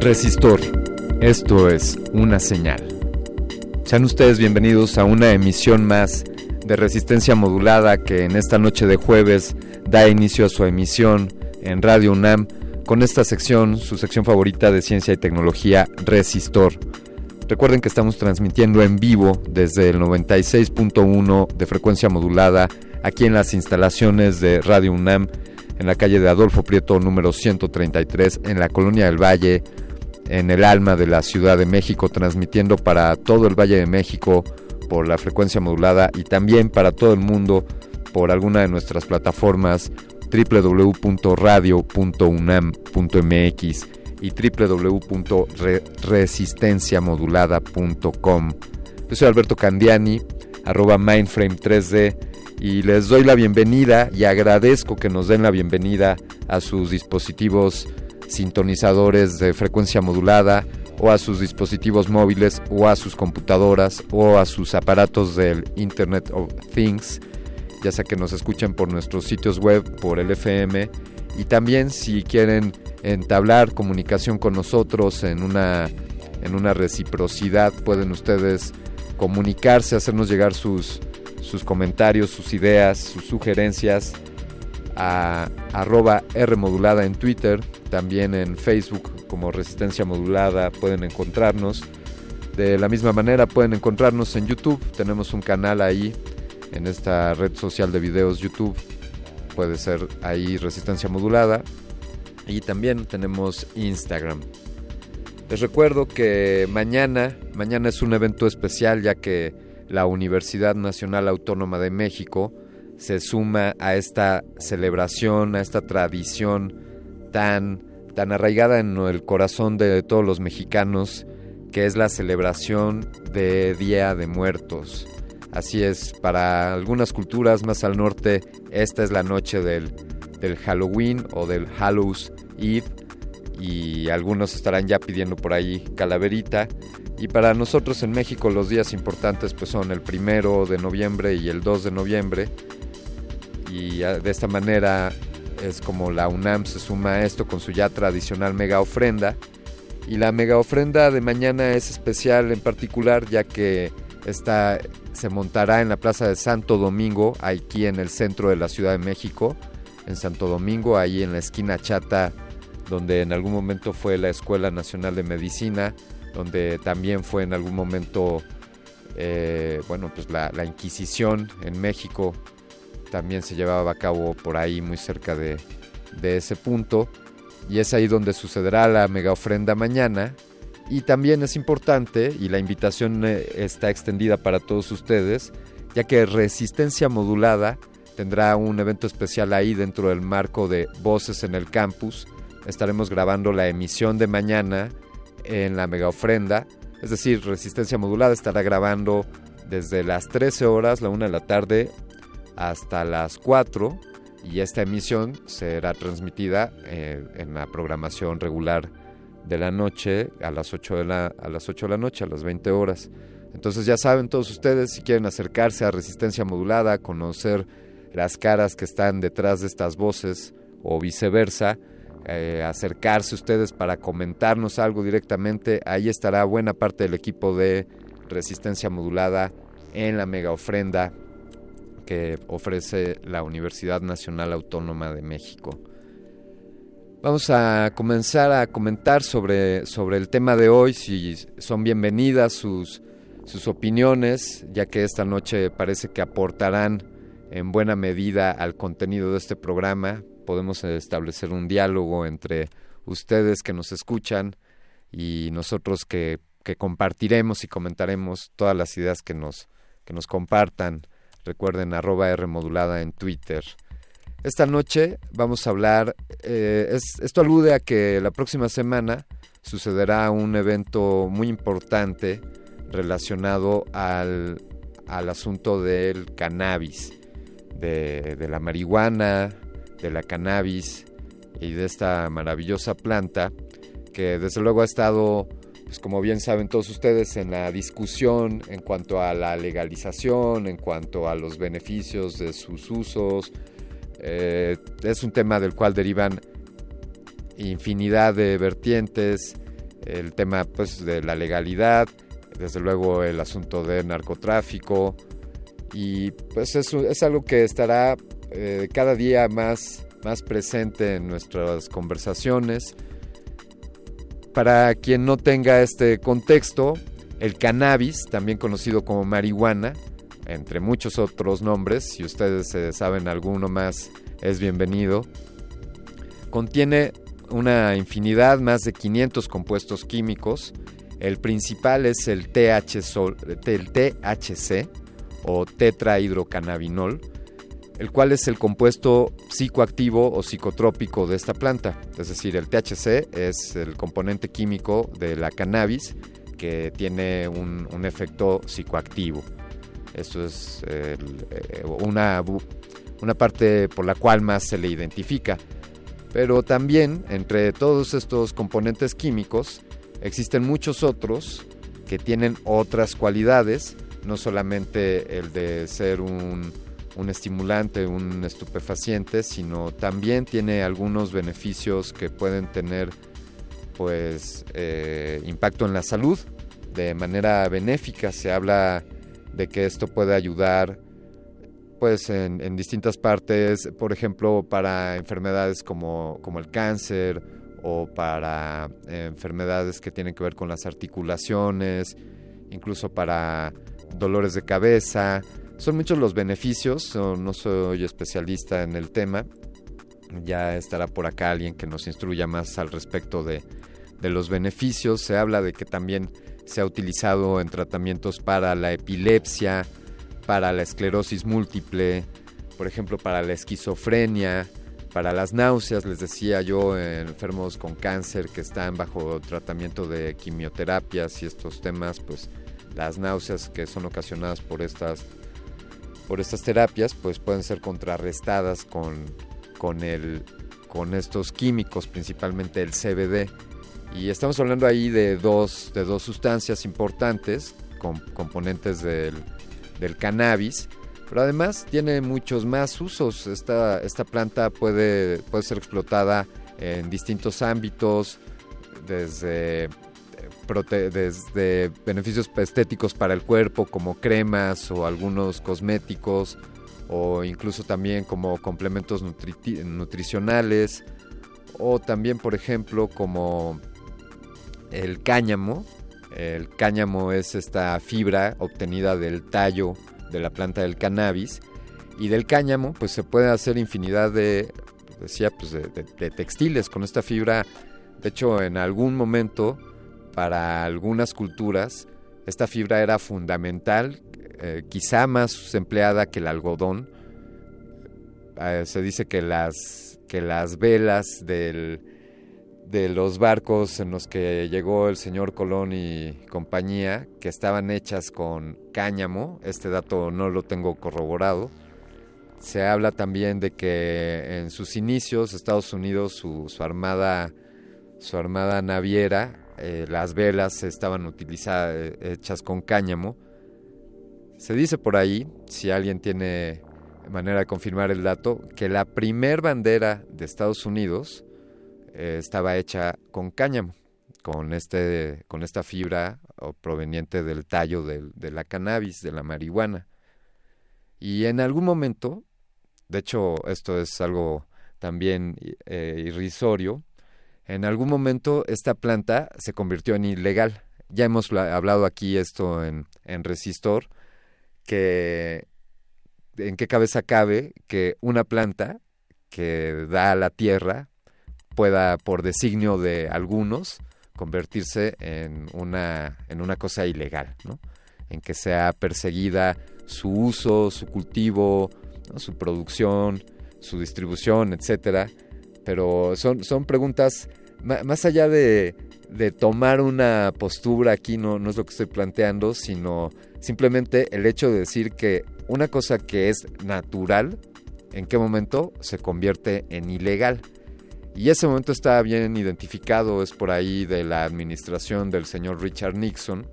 Resistor, esto es una señal. Sean ustedes bienvenidos a una emisión más de resistencia modulada que en esta noche de jueves da inicio a su emisión en Radio UNAM con esta sección, su sección favorita de ciencia y tecnología, Resistor. Recuerden que estamos transmitiendo en vivo desde el 96.1 de frecuencia modulada aquí en las instalaciones de Radio UNAM en la calle de Adolfo Prieto número 133 en la Colonia del Valle en el alma de la Ciudad de México, transmitiendo para todo el Valle de México por la frecuencia modulada y también para todo el mundo por alguna de nuestras plataformas www.radio.unam.mx y www.resistenciamodulada.com. Yo soy Alberto Candiani, arroba Mindframe3D, y les doy la bienvenida y agradezco que nos den la bienvenida a sus dispositivos sintonizadores de frecuencia modulada o a sus dispositivos móviles o a sus computadoras o a sus aparatos del Internet of Things, ya sea que nos escuchen por nuestros sitios web, por el FM y también si quieren entablar comunicación con nosotros en una, en una reciprocidad, pueden ustedes comunicarse, hacernos llegar sus, sus comentarios, sus ideas, sus sugerencias a arroba R modulada en Twitter, también en Facebook como Resistencia Modulada pueden encontrarnos. De la misma manera pueden encontrarnos en YouTube, tenemos un canal ahí en esta red social de videos YouTube, puede ser ahí Resistencia Modulada. Y también tenemos Instagram. Les recuerdo que mañana, mañana es un evento especial ya que la Universidad Nacional Autónoma de México se suma a esta celebración, a esta tradición tan, tan arraigada en el corazón de todos los mexicanos, que es la celebración de Día de Muertos. Así es, para algunas culturas más al norte, esta es la noche del, del Halloween o del Hallows Eve y algunos estarán ya pidiendo por ahí calaverita. Y para nosotros en México los días importantes pues son el primero de noviembre y el 2 de noviembre y de esta manera es como la UNAM se suma a esto con su ya tradicional mega ofrenda. Y la mega ofrenda de mañana es especial en particular ya que esta se montará en la Plaza de Santo Domingo, aquí en el centro de la Ciudad de México, en Santo Domingo, ahí en la esquina chata, donde en algún momento fue la Escuela Nacional de Medicina, donde también fue en algún momento, eh, bueno, pues la, la Inquisición en México, también se llevaba a cabo por ahí muy cerca de, ese punto. Y es ahí donde sucederá la mega ofrenda mañana. Y también es importante y la invitación eh, está extendida para todos ustedes ya que Resistencia Modulada tendrá un evento especial ahí dentro del marco de Voces en el Campus. Estaremos grabando la emisión de mañana en la mega ofrenda, es decir, Resistencia Modulada estará grabando desde las 13 horas, la 1 de la tarde, hasta las 4 y esta emisión será transmitida eh, en la programación regular de la noche a las 8 de la, a las 8 de la noche, a las 20 horas. Entonces ya saben todos ustedes, si quieren acercarse a Resistencia Modulada, conocer las caras que están detrás de estas voces o viceversa, eh, acercarse ustedes para comentarnos algo directamente, ahí estará buena parte del equipo de Resistencia Modulada en la mega ofrenda que ofrece la Universidad Nacional Autónoma de México. Vamos a comenzar a comentar sobre, sobre el tema de hoy, si son bienvenidas sus, sus opiniones, ya que esta noche parece que aportarán en buena medida al contenido de este programa. Podemos establecer un diálogo entre ustedes que nos escuchan y nosotros que, que compartiremos y comentaremos todas las ideas que nos, que nos compartan. Recuerden arroba R en Twitter. Esta noche vamos a hablar, eh, esto alude a que la próxima semana sucederá un evento muy importante relacionado al, al asunto del cannabis, de, la marihuana, de la cannabis y de esta maravillosa planta que desde luego ha estado pues como bien saben todos ustedes, en la discusión en cuanto a la legalización, en cuanto a los beneficios de sus usos. Eh, es un tema del cual derivan infinidad de vertientes, el tema pues de la legalidad, desde luego el asunto del narcotráfico y pues es, es algo que estará eh, cada día más, más presente en nuestras conversaciones para quien no tenga este contexto, el cannabis, también conocido como marihuana, entre muchos otros nombres, si ustedes eh, saben alguno más, es bienvenido, contiene una infinidad, más de 500 compuestos químicos. El principal es el, el THC o tetrahidrocannabinol, el cual es el compuesto psicoactivo o psicotrópico de esta planta. Es decir, el THC es el componente químico de la cannabis que tiene un, efecto psicoactivo. Esto es eh, una, una parte por la cual más se le identifica. Pero también entre todos estos componentes químicos existen muchos otros que tienen otras cualidades, no solamente el de ser un un estimulante, un estupefaciente, sino también tiene algunos beneficios que pueden tener pues eh, impacto en la salud de manera benéfica. Se habla de que esto puede ayudar pues en, distintas partes, por ejemplo, para enfermedades como, como el cáncer o para enfermedades que tienen que ver con las articulaciones, incluso para dolores de cabeza, son muchos los beneficios, no soy especialista en el tema, ya estará por acá alguien que nos instruya más al respecto de, los beneficios. Se habla de que también se ha utilizado en tratamientos para la epilepsia, para la esclerosis múltiple, por ejemplo, para la esquizofrenia, para las náuseas, les decía yo, enfermos con cáncer que están bajo tratamiento de quimioterapias y estos temas, pues las náuseas que son ocasionadas por estas por estas terapias pues pueden ser contrarrestadas con, con, el, con estos químicos, principalmente el CBD. Y estamos hablando ahí de dos, de dos sustancias importantes, con, componentes del, del cannabis, pero además tiene muchos más usos. Esta, esta planta puede, puede ser explotada en distintos ámbitos, desde desde beneficios estéticos para el cuerpo como cremas o algunos cosméticos o incluso también como complementos nutricionales o también por ejemplo como el cáñamo. El cáñamo es esta fibra obtenida del tallo de la planta del cannabis y del cáñamo pues se puede hacer infinidad de decía pues de textiles con esta fibra de hecho en algún momento para algunas culturas esta fibra era fundamental, eh, quizá más empleada que el algodón. Eh, se dice que las, que las velas del, de los barcos en los que llegó el señor Colón y compañía, que estaban hechas con cáñamo, este dato no lo tengo corroborado, Se habla también de que en sus inicios Estados Unidos, su, armada, su armada naviera, eh, las velas estaban utilizadas, eh, hechas con cáñamo. Se dice por ahí, si alguien tiene manera de confirmar el dato, que la primer bandera de Estados Unidos eh, estaba hecha con cáñamo, con, este, con esta fibra proveniente del tallo de la cannabis, de la marihuana. Y en algún momento de hecho esto es algo también irrisorio, en algún momento esta planta se convirtió en ilegal. Ya hemos hablado aquí esto en, en Resistor, que en qué cabeza cabe que una planta que da a la tierra pueda, por designio de algunos, convertirse en una, en una cosa ilegal, ¿no? en que sea perseguida su uso, su cultivo, su producción, su distribución, etcétera. Pero son, son preguntas más allá de, de tomar una postura aquí, no, no es lo que estoy planteando, sino simplemente el hecho de decir que una cosa que es natural, en qué momento se convierte en ilegal. Y ese momento está bien identificado, es por ahí de la administración del señor Richard Nixon,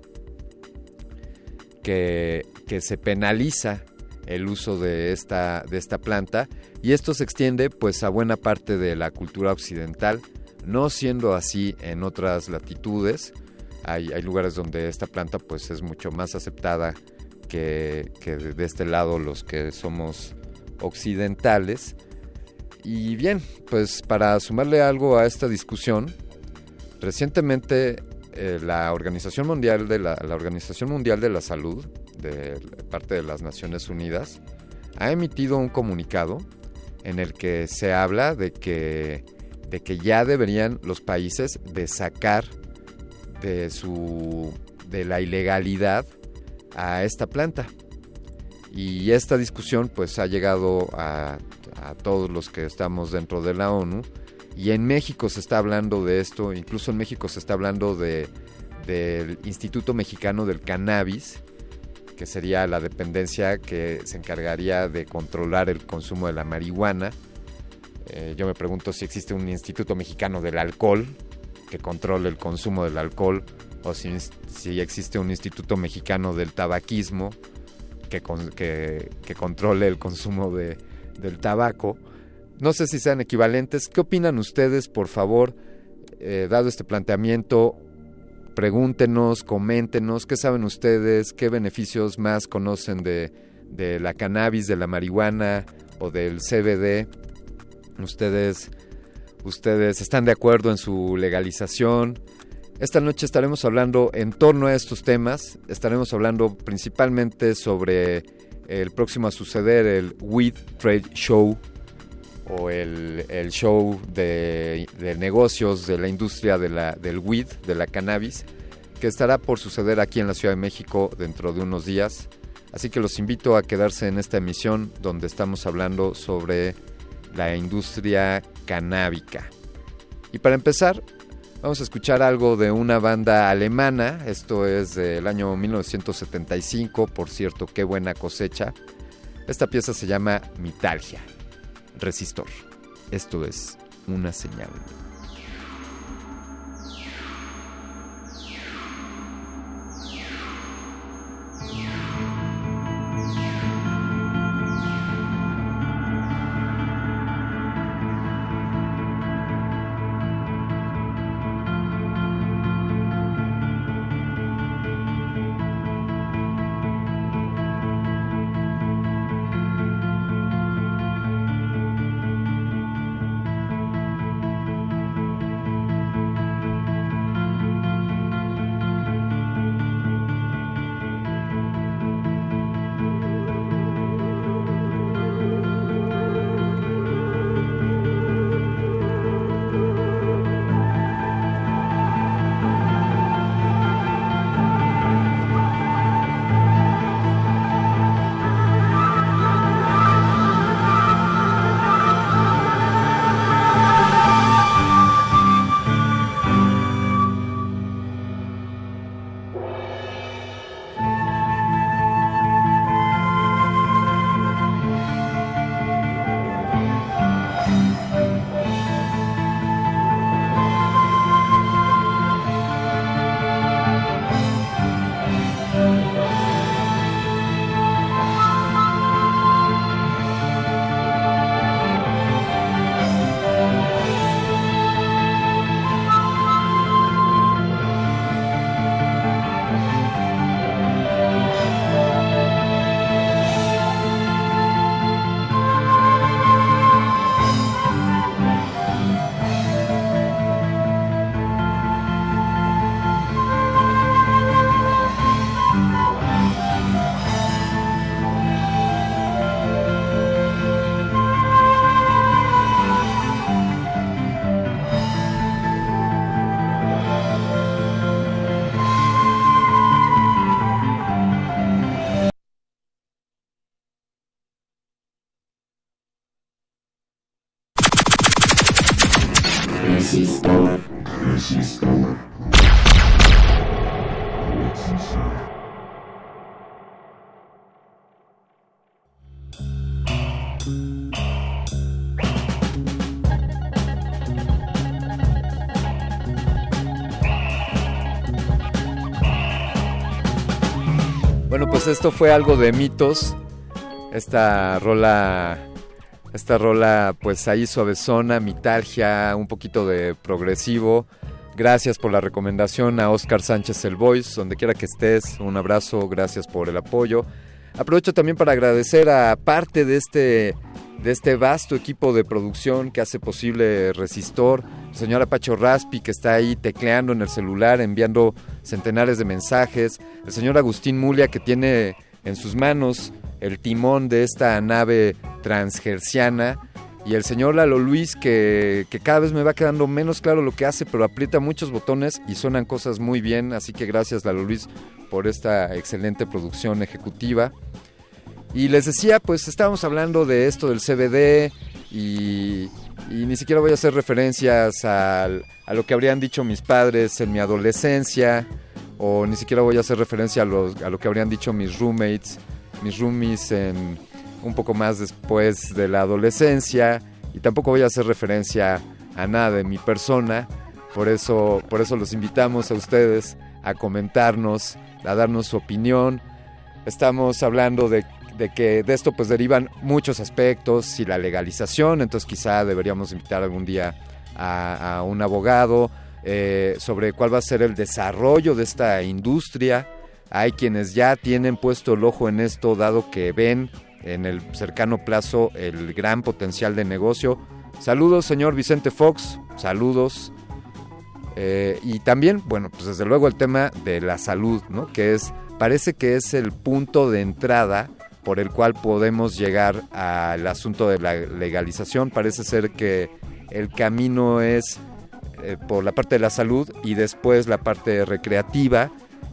que, que se penaliza el uso de esta, de esta planta y esto se extiende pues a buena parte de la cultura occidental, no siendo así en otras latitudes. Hay, lugares donde esta planta pues es mucho más aceptada que, de este lado los que somos occidentales. Y bien, pues para sumarle algo a esta discusión, recientemente eh, la Organización Mundial de la Organización Mundial de la Salud de parte de las Naciones Unidas, ha emitido un comunicado en el que se habla de que, de que ya deberían los países de sacar de, su, de la ilegalidad a esta planta. Y esta discusión pues ha llegado a, a todos los que estamos dentro de la ONU y en México se está hablando de esto, incluso en México se está hablando de, del Instituto Mexicano del Cannabis, que sería la dependencia que se encargaría de controlar el consumo de la marihuana. Eh, yo me pregunto si existe un Instituto Mexicano del Alcohol que controle el consumo del alcohol o si, existe un Instituto Mexicano del Tabaquismo que, que, controle el consumo de, del tabaco. No sé si sean equivalentes. ¿Qué opinan ustedes, por favor, eh, dado este planteamiento? pregúntenos, coméntenos, qué saben ustedes, qué beneficios más conocen de, de la cannabis, de la marihuana o del CBD. Ustedes, ustedes están de acuerdo en su legalización. Esta noche estaremos hablando en torno a estos temas. Estaremos hablando principalmente sobre el próximo a suceder, el Weed Trade Show o el, el show de, de, negocios de la industria de la, del weed, de la cannabis, que estará por suceder aquí en la Ciudad de México dentro de unos días. Así que los invito a quedarse en esta emisión donde estamos hablando sobre la industria canábica. Y para empezar, vamos a escuchar algo de una banda alemana. Esto es del año 1975, por cierto, qué buena cosecha. Esta pieza se llama Mitalgia resistor. Esto es una señal. Esto fue algo de mitos. Esta rola, esta rola, pues ahí suavezona, mitalgia, un poquito de progresivo. Gracias por la recomendación a Oscar Sánchez El Voice, donde quiera que estés. Un abrazo, gracias por el apoyo. Aprovecho también para agradecer a parte de este, de este vasto equipo de producción que hace posible Resistor, el señor Apacho Raspi que está ahí tecleando en el celular, enviando centenares de mensajes, el señor Agustín Mulia que tiene en sus manos el timón de esta nave transgerciana. Y el señor Lalo Luis que, que, cada vez me va quedando menos claro lo que hace, pero aprieta muchos botones y suenan cosas muy bien, así que gracias Lalo Luis por esta excelente producción ejecutiva. Y les decía, pues estábamos hablando de esto del CBD y, ni siquiera voy a hacer referencias al, a lo que habrían dicho mis padres en mi adolescencia o ni siquiera voy a hacer referencia a, los, a lo que habrían dicho mis roommates, mis roomies en un poco más después de la adolescencia y tampoco voy a hacer referencia a nada de mi persona, por eso, por eso los invitamos a ustedes a comentarnos, a darnos su opinión. Estamos hablando de, de que de esto pues derivan muchos aspectos y la legalización, entonces quizá deberíamos invitar algún día a, un abogado eh, sobre cuál va a ser el desarrollo de esta industria. Hay quienes ya tienen puesto el ojo en esto, dado que ven en el cercano plazo el gran potencial de negocio. Saludos, señor Vicente Fox, saludos. Eh, y también, bueno, pues desde luego el tema de la salud, ¿no? Que es, parece que es el punto de entrada por el cual podemos llegar al asunto de la legalización. Parece ser que el camino es eh, por la parte de la salud y después la parte recreativa.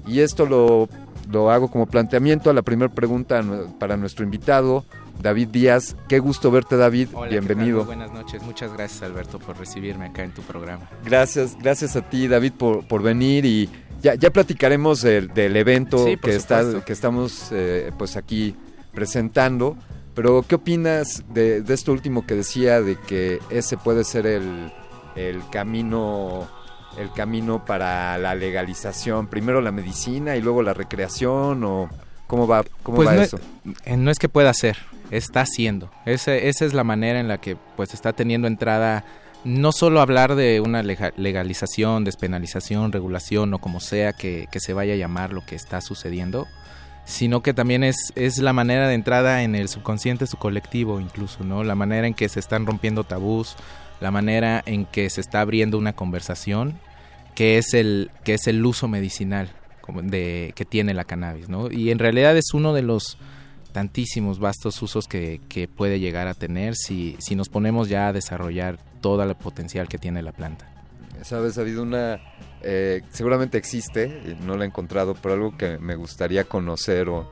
Y esto lo, lo hago como planteamiento a la primera pregunta para nuestro invitado, David Díaz. Qué gusto verte, David. Hola, Bienvenido. Muy buenas noches. Muchas gracias, Alberto, por recibirme acá en tu programa. Gracias, gracias a ti, David, por, por venir y ya, ya platicaremos del, del evento Sí, que, está, que estamos eh, pues aquí presentando. Pero, ¿qué opinas de, de esto último que decía de que ese puede ser el, el camino el camino para la legalización? Primero la medicina y luego la recreación o cómo va cómo Pues va no, eso? eh, no es que pueda ser, está haciendo. Ese- esa es la manera en la que pues está teniendo entrada no solo hablar de una lega- legalización, despenalización, regulación o como sea que, que se vaya a llamar lo que está sucediendo, sino que también es, es la manera de entrada en el subconsciente, su colectivo incluso, ¿no? La manera en que se están rompiendo tabús, la manera en que se está abriendo una conversación que es el, que es el uso medicinal de, que tiene la cannabis, ¿no? Y en realidad es uno de los tantísimos vastos usos que, que puede llegar a tener si, si nos ponemos ya a desarrollar todo el potencial que tiene la planta. Sabes, ha habido una eh, seguramente existe, eh, no la he encontrado, pero algo que me gustaría conocer o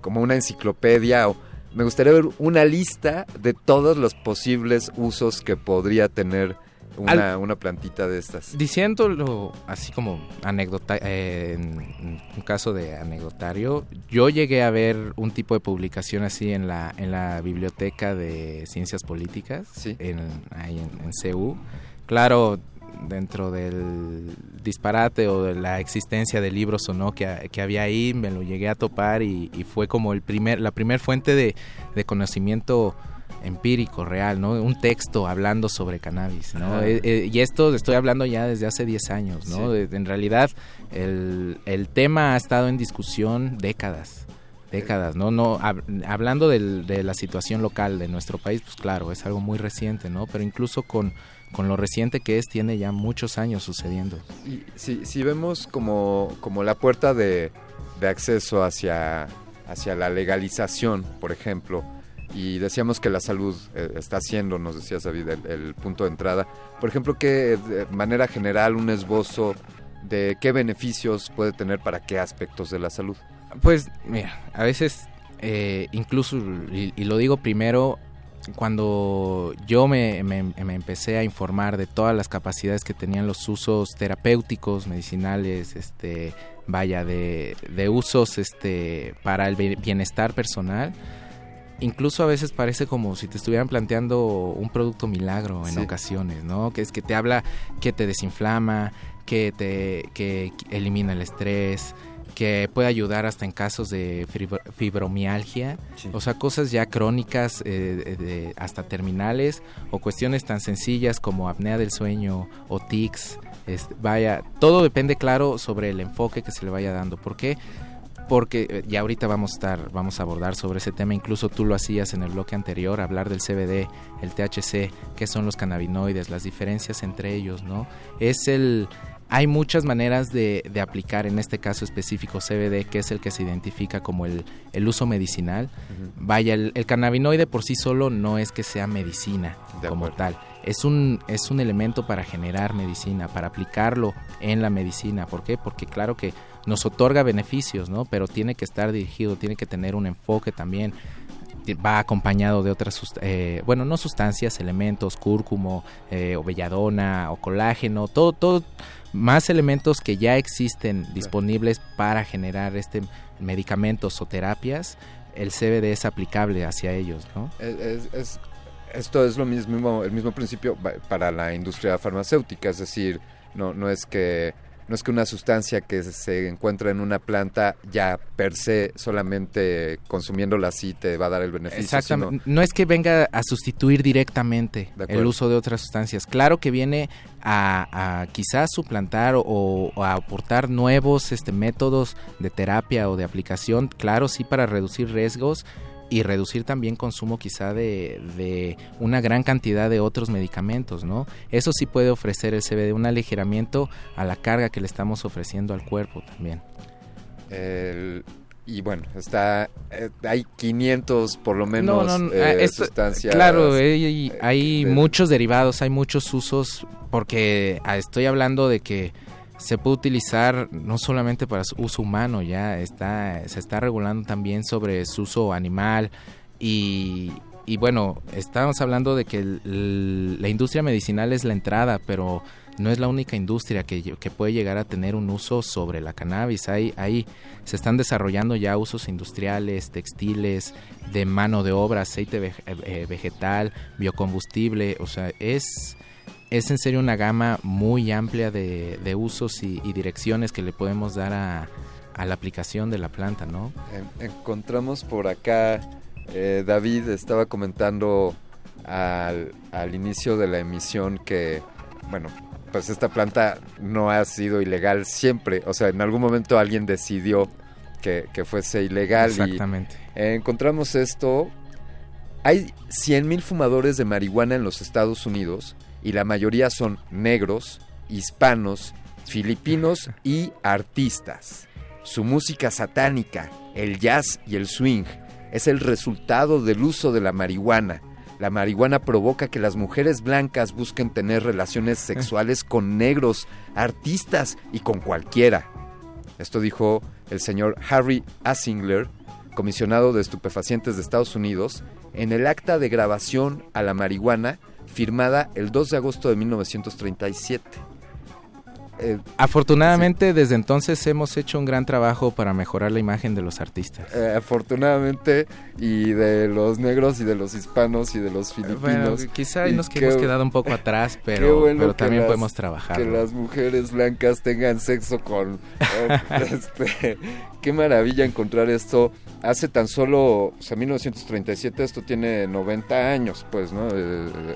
como una enciclopedia o me gustaría ver una lista de todos los posibles usos que podría tener una, Al- una plantita de estas. Diciéndolo así como anécdota, eh, en un caso de anecdotario, yo llegué a ver un tipo de publicación así en la, en la biblioteca de ciencias políticas, Sí. en, ahí en, en CEU. Claro, dentro del disparate o de la existencia de libros o no que, que había ahí, me lo llegué a topar y, y fue como el primer, la primer fuente de, de conocimiento empírico, real, ¿no? Un texto hablando sobre cannabis, ¿no? Eh, eh, y esto estoy hablando ya desde hace 10 años, ¿no? Sí. De- en realidad, el, el tema ha estado en discusión décadas, décadas, ¿no? no hab- Hablando del- de la situación local de nuestro país, pues claro, es algo muy reciente, ¿no? Pero incluso con, con lo reciente que es, tiene ya muchos años sucediendo. Y si, si vemos como, como la puerta de, de acceso hacia, hacia la legalización, por ejemplo, y decíamos que la salud eh, está siendo, nos decías David, el, el punto de entrada. Por ejemplo, que de manera general un esbozo de qué beneficios puede tener para qué aspectos de la salud. Pues, mira, a veces, eh, incluso, y, y lo digo primero, cuando yo me, me, me, empecé a informar de todas las capacidades que tenían los usos terapéuticos, medicinales, este, vaya, de, de usos este, para el bienestar personal, incluso a veces parece como si te estuvieran planteando un producto milagro en ocasiones, ¿no? Que es que te habla que te desinflama, que te que elimina el estrés, que puede ayudar hasta en casos de fibromialgia, o sea, cosas ya crónicas, eh, hasta terminales, o cuestiones tan sencillas como apnea del sueño o tics. vaya, todo depende, claro, sobre el enfoque que se le vaya dando. ¿Por qué? Porque eh, ya ahorita vamos a estar, vamos a abordar sobre ese tema. Incluso tú lo hacías en el bloque anterior, hablar del CBD, el THC, qué son los cannabinoides, las diferencias entre ellos, ¿no? Es el hay muchas maneras de, aplicar, en este caso específico CBD, que es el que se identifica como el, uso medicinal. Vaya, el, cannabinoide por sí solo no es que sea medicina como tal. Es un, es un elemento para generar medicina, para aplicarlo en la medicina. ¿Por qué? Porque claro que nos otorga beneficios, ¿no? Pero tiene que estar dirigido, tiene que tener un enfoque también va acompañado de otras, eh, bueno, no sustancias, elementos, cúrcumo, eh, o belladona, o colágeno, todo, todo, más elementos que ya existen disponibles para generar este medicamentos o terapias, el CBD es aplicable hacia ellos, ¿no? esto es lo mismo, el mismo principio para la industria farmacéutica, es decir, no, no es que no es que una sustancia que se encuentra en una planta ya per se solamente consumiéndola así te va a dar el beneficio. Exactamente. No es que venga a sustituir directamente el uso de otras sustancias. Claro que viene a, quizás suplantar o, a aportar nuevos este, métodos de terapia o de aplicación. Claro, sí para reducir riesgos y reducir también consumo quizá de, de, una gran cantidad de otros medicamentos, ¿no? Eso sí puede ofrecer el CBD, un aligeramiento a la carga que le estamos ofreciendo al cuerpo también. y bueno, está eh, hay 500 por lo menos eh, sustancias. Claro, hay, hay muchos derivados, hay muchos usos, porque ah, estoy hablando de que se puede utilizar no solamente para su uso humano, ya está, se está regulando también sobre su uso animal y, y bueno, estamos hablando de que la industria medicinal es la entrada, pero no es la única industria que, que, puede llegar a tener un uso sobre la cannabis. Ahí, ahí se están desarrollando ya usos industriales, textiles, de mano de obra, aceite eh, vegetal, biocombustible. O sea, es es en serio una gama muy amplia de, usos y, direcciones que le podemos dar a, la aplicación de la planta, ¿no? encontramos por acá, eh, David estaba comentando al, inicio de la emisión que, bueno, pues esta planta no ha sido ilegal siempre, o sea, en algún momento alguien decidió que, fuese ilegal. Exactamente. encontramos esto. Hay 100.000 fumadores de marihuana en los Estados Unidos y la mayoría son negros, hispanos, filipinos y artistas. Su música satánica, el jazz y el swing es el resultado del uso de la marihuana. La marihuana provoca que las mujeres blancas busquen tener relaciones sexuales con negros, artistas y con cualquiera. Esto dijo el señor Harry Asingler, comisionado de estupefacientes de Estados Unidos, en el acta de grabación a la marihuana firmada el 2 de agosto de 1937. Eh, afortunadamente desde entonces hemos hecho un gran trabajo para mejorar la imagen de los artistas. Eh, afortunadamente y de los negros y de los hispanos y de los filipinos. quizá nos hemos quedado un poco atrás, pero, pero también podemos trabajar. Que las mujeres blancas tengan sexo con... este, qué maravilla encontrar esto. Hace tan solo, o sea, 1937, esto tiene 90 años, pues, ¿no?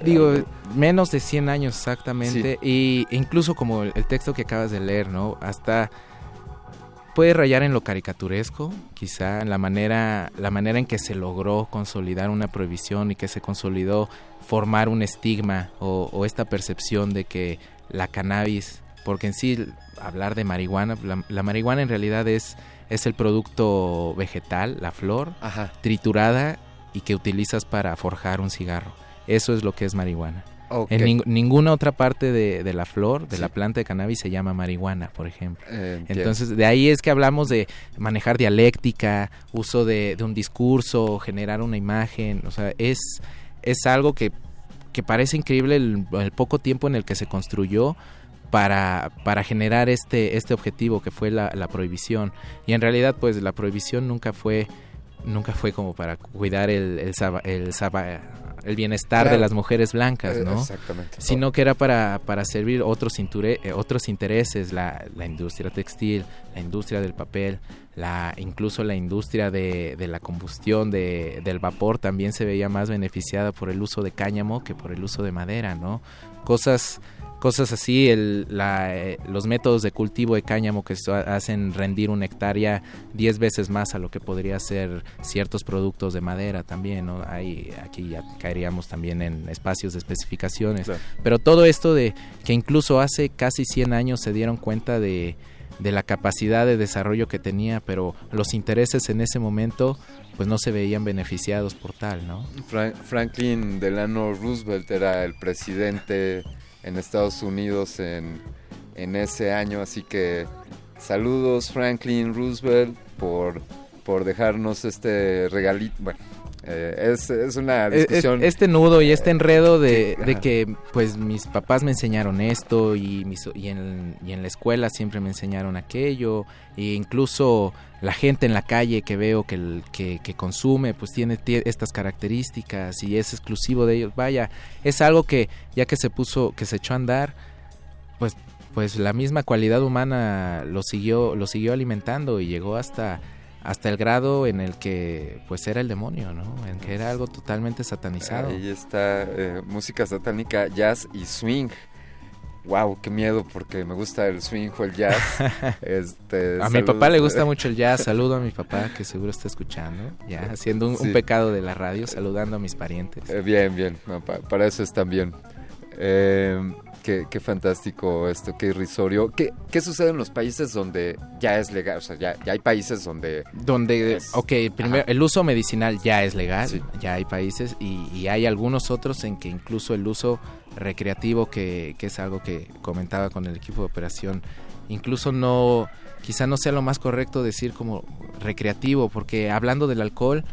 Digo, menos de 100 años exactamente. Y incluso como el, texto que acabas de leer, ¿no? Hasta puede rayar en lo caricaturesco, quizá la manera, la manera en que se logró consolidar una prohibición y que se consolidó formar un estigma o, esta percepción de que la cannabis, porque en sí hablar de marihuana, la marihuana en realidad es es el producto vegetal, la flor, triturada y que utilizas para forjar un cigarro. Eso es lo que es marihuana. En ninguna otra parte de, la flor, de la planta de cannabis, se llama marihuana, por ejemplo. Entonces, de ahí es que hablamos de manejar dialéctica, uso de, un discurso, generar una imagen. O sea, es, es algo que, que parece increíble el, el poco tiempo en el que se construyó para, para generar este, este objetivo que fue la, la prohibición. Y en realidad, pues la prohibición nunca fue nunca fue como para cuidar el, el, saba- el, saba- el bienestar de las mujeres blancas, Eh, ¿no? exactamente. Sino que era para, para servir otros, inture- eh, otros intereses, la, la industria textil, la industria del papel, la, incluso la industria de, de la combustión de, del vapor también se veía más beneficiada por el uso de cáñamo que por el uso de madera, ¿no? Cosas cosas así, el, la, eh, los métodos de cultivo de cáñamo que hacen rendir una hectárea 10 veces más a lo que podría ser ciertos productos de madera también, ¿no? Hay, aquí ya caeríamos también en espacios de especificaciones. Claro. Pero todo esto de que incluso hace casi 100 años se dieron cuenta de, de la capacidad de desarrollo que tenía, pero los intereses en ese momento pues no se veían beneficiados por tal, ¿no? Fra- Franklin Delano Roosevelt era el presidente en Estados Unidos en, en ese año, así que saludos Franklin Roosevelt por, por dejarnos este regalito. Bueno, eh, es, es una es- discusión. este nudo y este enredo de, que- de que pues mis papás me enseñaron esto y, mis- y, en, y en la escuela siempre me enseñaron aquello e incluso la gente en la calle que veo que, que, que consume pues tiene tie- estas características y es exclusivo de ellos vaya es algo que ya que se puso que se echó a andar pues pues la misma cualidad humana lo siguió lo siguió alimentando y llegó hasta hasta el grado en el que pues era el demonio, ¿no? En que era algo totalmente satanizado. Ahí está eh, música satánica, jazz y swing. Wow, qué miedo porque me gusta el swing o el jazz. este, A mi papá le gusta mucho el jazz. Saludo a mi papá que seguro está escuchando. Ya haciendo un, un Sí. pecado de la radio, saludando a mis parientes. Eh, bien, bien, para eso están bien. Eh, qué, qué fantástico esto, qué irrisorio. ¿Qué, ¿Qué sucede en los países donde ya es legal? O sea, ya, ya hay países donde... Donde, Es- ok, primero, Ajá. el uso medicinal ya es legal, Sí. ya hay países y, y hay algunos otros en que incluso el uso recreativo, que, que es algo que comentaba con el equipo de operación, incluso no, quizá no sea lo más correcto decir como recreativo, porque hablando del alcohol,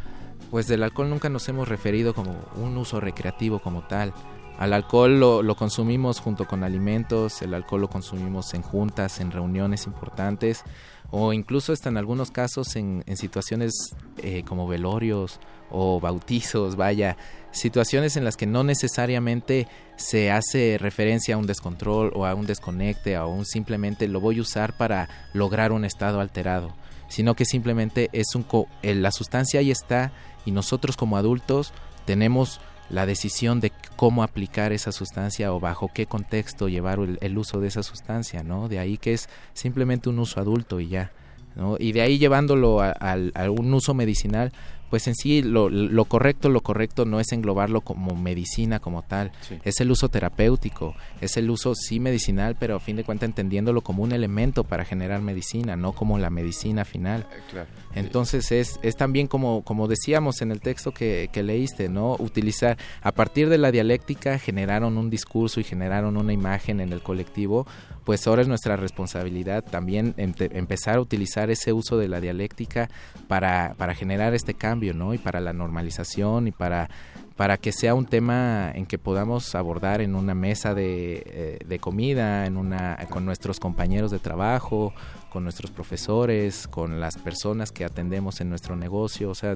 pues del alcohol nunca nos hemos referido como un uso recreativo como tal. Al alcohol lo, consumimos junto con alimentos, el alcohol lo consumimos en juntas, en reuniones importantes o incluso hasta en algunos casos en, en situaciones eh, como velorios o bautizos, vaya, situaciones en las que no necesariamente se hace referencia a un descontrol o a un desconecte o a un simplemente lo voy a usar para lograr un estado alterado, sino que simplemente es un co- eh, la sustancia ahí está y nosotros como adultos tenemos la decisión de cómo aplicar esa sustancia o bajo qué contexto llevar el, uso de esa sustancia, ¿no? De ahí que es simplemente un uso adulto y ya, ¿no? Y de ahí llevándolo a, al- a un uso medicinal, pues en sí lo, lo correcto, lo correcto no es englobarlo como medicina como tal, Sí. es el uso terapéutico, es el uso sí medicinal, pero a fin de cuentas entendiéndolo como un elemento para generar medicina, no como la medicina final. Eh, claro. Entonces es, es también como, como decíamos en el texto que, que leíste, ¿no? Utilizar, a partir de la dialéctica generaron un discurso y generaron una imagen en el colectivo, pues ahora es nuestra responsabilidad también empezar a utilizar ese uso de la dialéctica para, para generar este cambio, ¿no? Y para la normalización y para, para que sea un tema en que podamos abordar en una mesa de, eh, de comida, en una, con nuestros compañeros de trabajo, con nuestros profesores, con las personas que atendemos en nuestro negocio, o sea,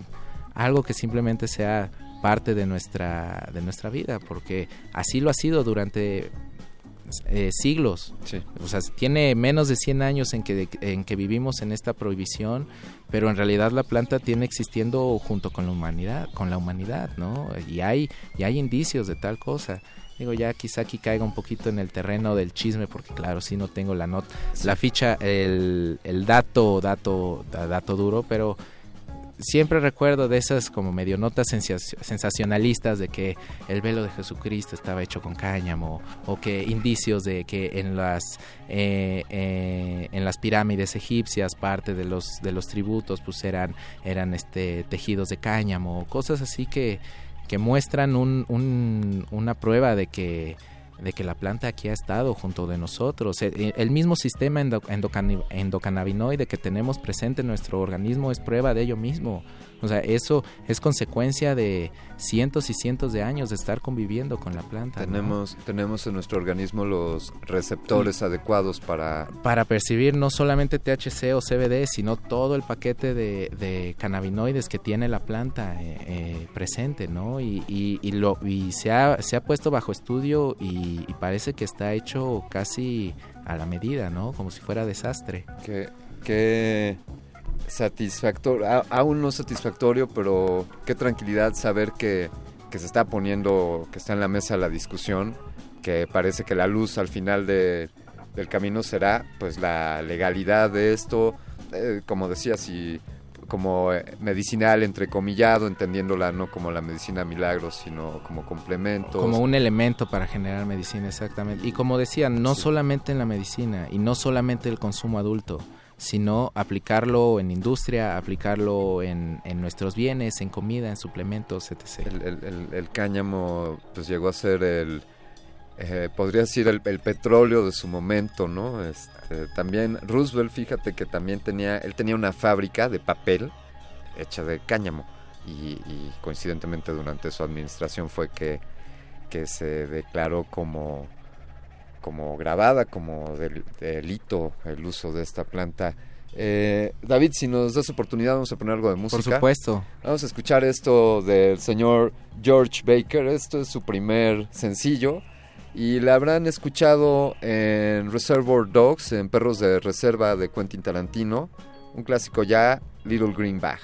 algo que simplemente sea parte de nuestra, de nuestra vida, porque así lo ha sido durante eh, siglos. Sí. O sea, tiene menos de 100 años en que, en que vivimos en esta prohibición, pero en realidad la planta tiene existiendo junto con la humanidad, con la humanidad, ¿no? Y hay, y hay indicios de tal cosa. Digo, ya quizá aquí caiga un poquito en el terreno del chisme, porque claro, sí no tengo la nota, la ficha, el, el dato, dato, da- dato duro, pero siempre recuerdo de esas como medio notas sensaci- sensacionalistas de que el velo de Jesucristo estaba hecho con cáñamo o que indicios de que en las eh, eh, en las pirámides egipcias parte de los de los tributos pues eran eran este tejidos de cáñamo cosas así que que muestran un, un- una prueba de que de que la planta aquí ha estado junto de nosotros. El, el mismo sistema endo, endocannabinoide que tenemos presente en nuestro organismo es prueba de ello mismo. O sea, eso es consecuencia de cientos y cientos de años de estar conviviendo con la planta. Tenemos, tenemos en nuestro organismo los receptores adecuados para... Para percibir no solamente THC o CBD, sino todo el paquete de, de cannabinoides que tiene la planta eh, eh, presente, ¿no? Y, y, y, lo, y se, ha, se ha puesto bajo estudio y, y, parece que está hecho casi a la medida, ¿no? Como si fuera desastre. Que... que satisfactorio, aún no satisfactorio, pero qué tranquilidad saber que, que, se está poniendo, que está en la mesa la discusión, que parece que la luz al final de, del camino será pues la legalidad de esto, eh, como decía, si como medicinal entrecomillado, entendiéndola no como la medicina milagro, sino como complemento. Como un elemento para generar medicina, exactamente. Y como decía, no sí. solamente en la medicina y no solamente el consumo adulto, sino aplicarlo en industria, aplicarlo en, en, nuestros bienes, en comida, en suplementos, etc. El, el, el, el cáñamo pues llegó a ser el, eh, podría decir el, petróleo de su momento, ¿no? Este, también Roosevelt, fíjate que también tenía, él tenía una fábrica de papel hecha de cáñamo y, y coincidentemente durante su administración fue que, que se declaró como como grabada, como del, delito el uso de esta planta. Eh, David, si nos das oportunidad, vamos a poner algo de música. Por supuesto. Vamos a escuchar esto del señor George Baker. Esto es su primer sencillo. Y la habrán escuchado en Reservoir Dogs, en Perros de Reserva de Quentin Tarantino. Un clásico ya, Little Green Bag.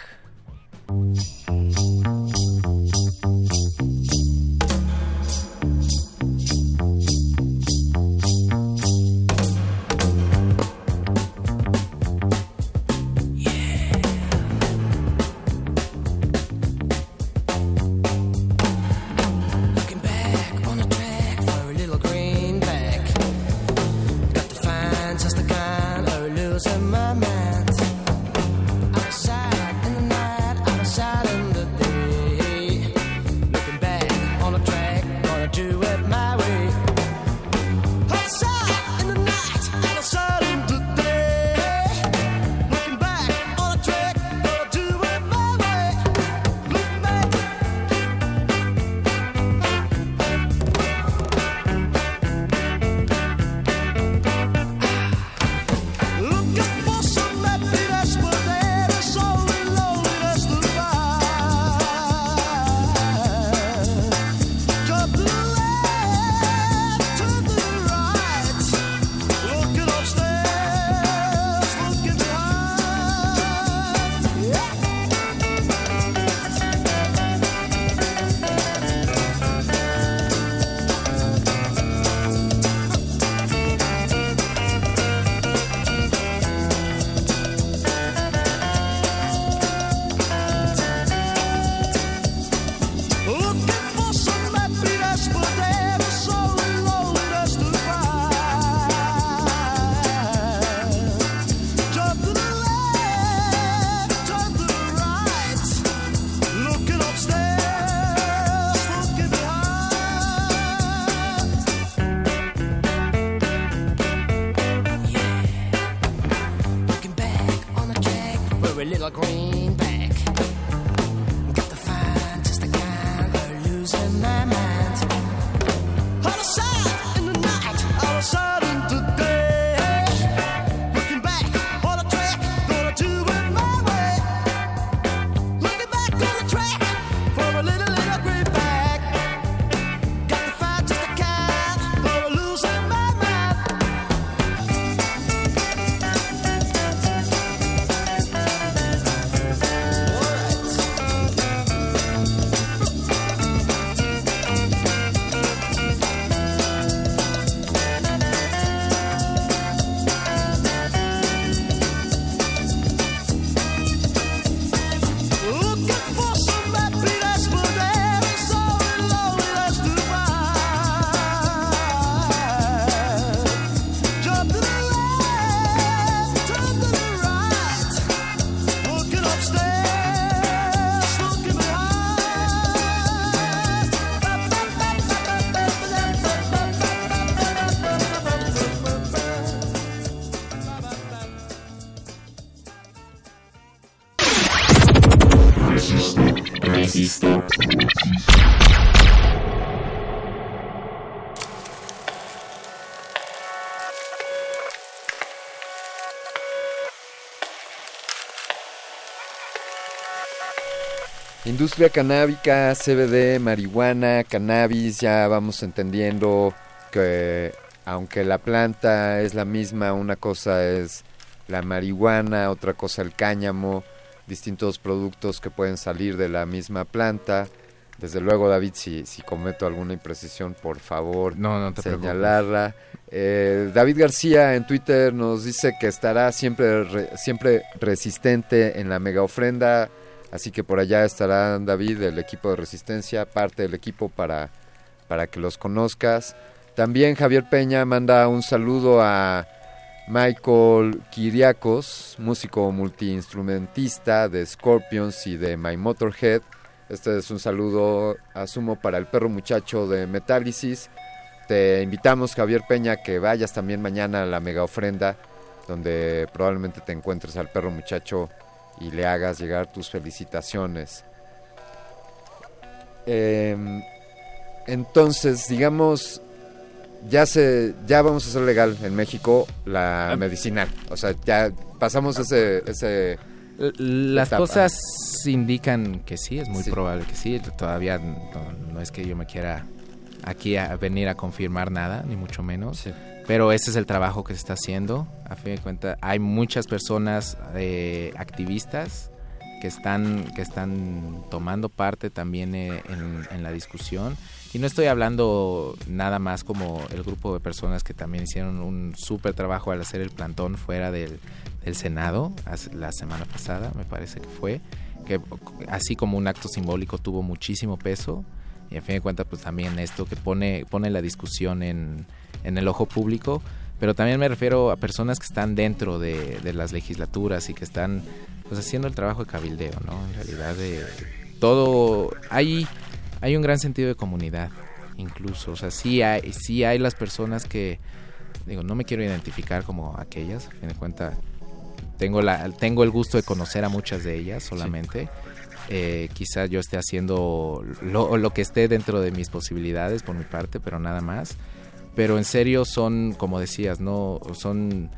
Industria canábica, CBD, marihuana, cannabis, ya vamos entendiendo que aunque la planta es la misma, una cosa es la marihuana, otra cosa el cáñamo, distintos productos que pueden salir de la misma planta. Desde luego, David, si, si cometo alguna imprecisión, por favor, no, no te señalarla. Eh, David García en Twitter nos dice que estará siempre, siempre resistente en la mega ofrenda Así que por allá estará David, el equipo de resistencia, parte del equipo para, para que los conozcas. También Javier Peña manda un saludo a Michael Kiriakos, músico multiinstrumentista de Scorpions y de My Motorhead. Este es un saludo, asumo, para el perro muchacho de Metálisis. Te invitamos, Javier Peña, que vayas también mañana a la mega ofrenda, donde probablemente te encuentres al perro muchacho y le hagas llegar tus felicitaciones. Em, entonces, digamos, ya se, ya vamos a hacer legal en México la ah. medicinal. O sea, ya pasamos ese, ese las cosas indican que sí, es muy probable que sí. Todavía no, es que yo me quiera aquí a venir a confirmar nada, ni mucho menos. Pero ese es el trabajo que se está haciendo. A fin de cuentas, hay muchas personas eh, activistas que están, que están tomando parte también eh, en, la discusión. Y no estoy hablando nada más como el grupo de personas que también hicieron un súper trabajo al hacer el plantón fuera del, del Senado la semana pasada, me parece que fue, que así como un acto simbólico tuvo muchísimo peso. Y a fin de cuentas, pues también esto que pone, pone la discusión en, en el ojo público, pero también me refiero a personas que están dentro de, las legislaturas y que están pues haciendo el trabajo de cabildeo, ¿no? En realidad de todo hay hay un gran sentido de comunidad incluso, o sea, sí hay sí hay las personas que digo, no me quiero identificar como aquellas, a fin de cuentas tengo la tengo el gusto de conocer a muchas de ellas solamente. Eh, quizá yo esté haciendo lo, lo que esté dentro de mis posibilidades por mi parte, pero nada más pero en serio son, como decías, no son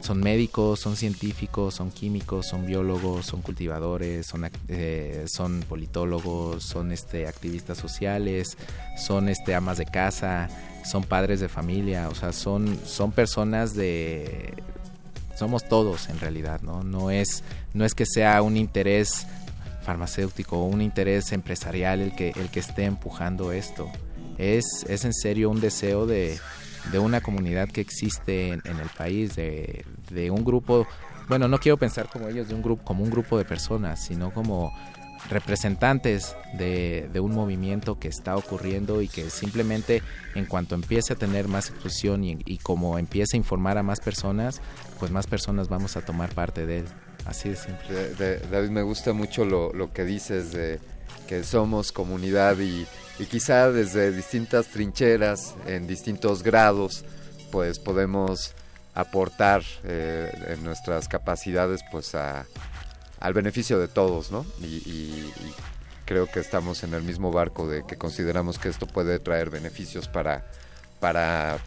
son médicos, son científicos, son químicos, son biólogos, son cultivadores, son, eh, son politólogos, son este activistas sociales, son este amas de casa, son padres de familia, o sea, son son personas de somos todos en realidad, ¿no? No es no es que sea un interés farmacéutico o un interés empresarial el que el que esté empujando esto es, es en serio un deseo de, de una comunidad que existe en, el país, de, de, un grupo, bueno, no quiero pensar como ellos, de un grupo, como un grupo de personas, sino como representantes de, de, un movimiento que está ocurriendo y que simplemente en cuanto empiece a tener más exposición y, como empiece a informar a más personas, pues más personas vamos a tomar parte de él. Así de simple. David, me gusta mucho lo, lo que dices de que somos comunidad y y quizá desde distintas trincheras, en distintos grados, pues podemos aportar eh, en nuestras capacidades pues al beneficio de todos, ¿no? Y, creo que estamos en el mismo barco de que consideramos que esto puede traer beneficios para, para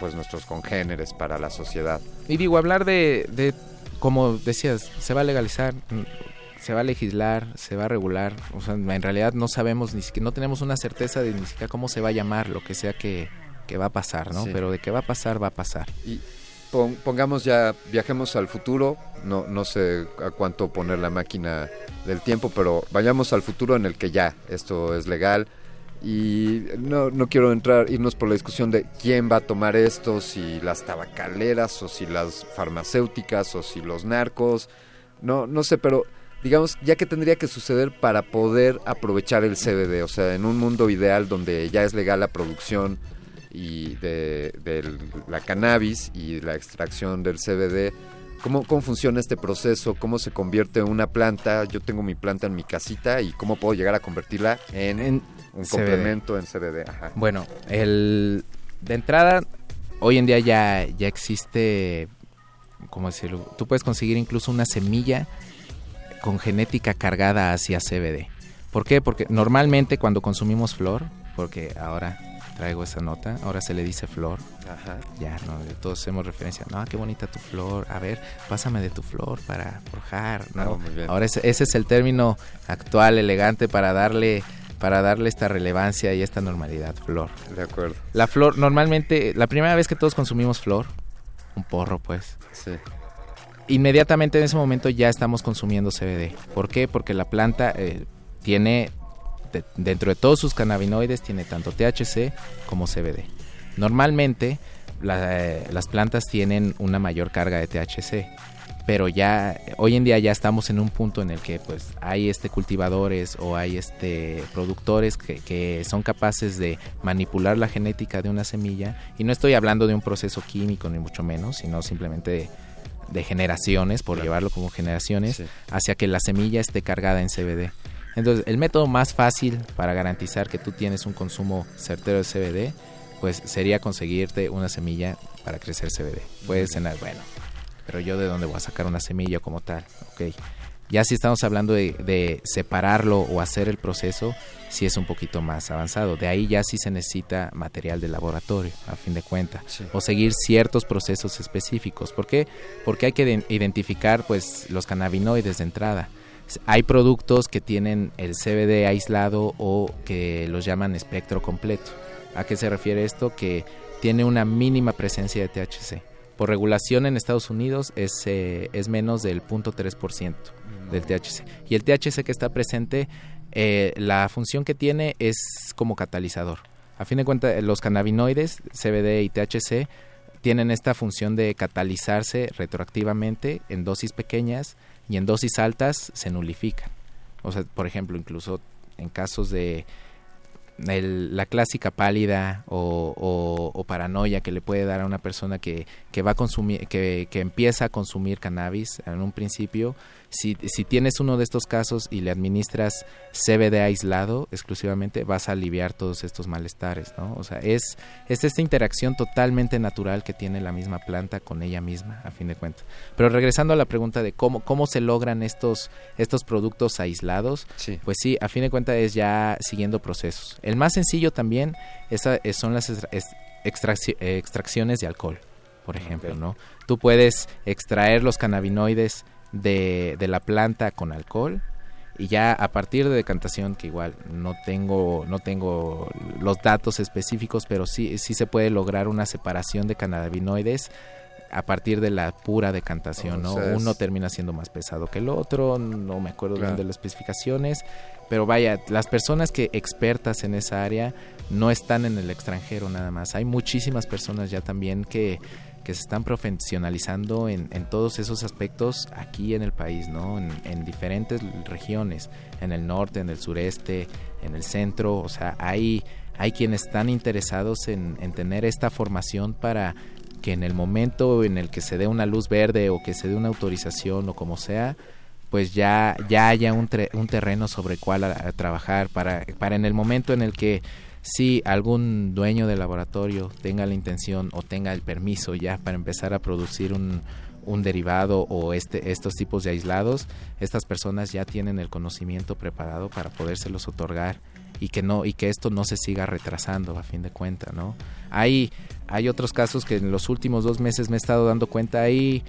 pues nuestros congéneres, para la sociedad. Y digo, hablar de, de como decías, se va a legalizar, se va a legislar, se va a regular, o sea, en realidad no sabemos, ni siquiera, no tenemos una certeza de ni siquiera cómo se va a llamar lo que sea que, va a pasar, ¿no? Pero de que va a pasar, va a pasar. Y pongamos ya, viajemos al futuro, no, no sé a cuánto poner la máquina del tiempo, pero vayamos al futuro en el que ya esto es legal. Y no, no quiero entrar, irnos por la discusión de quién va a tomar esto, si las tabacaleras o si las farmacéuticas o si los narcos, no, no sé, pero digamos, ya que tendría que suceder para poder aprovechar el CBD, o sea, en un mundo ideal donde ya es legal la producción y de, la cannabis y la extracción del CBD, ¿cómo, ¿cómo funciona este proceso? ¿Cómo se convierte en una planta? Yo tengo mi planta en mi casita y cómo puedo llegar a convertirla en, un complemento en CBD. Bueno, el, de entrada, hoy en día ya, ya existe, ¿cómo decirlo? Tú puedes conseguir incluso una semilla con genética cargada hacia CBD. ¿Por qué? Porque normalmente cuando consumimos flor, porque ahora traigo esa nota. Ahora se le dice flor. Ajá. Ya, no, todos hacemos referencia. No, qué bonita tu flor. A ver, pásame de tu flor para forjar. ¿no? Muy bien. Ahora ese, ese es el término actual, elegante, para darle para darle esta relevancia y esta normalidad, flor. De acuerdo. La flor, normalmente, la primera vez que todos consumimos flor, un porro pues, Sí. Inmediatamente en ese momento ya estamos consumiendo CBD. ¿Por qué? Porque la planta eh, tiene, de- dentro de todos sus cannabinoides, tiene tanto THC como CBD. Normalmente la- eh, las plantas tienen una mayor carga de THC, pero ya hoy en día ya estamos en un punto en el que pues hay este cultivadores o hay este productores que, que son capaces de manipular la genética de una semilla y no estoy hablando de un proceso químico ni mucho menos, sino simplemente de, generaciones, por llevarlo como generaciones, Sí. hacia que la semilla esté cargada en CBD. Entonces, el método más fácil para garantizar que tú tienes un consumo certero de CBD, pues sería conseguirte una semilla para crecer CBD. Puedes cenar, bueno, pero yo de dónde voy a sacar una semilla como tal, ok. Ya si estamos hablando de, de separarlo o hacer el proceso, sí es un poquito más avanzado. De ahí ya sí se necesita material de laboratorio, a fin de cuentas, Sí. o seguir ciertos procesos específicos. ¿Por qué? Porque hay que iden- identificar pues los cannabinoides de entrada. Hay productos que tienen el CBD aislado o que los llaman espectro completo. ¿A qué se refiere esto? Que tiene una mínima presencia de THC. Por regulación en Estados Unidos es, eh, es menos del 0.3% del THC. Y el THC que está presente, eh, la función que tiene es como catalizador. A fin de cuentas, los cannabinoides, CBD y THC, tienen esta función de catalizarse retroactivamente en dosis pequeñas y en dosis altas se nulifican. O sea, por ejemplo, incluso en casos de la clásica pálida o paranoia que le puede dar a una persona que, que va a consumir, que, que empieza a consumir cannabis en un principio, si, si tienes uno de estos casos y le administras CBD aislado exclusivamente, vas a aliviar todos estos malestares, ¿no? O sea, es, es esta interacción totalmente natural que tiene la misma planta con ella misma, a fin de cuentas. Pero regresando a la pregunta de cómo, cómo se logran estos, estos productos aislados, Sí. pues sí, a fin de cuentas es ya siguiendo procesos. El más sencillo también esa- es- son las eh, extracciones de alcohol, por ejemplo, Ok. ¿no? Tú puedes extraer los cannabinoides de, de la planta con alcohol y ya a partir de decantación, que igual no tengo, no tengo los datos específicos, pero sí, sí se puede lograr una separación de cannabinoides a partir de la pura decantación, O ¿no? Uno termina siendo más pesado que el otro, no me acuerdo bien de las especificaciones, pero vaya, las personas que expertas en esa área no están en el extranjero nada más. Hay muchísimas personas ya también que, que se están profesionalizando en, en todos esos aspectos aquí en el país, ¿no? En, en diferentes regiones, en el norte, en el sureste, en el centro, o sea, hay, hay quienes están interesados en, en tener esta formación para que en el momento en el que se dé una luz verde o que se dé una autorización o como sea, pues ya, ya haya un, tre- un terreno sobre el cual a trabajar para, para en el momento en el que si algún dueño de laboratorio tenga la intención o tenga el permiso ya para empezar a producir un, un derivado o este, estos tipos de aislados, estas personas ya tienen el conocimiento preparado para podérselos otorgar y que no y que esto no se siga retrasando a fin de cuentas, ¿no? Hay hay otros casos que en los últimos dos meses me he estado dando cuenta ahí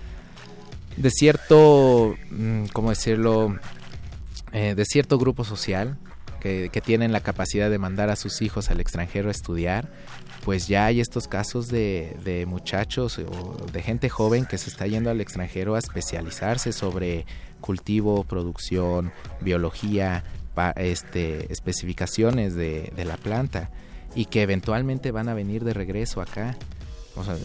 de cierto, mm, ¿cómo decirlo? Eh, de cierto grupo social que, tienen la capacidad de mandar a sus hijos al extranjero a estudiar, pues ya hay estos casos de, muchachos o de gente joven que se está yendo al extranjero a especializarse sobre cultivo, producción, biología, este, especificaciones de, de la planta y que eventualmente van a venir de regreso acá. O sea,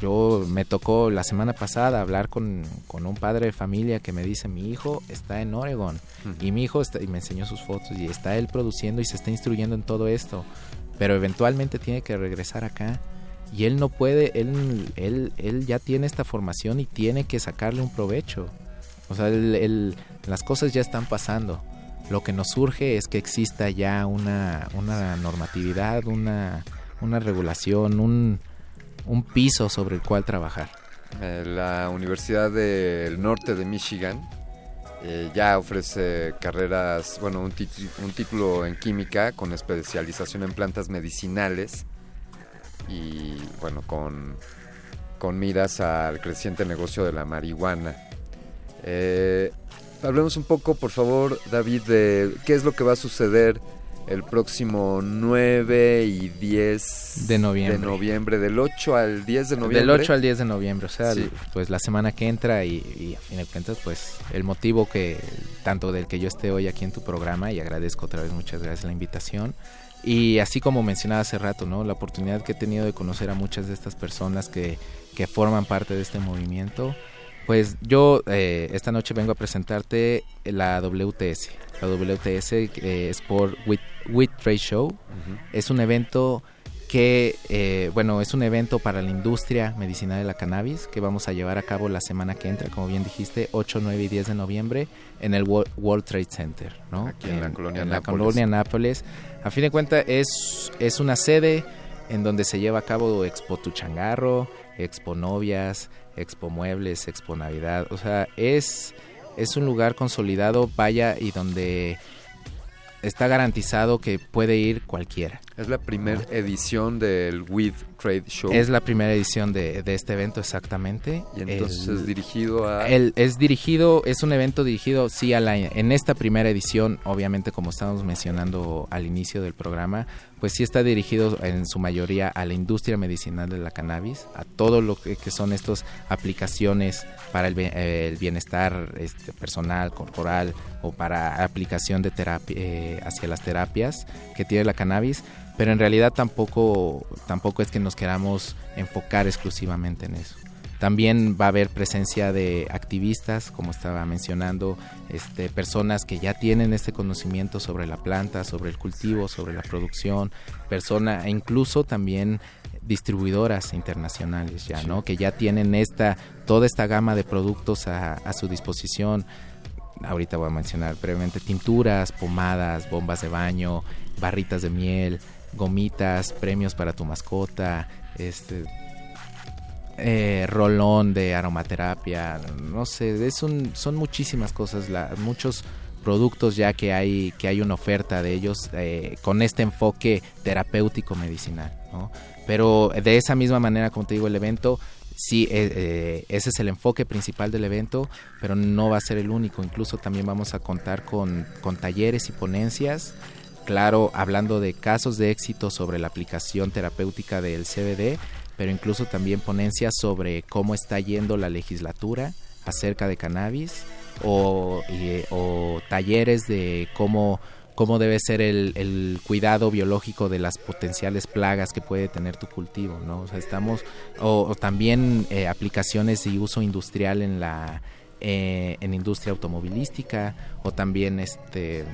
yo me tocó la semana pasada hablar con, con un padre de familia que me dice, mi hijo está en Oregon y mi hijo está, y me enseñó sus fotos y está él produciendo y se está instruyendo en todo esto, pero eventualmente tiene que regresar acá y él no puede, él, él, él ya tiene esta formación y tiene que sacarle un provecho. O sea, él- él- las cosas ya están pasando. Lo que nos surge es que exista ya una, una normatividad, una, una regulación, un, un piso sobre el cual trabajar. Eh, la Universidad del Norte de Michigan eh, ya ofrece carreras, bueno, un, un título en química con especialización en plantas medicinales y bueno, con, con miras al creciente negocio de la marihuana. Eh, hablemos un poco, por favor, David, de qué es lo que va a suceder el próximo 9 y 10 de noviembre. de noviembre, del 8 al 10 de noviembre. Del 8 al 10 de noviembre, o sea, Sí. pues la semana que entra y, y a fin de cuentas, pues el motivo que, tanto del que yo esté hoy aquí en tu programa, y agradezco otra vez, muchas gracias la invitación, y así como mencionaba hace rato, ¿no? La oportunidad que he tenido de conocer a muchas de estas personas que, que forman parte de este movimiento, pues yo eh, esta noche vengo a presentarte la WTS. La WTS eh, Sport with, with Trade Show. Es un evento que, eh, bueno, es un evento para la industria medicinal de la cannabis que vamos a llevar a cabo la semana que entra, como bien dijiste, 8, 9 y 10 de noviembre en el Wo- World Trade Center, ¿no? Aquí en la colonia en la Nápoles. colonia Nápoles. A fin de cuentas, es, es una sede en donde se lleva a cabo Expo Tuchangarro, Expo Novias, Expo Muebles, Expo Navidad. O sea, es, es un lugar consolidado, vaya, y donde está garantizado que puede ir cualquiera. Es la primera edición del With Trade Show. Es la primera edición de, de este evento exactamente. y entonces El- es dirigido a... el- es dirigido, es un evento dirigido, sí, a la, en esta primera edición, obviamente como estábamos mencionando al inicio del programa, pues sí está dirigido en su mayoría a la industria medicinal de la cannabis, a todo lo que, son estas aplicaciones para el bienestar este, personal, corporal o para aplicación de terapia, eh, hacia las terapias que tiene la cannabis, pero en realidad tampoco, tampoco es que nos queramos enfocar exclusivamente en eso. También va a haber presencia de activistas, como estaba mencionando, este, personas que ya tienen este conocimiento sobre la planta, sobre el cultivo, sobre la producción, persona, e incluso también distribuidoras internacionales ya, ¿no? Que ya tienen esta, toda esta gama de productos a, a su disposición. Ahorita voy a mencionar brevemente tinturas, pomadas, bombas de baño, barritas de miel, gomitas, premios para tu mascota, este eh, rolón de aromaterapia, no sé, es un- son muchísimas cosas, muchos productos ya que hay que hay una oferta de ellos eh, con este enfoque terapéutico medicinal. Pero de esa misma manera, como te digo, el evento sí, eh, eh, ese es el enfoque principal del evento, pero no va a ser el único. Incluso también vamos a contar con, con talleres y ponencias. Claro, hablando de casos de éxito sobre la aplicación terapéutica del CBD, pero incluso también ponencias sobre cómo está yendo la legislatura acerca de cannabis o, y- o talleres de cómo, cómo debe ser el, el cuidado biológico de las potenciales plagas que puede tener tu cultivo, ¿no? O sea, estamos, o, también eh, aplicaciones de uso industrial en la eh, en industria automovilística o también este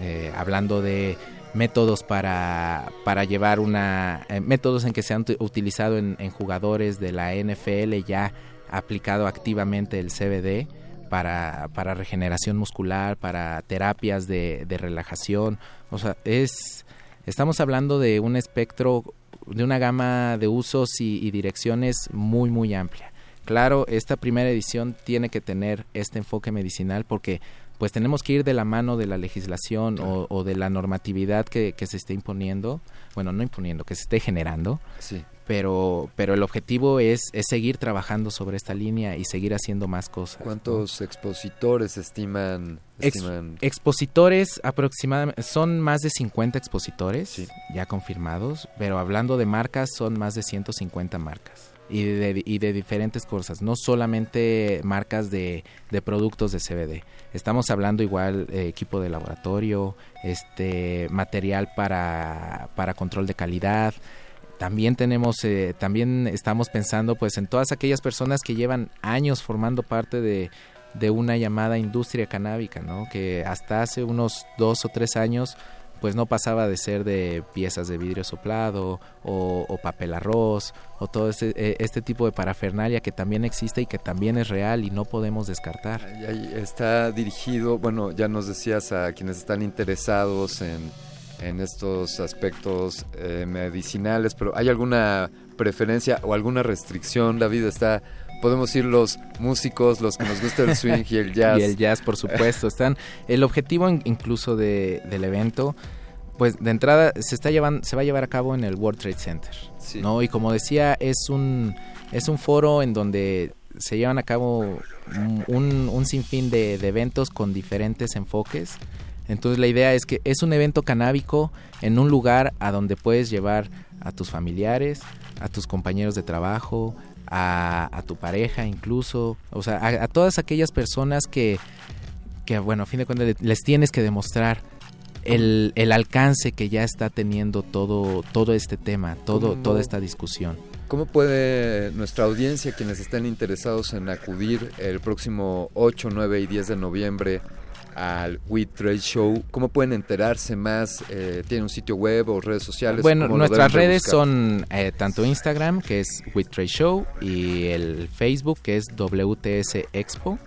eh, hablando de métodos para, para llevar una eh, métodos en que se han utilizado en, jugadores de la NFL ya aplicado activamente el CBD para, para regeneración muscular, para terapias de, de relajación. O sea, es estamos hablando de un espectro, de una gama de usos y direcciones muy, muy amplia. Claro, esta primera edición tiene que tener este enfoque medicinal porque pues tenemos que ir de la mano de la legislación o, o de la normatividad que, que se esté imponiendo, bueno, no imponiendo, que se esté generando, Sí. pero, pero el objetivo es, es seguir trabajando sobre esta línea y seguir haciendo más cosas. ¿no? ¿Cuántos expositores estiman? Ex-? Expositores aproximadamente, son más de 50 expositores Sí. ya confirmados, pero hablando de marcas son más de 150 marcas. Y de, y de diferentes cosas, no solamente marcas de, de productos de CBD. Estamos hablando igual eh, equipo de laboratorio, este material para, para control de calidad, también tenemos eh, también estamos pensando pues en todas aquellas personas que llevan años formando parte de, de una llamada industria canábica no que hasta hace unos dos o tres años pues no pasaba de ser de piezas de vidrio soplado o, papel arroz o todo este, eh, este tipo de parafernalia que también existe y que también es real y no podemos descartar. Está dirigido, bueno, ya nos decías a quienes están interesados en, en estos aspectos eh, medicinales, pero ¿hay alguna preferencia o alguna restricción? David, está, podemos ir los músicos, los que nos gusta el swing y el jazz. Y el jazz, por supuesto. Están, el objetivo in- incluso de, del evento, Pues de entrada se está llevando, se va a llevar a cabo en el World Trade Center, Sí. ¿no? Y como decía, es un es un foro en donde se llevan a cabo un, un sinfín de, de eventos con diferentes enfoques. Entonces la idea es que es un evento canábico en un lugar a donde puedes llevar a tus familiares, a tus compañeros de trabajo, a, a tu pareja incluso, o sea, a, a todas aquellas personas que, que, bueno, a fin de cuentas le- les tienes que demostrar el, el alcance que ya está teniendo todo, todo este tema, todo, toda esta discusión. ¿Cómo puede nuestra audiencia, quienes estén interesados en acudir el próximo 8, 9 y 10 de noviembre al WIT Trade Show, cómo pueden enterarse más? Eh, ¿Tiene un sitio web o redes sociales? Bueno, ¿Cómo lo nuestras redes buscar? son eh, tanto Instagram, que es With Trade Show, y el Facebook, que es WTS Expo.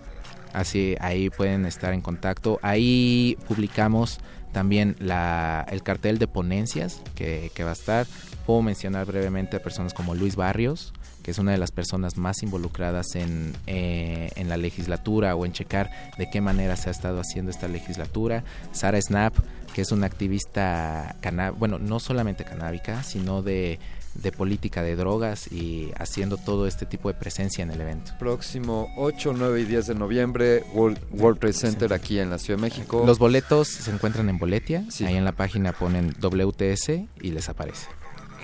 Así, ahí pueden estar en contacto. Ahí publicamos también la, el cartel de ponencias que, que va a estar. Puedo mencionar brevemente a personas como Luis Barrios, que es una de las personas más involucradas en, eh, en la legislatura o en checar de qué manera se ha estado haciendo esta legislatura. Sara Snap, que es una activista, bueno, no solamente canábica, sino de, de política de drogas y haciendo todo este tipo de presencia en el evento. Próximo 8, 9 y 10 de noviembre, World, World Trade Center aquí en la Ciudad de México. Los boletos se encuentran en Boletia, Sí. ahí en la página ponen WTS y les aparece.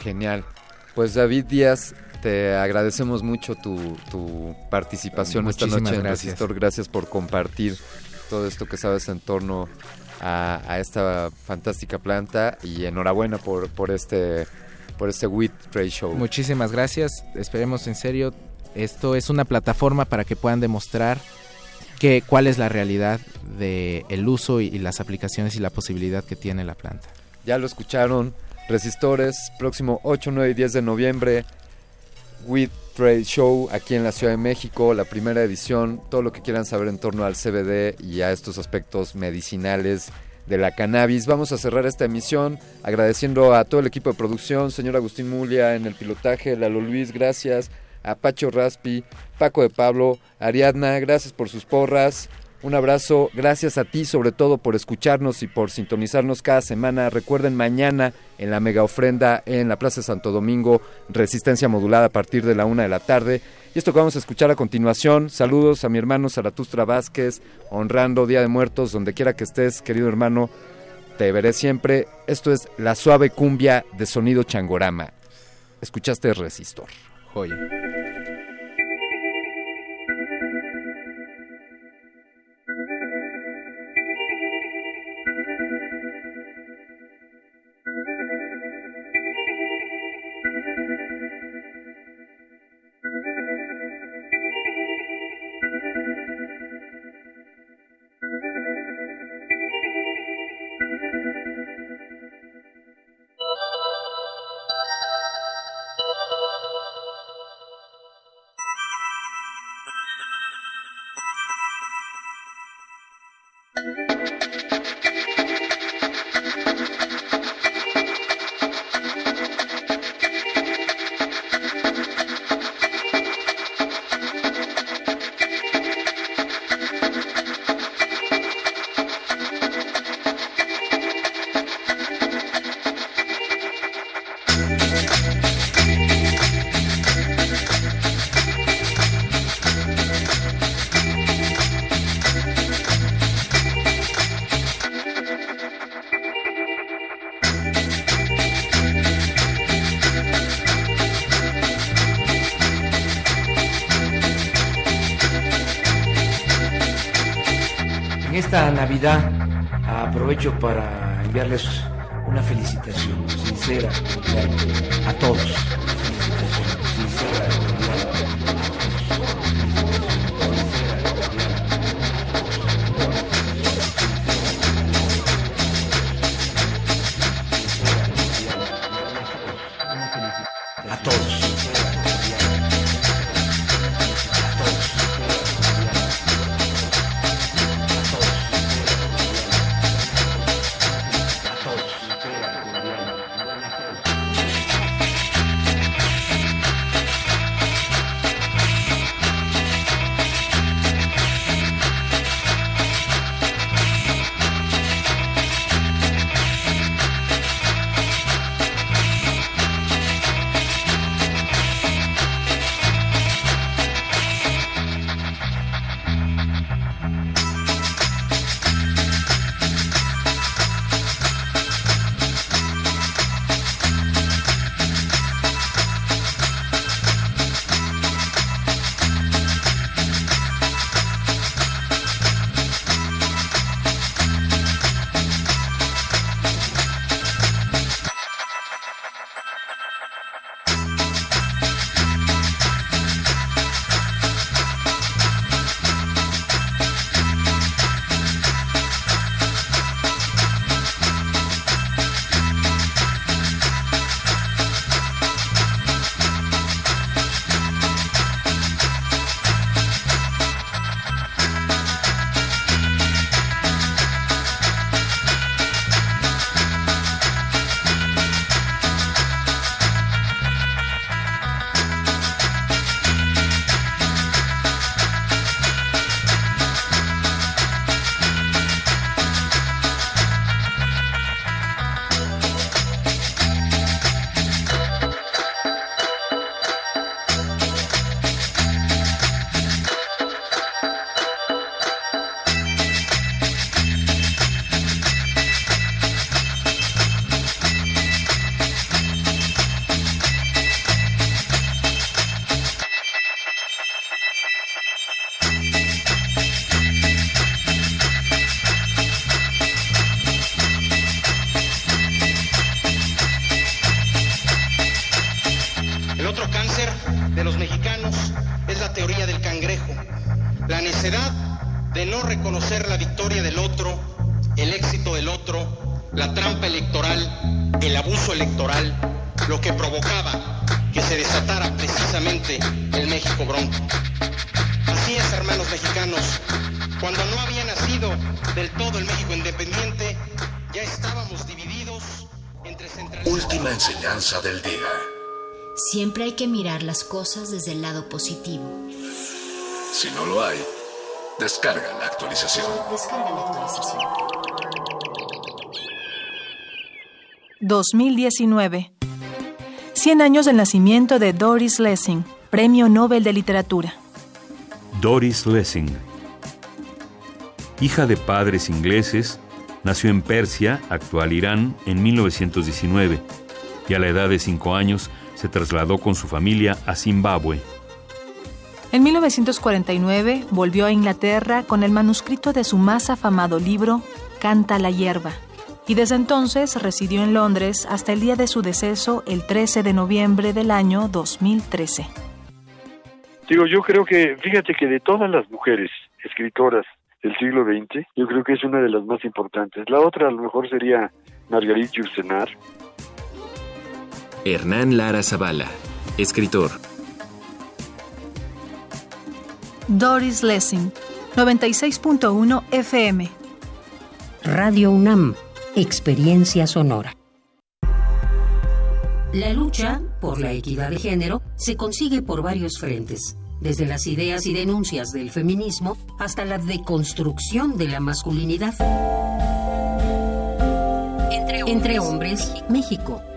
Genial. Pues David Díaz, te agradecemos mucho tu, tu participación esta Muchísimas noche en gracias. Resistor. Gracias por compartir todo esto que sabes en torno a, a esta fantástica planta y enhorabuena por, por este por este WIT Trade Show. Muchísimas gracias, esperemos en serio, esto es una plataforma para que puedan demostrar que, cuál es la realidad de el uso y, y las aplicaciones y la posibilidad que tiene la planta. Ya lo escucharon. Resistores, próximo 8, 9 y 10 de noviembre. WIT Trade Show aquí en la Ciudad de México, la primera edición. Todo lo que quieran saber en torno al CBD y a estos aspectos medicinales de la cannabis. Vamos a cerrar esta emisión agradeciendo a todo el equipo de producción, señor Agustín Mulia en el pilotaje, Lalo Luis, gracias. A Pacho Raspi, Paco de Pablo, Ariadna, gracias por sus porras. Un abrazo, gracias a ti sobre todo por escucharnos y por sintonizarnos cada semana. Recuerden mañana en la mega ofrenda en la Plaza Santo Domingo, resistencia modulada a partir de la una de la tarde. Y esto que vamos a escuchar a continuación, saludos a mi hermano Zaratustra Vázquez, honrando Día de Muertos, donde quiera que estés, querido hermano, te veré siempre. Esto es la suave cumbia de sonido changorama. Escuchaste Resistor. Joya. Del día. Siempre hay que mirar las cosas desde el lado positivo. Si no lo hay, descarga la actualización. Descarga la actualización. 2019. 100 años del nacimiento de Doris Lessing, Premio Nobel de Literatura. Doris Lessing. Hija de padres ingleses, nació en Persia, actual Irán, en 1919 y a la edad de 5 años se trasladó con su familia a Zimbabue. En 1949 volvió a Inglaterra con el manuscrito de su más afamado libro, Canta la hierba, y desde entonces residió en Londres hasta el día de su deceso el 13 de noviembre del año 2013. Digo, yo creo que, fíjate que de todas las mujeres escritoras del siglo XX, yo creo que es una de las más importantes. La otra a lo mejor sería Marguerite Yourcenar. Hernán Lara Zavala, escritor. Doris Lessing, 96.1 FM. Radio UNAM, Experiencia Sonora. La lucha por la equidad de género se consigue por varios frentes, desde las ideas y denuncias del feminismo hasta la deconstrucción de la masculinidad. Entre hombres, México,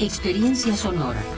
experiencia sonora.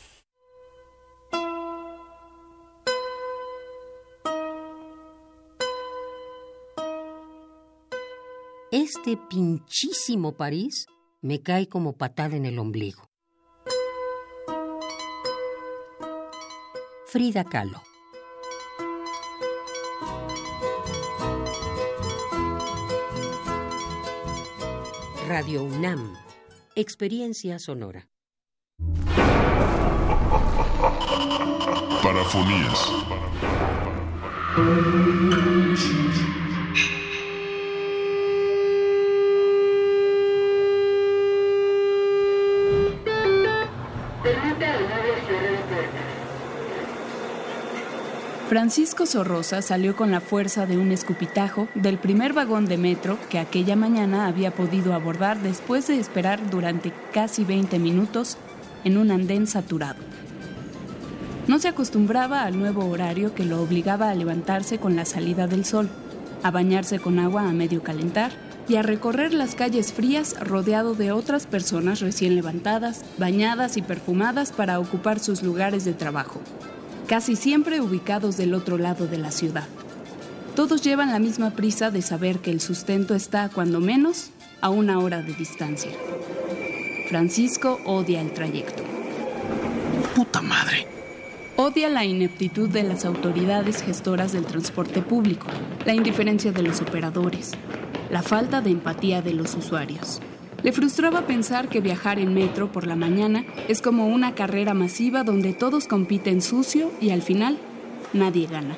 Este pinchísimo París me cae como patada en el ombligo. Frida Kahlo. Radio UNAM. Experiencia sonora. Parafonías. Francisco Sorrosa salió con la fuerza de un escupitajo del primer vagón de metro que aquella mañana había podido abordar después de esperar durante casi 20 minutos en un andén saturado. No se acostumbraba al nuevo horario que lo obligaba a levantarse con la salida del sol, a bañarse con agua a medio calentar y a recorrer las calles frías rodeado de otras personas recién levantadas, bañadas y perfumadas para ocupar sus lugares de trabajo casi siempre ubicados del otro lado de la ciudad. Todos llevan la misma prisa de saber que el sustento está, cuando menos, a una hora de distancia. Francisco odia el trayecto. ¡Puta madre! Odia la ineptitud de las autoridades gestoras del transporte público, la indiferencia de los operadores, la falta de empatía de los usuarios. Le frustraba pensar que viajar en metro por la mañana es como una carrera masiva donde todos compiten sucio y al final nadie gana.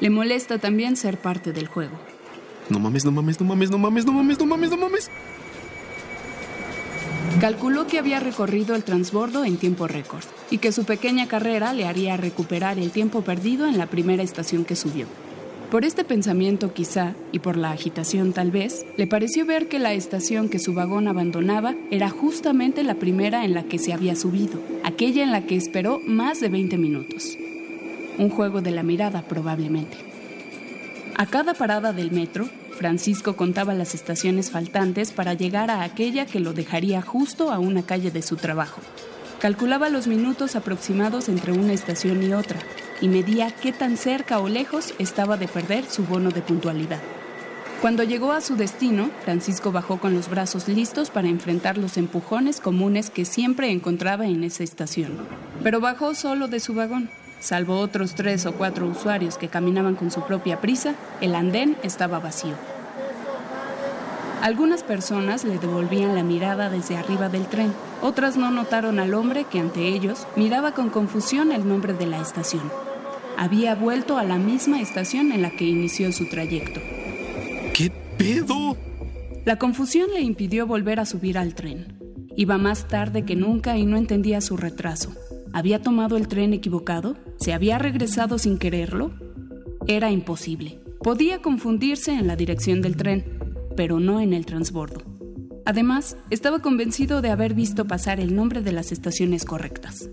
Le molesta también ser parte del juego. No mames, no mames, no mames, no mames, no mames, no mames, no mames. Calculó que había recorrido el transbordo en tiempo récord y que su pequeña carrera le haría recuperar el tiempo perdido en la primera estación que subió. Por este pensamiento quizá, y por la agitación tal vez, le pareció ver que la estación que su vagón abandonaba era justamente la primera en la que se había subido, aquella en la que esperó más de 20 minutos. Un juego de la mirada probablemente. A cada parada del metro, Francisco contaba las estaciones faltantes para llegar a aquella que lo dejaría justo a una calle de su trabajo. Calculaba los minutos aproximados entre una estación y otra y medía qué tan cerca o lejos estaba de perder su bono de puntualidad. Cuando llegó a su destino, Francisco bajó con los brazos listos para enfrentar los empujones comunes que siempre encontraba en esa estación. Pero bajó solo de su vagón. Salvo otros tres o cuatro usuarios que caminaban con su propia prisa, el andén estaba vacío. Algunas personas le devolvían la mirada desde arriba del tren, otras no notaron al hombre que ante ellos miraba con confusión el nombre de la estación. Había vuelto a la misma estación en la que inició su trayecto. ¿Qué pedo? La confusión le impidió volver a subir al tren. Iba más tarde que nunca y no entendía su retraso. ¿Había tomado el tren equivocado? ¿Se había regresado sin quererlo? Era imposible. Podía confundirse en la dirección del tren, pero no en el transbordo. Además, estaba convencido de haber visto pasar el nombre de las estaciones correctas.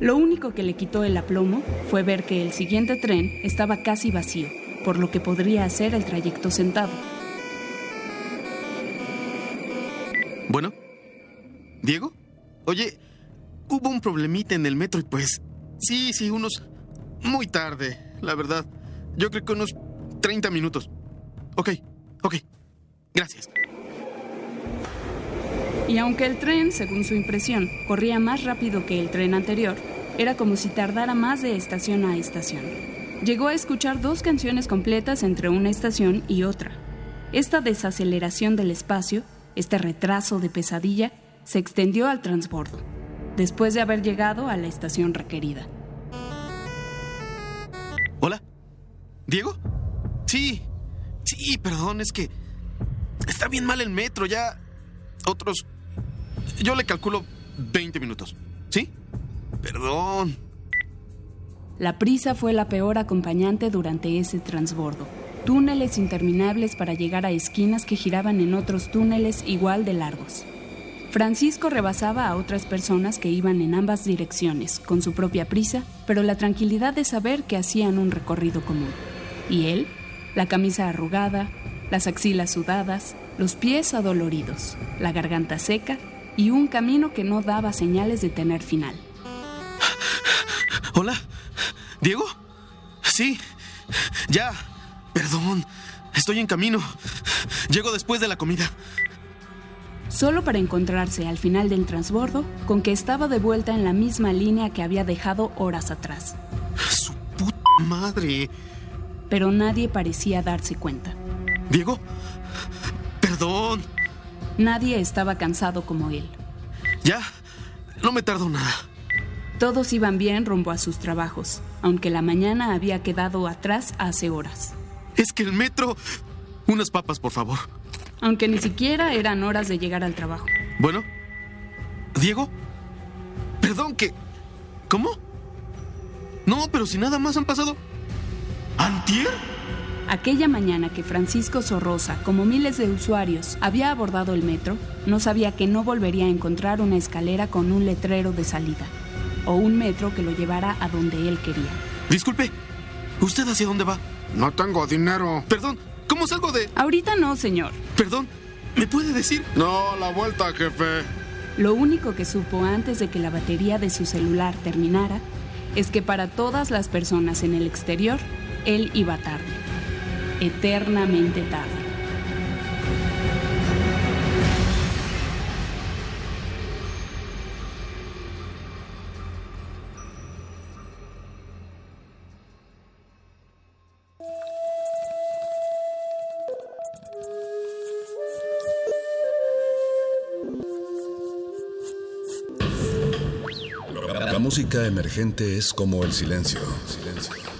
Lo único que le quitó el aplomo fue ver que el siguiente tren estaba casi vacío, por lo que podría hacer el trayecto sentado. Bueno, Diego, oye, hubo un problemita en el metro y pues, sí, sí, unos... Muy tarde, la verdad. Yo creo que unos 30 minutos. Ok, ok. Gracias. Y aunque el tren, según su impresión, corría más rápido que el tren anterior, era como si tardara más de estación a estación. Llegó a escuchar dos canciones completas entre una estación y otra. Esta desaceleración del espacio, este retraso de pesadilla, se extendió al transbordo, después de haber llegado a la estación requerida. ¿Hola? ¿Diego? Sí, sí, perdón, es que está bien mal el metro, ya otros... Yo le calculo 20 minutos, ¿sí? Perdón. La prisa fue la peor acompañante durante ese transbordo. Túneles interminables para llegar a esquinas que giraban en otros túneles igual de largos. Francisco rebasaba a otras personas que iban en ambas direcciones, con su propia prisa, pero la tranquilidad de saber que hacían un recorrido común. Y él, la camisa arrugada, las axilas sudadas, los pies adoloridos, la garganta seca y un camino que no daba señales de tener final. Hola, Diego. Sí, ya. Perdón, estoy en camino. Llego después de la comida. Solo para encontrarse al final del transbordo con que estaba de vuelta en la misma línea que había dejado horas atrás. Su puta madre. Pero nadie parecía darse cuenta. Diego, perdón. Nadie estaba cansado como él. Ya, no me tardo nada. Todos iban bien rumbo a sus trabajos, aunque la mañana había quedado atrás hace horas. Es que el metro... Unas papas, por favor. Aunque ni siquiera eran horas de llegar al trabajo. Bueno, Diego, perdón que... ¿Cómo? No, pero si nada más han pasado... ¿Antier? Aquella mañana que Francisco Sorrosa, como miles de usuarios, había abordado el metro, no sabía que no volvería a encontrar una escalera con un letrero de salida, o un metro que lo llevara a donde él quería. Disculpe, ¿usted hacia dónde va? No tengo dinero. Perdón, ¿cómo salgo de...? Ahorita no, señor. Perdón, ¿me puede decir? No, la vuelta, jefe. Lo único que supo antes de que la batería de su celular terminara es que para todas las personas en el exterior, él iba tarde. Eternamente tarde. La música emergente es como el silencio. Silencio.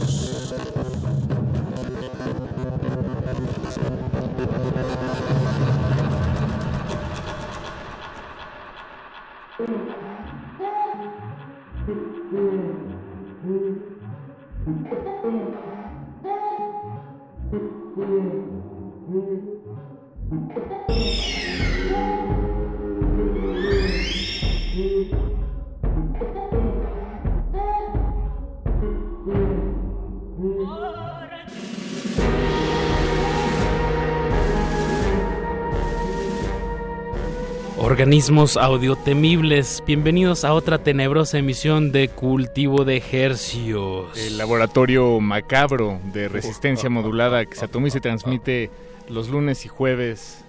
Organismos audiotemibles, bienvenidos a otra tenebrosa emisión de Cultivo de Ejercios. El laboratorio macabro de resistencia modulada que se y transmite los lunes y jueves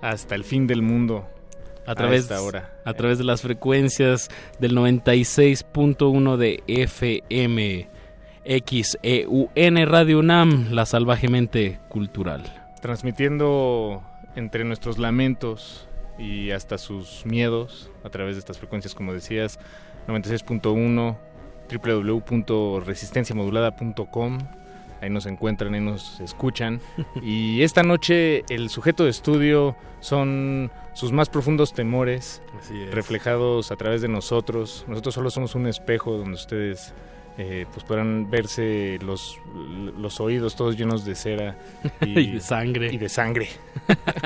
hasta el fin del mundo. A través, hora. a través de las frecuencias del 96.1 de FM, XEUN Radio UNAM, la salvajemente cultural. Transmitiendo entre nuestros lamentos y hasta sus miedos a través de estas frecuencias, como decías, 96.1, www.resistenciamodulada.com. Ahí nos encuentran, ahí nos escuchan. Y esta noche el sujeto de estudio son sus más profundos temores reflejados a través de nosotros. Nosotros solo somos un espejo donde ustedes eh, pues podrán verse los, los oídos todos llenos de cera y, de sangre. Y de sangre.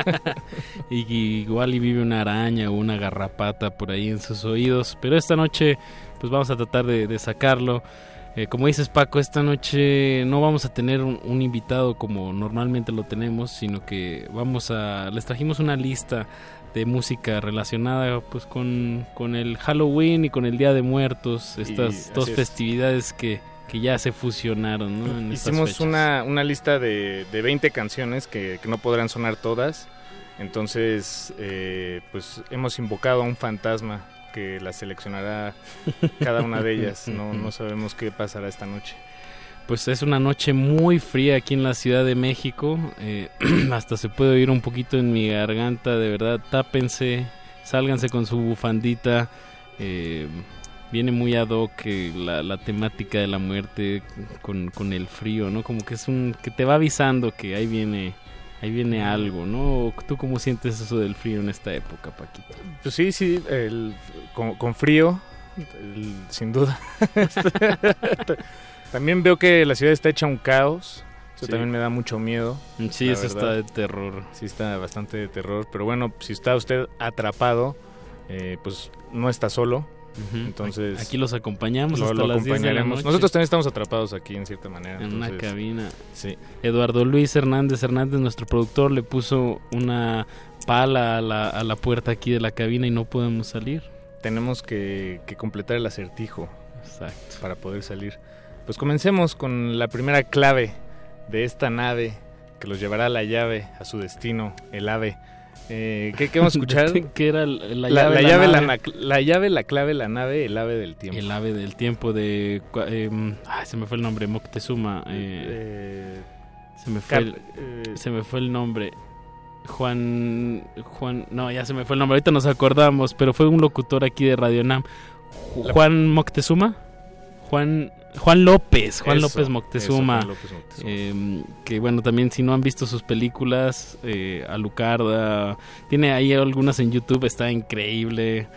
y igual y vive una araña o una garrapata por ahí en sus oídos. Pero esta noche pues vamos a tratar de, de sacarlo. Eh, como dices Paco, esta noche no vamos a tener un, un, invitado como normalmente lo tenemos, sino que vamos a les trajimos una lista de música relacionada pues con, con el Halloween y con el Día de Muertos, estas Y dos es. festividades que, que ya se fusionaron, ¿no? En Hicimos una, una lista de, de 20 canciones que, que no podrán sonar todas. Entonces, eh, pues hemos invocado a un fantasma que la seleccionará cada una de ellas. No, no sabemos qué pasará esta noche. Pues es una noche muy fría aquí en la Ciudad de México. eh, hasta se puede oír un poquito en mi garganta, de verdad. Tápense, sálganse con su bufandita. eh, viene muy ad hoc eh, la, la temática de la muerte con, con el frío, ¿no? Como que es un que te va avisando que ahí viene ahí viene algo, ¿no? ¿Tú cómo sientes eso del frío en esta época, Paquito? Pues sí, sí, el- con, con frío, el- sin duda. también veo que la ciudad está hecha un caos. Eso Sí. también me da mucho miedo. Sí, eso está de terror. Sí, está bastante de terror. Pero bueno, si está usted atrapado, eh, pues no está solo. Entonces. Aquí los acompañamos lo- hasta lo las 10 de la acompañaremos. noche. Nosotros también estamos atrapados aquí en cierta manera. en una cabina. Sí. Eduardo Luis Hernández Hernández, nuestro productor, le puso una pala a la, a la puerta aquí de la cabina y no podemos salir. Tenemos que, que completar el acertijo. Exacto. Para poder salir. Pues comencemos con la primera clave de esta nave que los llevará a la llave, a su destino, el ave. Eh, ¿qué, qué vamos a escuchar? ¿Qué era la la, llave, la la llave, nave? la, na- la llave, la clave, la nave, el ave del tiempo. El ave del tiempo de... em, ay, se me fue el nombre, Moctezuma. eh, Eh, se, me fue Cap- el, eh, se me fue el nombre. Juan... Juan... No, ya se me fue el nombre. Ahorita nos acordamos, pero fue un locutor aquí de Radio Nam. Juan Moctezuma. Juan... Juan López, Juan Eso, López eso, Moctezuma, Juan López Moctezuma. eh, que bueno, también si no han visto sus películas, eh, Alucarda, tiene ahí algunas en YouTube, está increíble,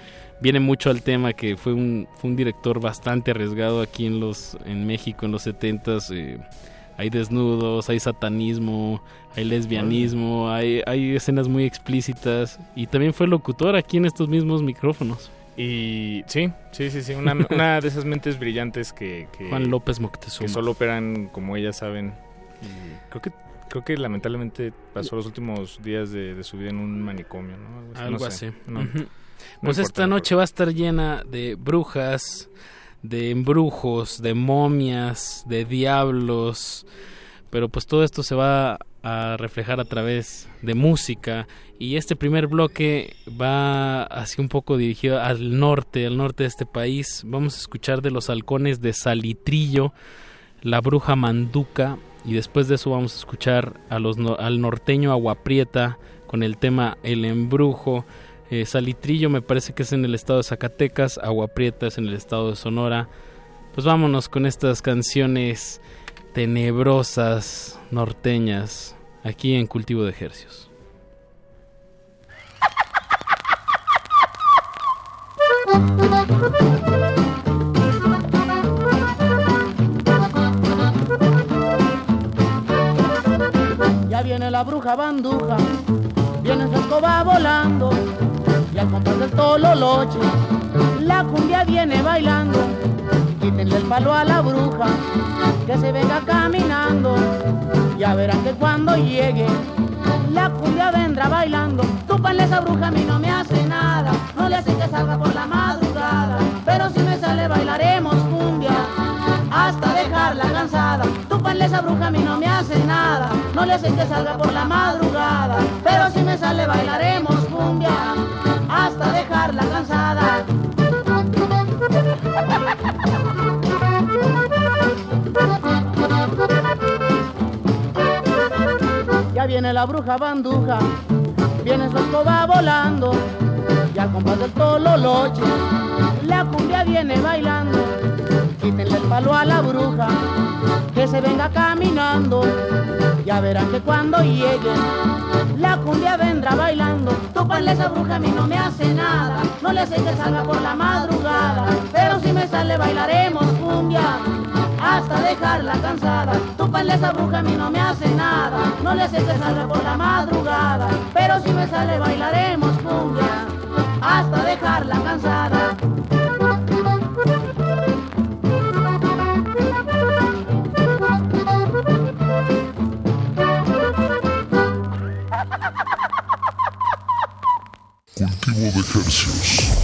viene mucho al tema que fue un, fue un director bastante arriesgado aquí en los en México en los 70s, eh, hay desnudos, hay satanismo, hay lesbianismo, hay, hay escenas muy explícitas y también fue locutor aquí en estos mismos micrófonos. Y sí, sí, sí, sí, una, una de esas mentes brillantes que, que- Juan López Moctezuma. que solo operan como ellas saben. Y creo que creo que lamentablemente pasó los últimos días de, de su vida en un manicomio, ¿no? Algo No así. sé, no- Ujú. no pues importa, esta no noche va a estar llena de brujas, de embrujos, de momias, de diablos. Pero pues todo esto se va a reflejar a través de música. Y este primer bloque va así un poco dirigido al norte, al norte de este país. Vamos a escuchar de los halcones de Salitrillo, la bruja manduca y después de eso vamos a escuchar al norteño Aguaprieta con el tema El Embrujo. Eh, Salitrillo me parece que es en el estado de Zacatecas, Aguaprieta es en el estado de Sonora. Pues vámonos con estas canciones tenebrosas, norteñas, aquí en Cultivo de Ejercios. Ya viene la bruja banduja, viene su escoba volando, y al compás del tololoche, la cumbia viene bailando. Quítenle el palo a la bruja, que se venga caminando, ya verán que cuando llegue, la cumbia vendrá bailando. Túpanle esa bruja, a mí no me hace nada, no le hace que salga por la madrugada, pero si me sale bailaremos cumbia hasta dejarla cansada. Túpanle esa bruja, a mí no me hace nada, no le hace que salga por la madrugada, pero si me sale bailaremos cumbia hasta dejarla cansada. Ya viene la bruja banduja, viene su escoba volando, y al compás del tololoche, la cumbia viene bailando. Quítenle el palo a la bruja, que se venga caminando, ya verán que cuando llegue, la cumbia vendrá bailando. Túpanle esa bruja, a mí no me hace nada, no le hace que salga por la madrugada, pero si me sale bailaremos cumbia hasta dejarla cansada. Túpanle esa bruja, a mí no me hace nada, no le hace que salga por la madrugada, pero si me sale bailaremos cumbia hasta dejarla cansada. Cultivo de ejercicios.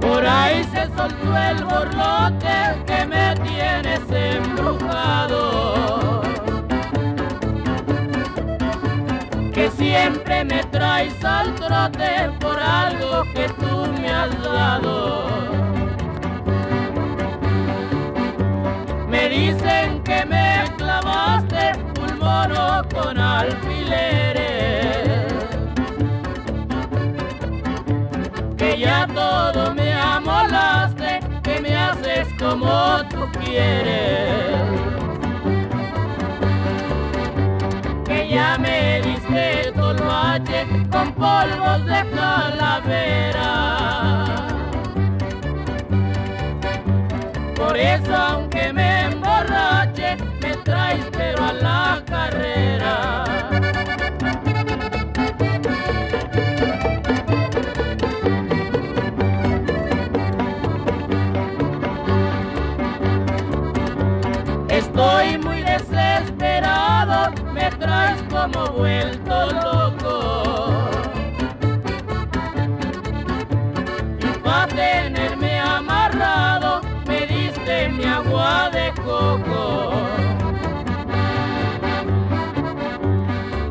Por ahí se soltó el borlote que me tienes embrujado. Siempre me traes al trote por algo que tú me has dado. Me dicen que me clavaste un mono con alfileres. que ya todo me amolaste, que me haces como tú quieres. Diste tolvache con polvos de calavera. Por eso aunque me emborrache, me traes pero a la carrera. Traes como vuelto loco. Y para tenerme amarrado, me diste mi agua de coco.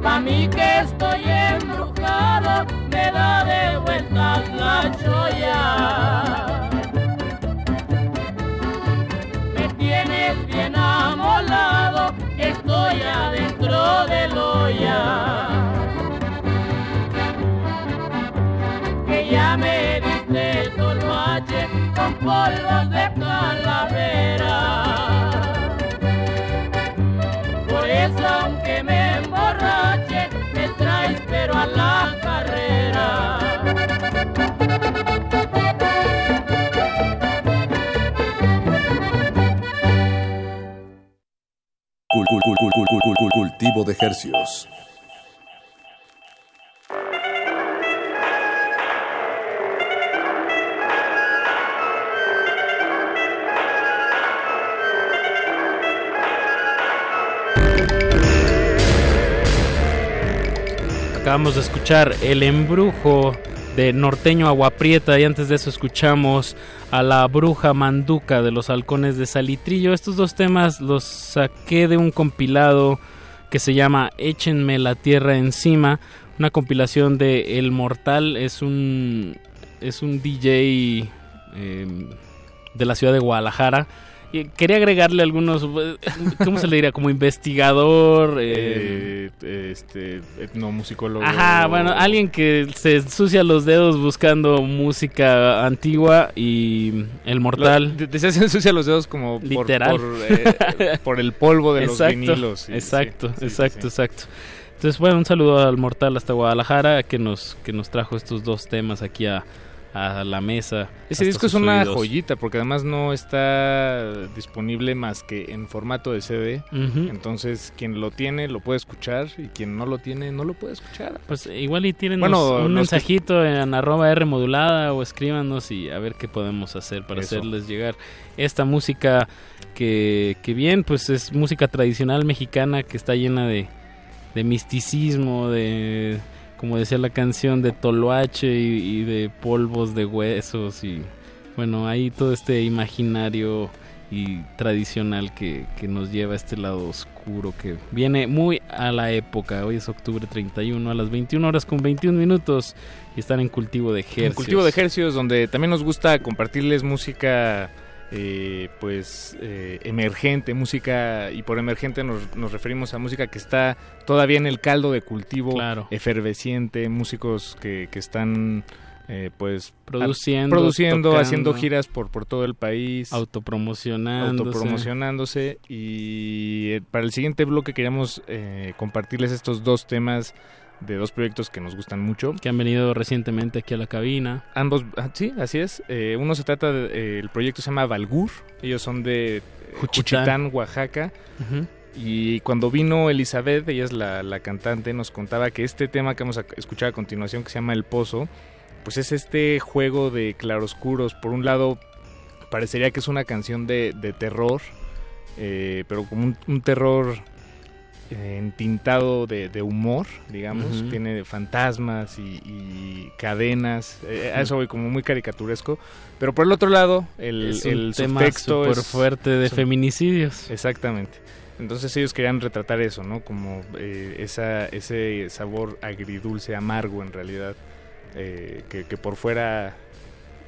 Pa' mí que estoy embrujado, me da de vueltas la choya. Del olla. Que ya me diste el tolvache con polvos de calavera. Por eso aunque me emborrache, me traes pero a la carrera. De ejercicios. Acabamos de escuchar El Embrujo de Norteño Aguaprieta y antes de eso escuchamos a la Bruja Manduca de los Halcones de Salitrillo. Estos dos temas los saqué de un compilado que se llama Échenme la tierra encima, una compilación de El Mortal, es un es un DJ eh, de la ciudad de Guadalajara. Y quería agregarle algunos, ¿cómo se le diría? Como investigador. Eh, este, etnomusicólogo. Ajá, bueno, alguien que se ensucia los dedos buscando música antigua y el mortal. Lo, se ensucia los dedos como Literal. Por, eh, por el polvo de exacto, los vinilos. Sí, exacto, sí, exacto, exacto. Entonces, bueno, un saludo al mortal hasta Guadalajara que nos, que nos trajo estos dos temas aquí a, a la mesa. Ese disco es una oídos. joyita porque además no está disponible más que en formato de CD. Uh -huh. Entonces, quien lo tiene lo puede escuchar y quien no lo tiene no lo puede escuchar. Pues igual y tienen bueno, un mensajito que... en arroba R modulada o escríbanos y a ver qué podemos hacer para Eso. hacerles llegar esta música que, que bien, pues es música tradicional mexicana que está llena de, de misticismo, de como decía la canción de Toloache y, y, de polvos de huesos y bueno, hay todo este imaginario y tradicional que, que, nos lleva a este lado oscuro que viene muy a la época. Hoy es octubre 31 a las 21 horas con 21 minutos y están en cultivo de hercios. En cultivo de hercios donde también nos gusta compartirles música eh, pues eh, emergente, música, y por emergente nos, nos, referimos a música que está todavía en el caldo de cultivo, claro. efervesciente, músicos que, que están eh, pues produciendo, produciendo haciendo giras por, por todo el país, autopromocionándose. autopromocionándose y eh, para el siguiente bloque queríamos eh, compartirles estos dos temas de dos proyectos que nos gustan mucho. Que han venido recientemente aquí a la cabina. Ambos, ah, sí, así es. Eh, uno se trata, de, eh, el proyecto se llama Valgur, ellos son de Juchitán, Juchitán Oaxaca. Uh -huh. Y cuando vino Elizabeth, ella es la, la, cantante, nos contaba que este tema que vamos a escuchar a continuación, que se llama El Pozo, pues es este juego de claroscuros. Por un lado, parecería que es una canción de, de terror, eh, pero como un, un terror entintado de, de, humor, digamos, uh -huh. tiene fantasmas y, y cadenas, eh, a eso voy como muy caricaturesco, pero por el otro lado, el, es el tema subtexto es fuerte de son, feminicidios. Exactamente. Entonces ellos querían retratar eso, ¿no? Como eh, esa, ese sabor agridulce, amargo en realidad, eh, que, que por fuera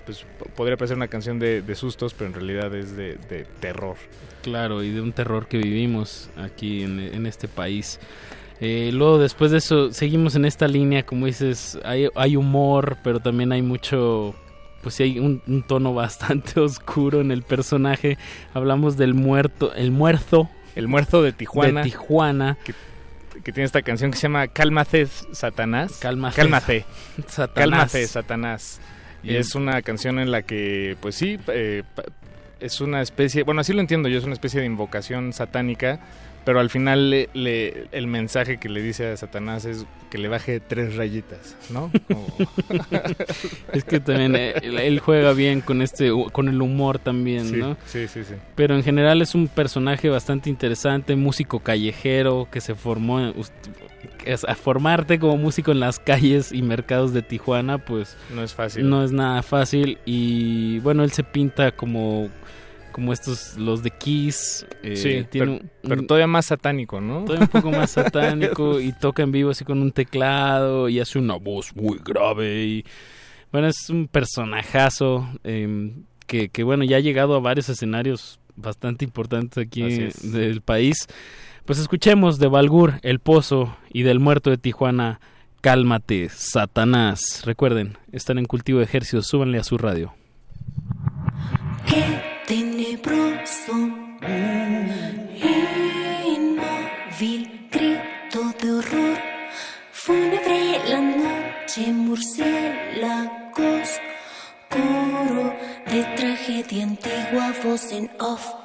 pues podría parecer una canción de, de, sustos, pero en realidad es de, de, terror. Claro, y de un terror que vivimos aquí en, en este país. Eh, luego, después de eso, seguimos en esta línea, como dices, hay, hay humor, pero también hay mucho, pues sí hay un, un, tono bastante oscuro en el personaje. Hablamos del muerto, el muerto. El muerto de Tijuana. De Tijuana. Que, que tiene esta canción que se llama Cálmate, Satanás. Cálmate. Cálmate. Satanás. Cálmate, Satanás. Y es una canción en la que, pues sí, eh, es una especie, bueno, así lo entiendo yo, es una especie de invocación satánica, pero al final le, le, el mensaje que le dice a Satanás es que le baje tres rayitas, ¿no? Como... es que también él, él, juega bien con este, con el humor también, sí, ¿no? Sí, sí, sí. Pero en general es un personaje bastante interesante, músico callejero que se formó a formarte como músico en las calles y mercados de Tijuana, pues no es fácil. No es nada fácil y bueno, él se pinta como como estos los de Kiss, eh, sí, tiene pero, un, pero, todavía más satánico, ¿no? Todavía un poco más satánico y toca en vivo así con un teclado y hace una voz muy grave y bueno, es un personajazo eh, que, que bueno, ya ha llegado a varios escenarios bastante importantes aquí del país. Pues escuchemos de Balgur, El Pozo y del Muerto de Tijuana, Cálmate, Satanás. Recuerden, están en cultivo de ejercicios, súbanle a su radio. Qué tenebroso, inmóvil, grito de horror, fúnebre la noche, murciélagos, coro de tragedia antigua, voz en off.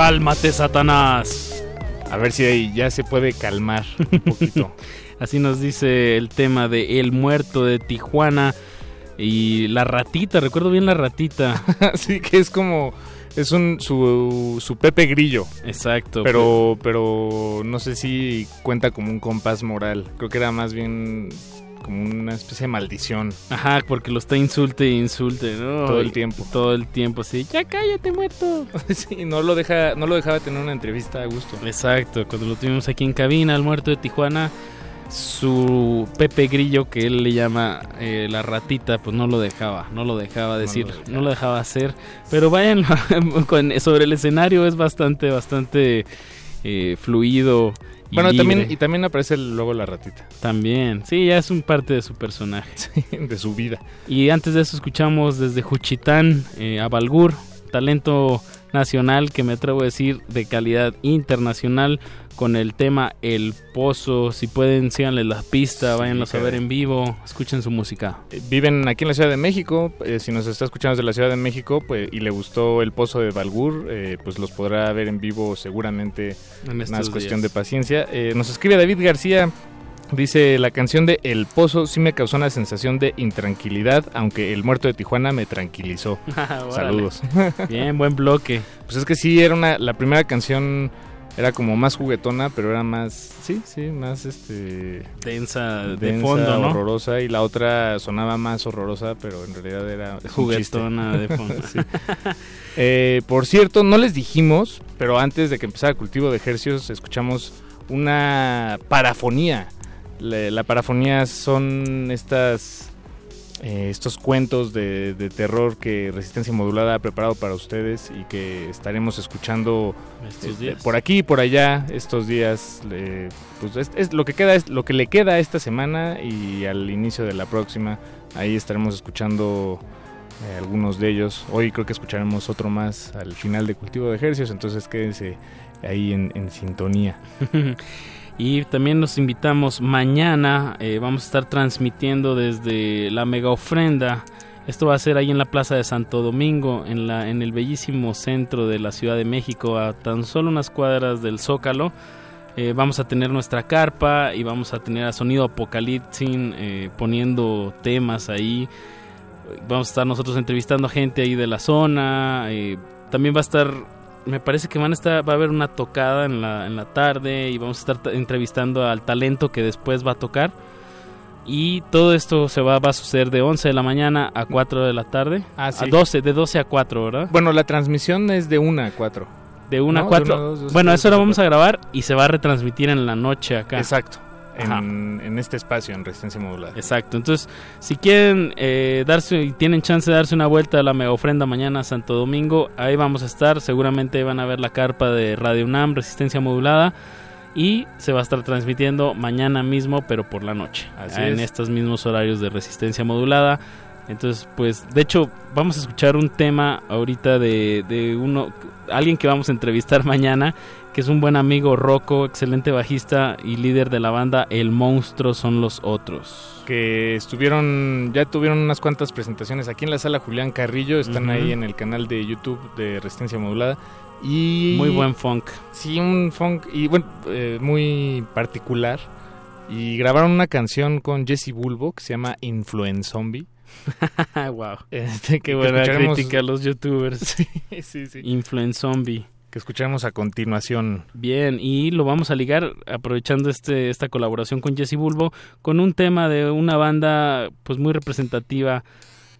Cálmate, Satanás. A ver si ahí ya se puede calmar un poquito. Así nos dice el tema de El Muerto de Tijuana y la ratita, recuerdo bien la ratita. sí, que es como es un su, su Pepe Grillo. Exacto. Pero pero no sé si cuenta como un compás moral. Creo que era más bien como una especie de maldición. Ajá, porque lo está insulte e insulte, ¿no? Todo el tiempo. Todo el tiempo, sí. Ya cállate, muerto. sí, no lo deja no lo dejaba tener una entrevista a gusto. Exacto, cuando lo tuvimos aquí en cabina, el muerto de Tijuana, su Pepe Grillo, que él le llama eh, la ratita, pues no lo dejaba, no lo dejaba decir, no lo dejaba, hacer. Pero vayan, sobre el escenario es bastante, bastante eh, fluido. Y Bueno, también libre. y también aparece luego la ratita. También, sí, ya es un parte de su personaje. de su vida. Y antes de eso escuchamos desde Juchitán eh, a Balgur, talento nacional que me atrevo a decir de calidad internacional con el tema El Pozo. Si pueden, síganle la pista, váyanlos a ver en vivo, escuchen su música. Eh, Viven aquí en la Ciudad de México. eh, si nos está escuchando desde la Ciudad de México pues, y le gustó el pozo de Balgur, eh, pues los podrá ver en vivo seguramente. En cuestión días. de paciencia. Eh, nos escribe David García. Dice, la canción de El Pozo sí me causó una sensación de intranquilidad, aunque el muerto de Tijuana me tranquilizó. Órale. Saludos. Bien, buen bloque. Pues es que sí, era una, la primera canción era como más juguetona, pero era más, sí, sí, más este... Densa de fondo, ¿no? horrorosa, y la otra sonaba más horrorosa, pero en realidad era... Juguetona de fondo. Sí. Eh, por cierto, no les dijimos, pero antes de que empezara el cultivo de ejercicios, escuchamos una parafonía. La, la parafonía son estas eh, estos cuentos de, de terror que Resistencia Modulada ha preparado para ustedes y que estaremos escuchando este, por aquí y por allá estos días. eh, pues es, es lo que queda es lo que le queda esta semana y al inicio de la próxima. Ahí estaremos escuchando eh, algunos de ellos. Hoy creo que escucharemos otro más al final de Cultivo de Ejercicios, entonces quédense ahí en, en sintonía. Y también nos invitamos mañana, eh, vamos a estar transmitiendo desde la mega ofrenda. Esto va a ser ahí en la Plaza de Santo Domingo, en, la, en el bellísimo centro de la Ciudad de México, a tan solo unas cuadras del Zócalo. Eh, vamos a tener nuestra carpa y vamos a tener a Sonido Apocalipsis eh, poniendo temas ahí. Vamos a estar nosotros entrevistando a gente ahí de la zona. también va a estar, me parece que van a estar, va a haber una tocada en la, en la tarde y vamos a estar entrevistando al talento que después va a tocar. Y todo esto se va, va a suceder de 11 de la mañana a 4 de la tarde. Ah, sí. A 12, de 12 a 4, ¿verdad? Bueno, la transmisión es de 1 a 4. De 1 a ¿No? 4. De una, dos, dos, bueno, tres, eso lo vamos a grabar y se va a retransmitir en la noche acá. Exacto. En, en este espacio, en Resistencia Modulada. Exacto. Entonces, si quieren eh, darse y tienen chance de darse una vuelta a la mega ofrenda mañana a Santo Domingo, ahí vamos a estar. Seguramente van a ver la carpa de Radio UNAM, Resistencia Modulada. Y se va a estar transmitiendo mañana mismo, pero por la noche. Así en es. estos mismos horarios de Resistencia Modulada. Entonces, pues, de hecho, vamos a escuchar un tema ahorita de, de uno, alguien que vamos a entrevistar mañana, que es un buen amigo Rocco, excelente bajista y líder de la banda El Monstruo son los otros. Que estuvieron, ya tuvieron unas cuantas presentaciones aquí en la sala Julián Carrillo. Están ahí en el canal de YouTube de Resistencia Modulada. Y Muy buen funk. Sí, un funk y bueno, eh, muy particular. Y grabaron una canción con Jesse Bulbo que se llama Influence Zombie. wow. Este, Qué buena escucharemos- crítica a los youtubers. sí, sí, sí. Influence Zombie. Que escuchamos a continuación. Bien, y lo vamos a ligar aprovechando este esta colaboración con Jesse Bulbo con un tema de una banda pues muy representativa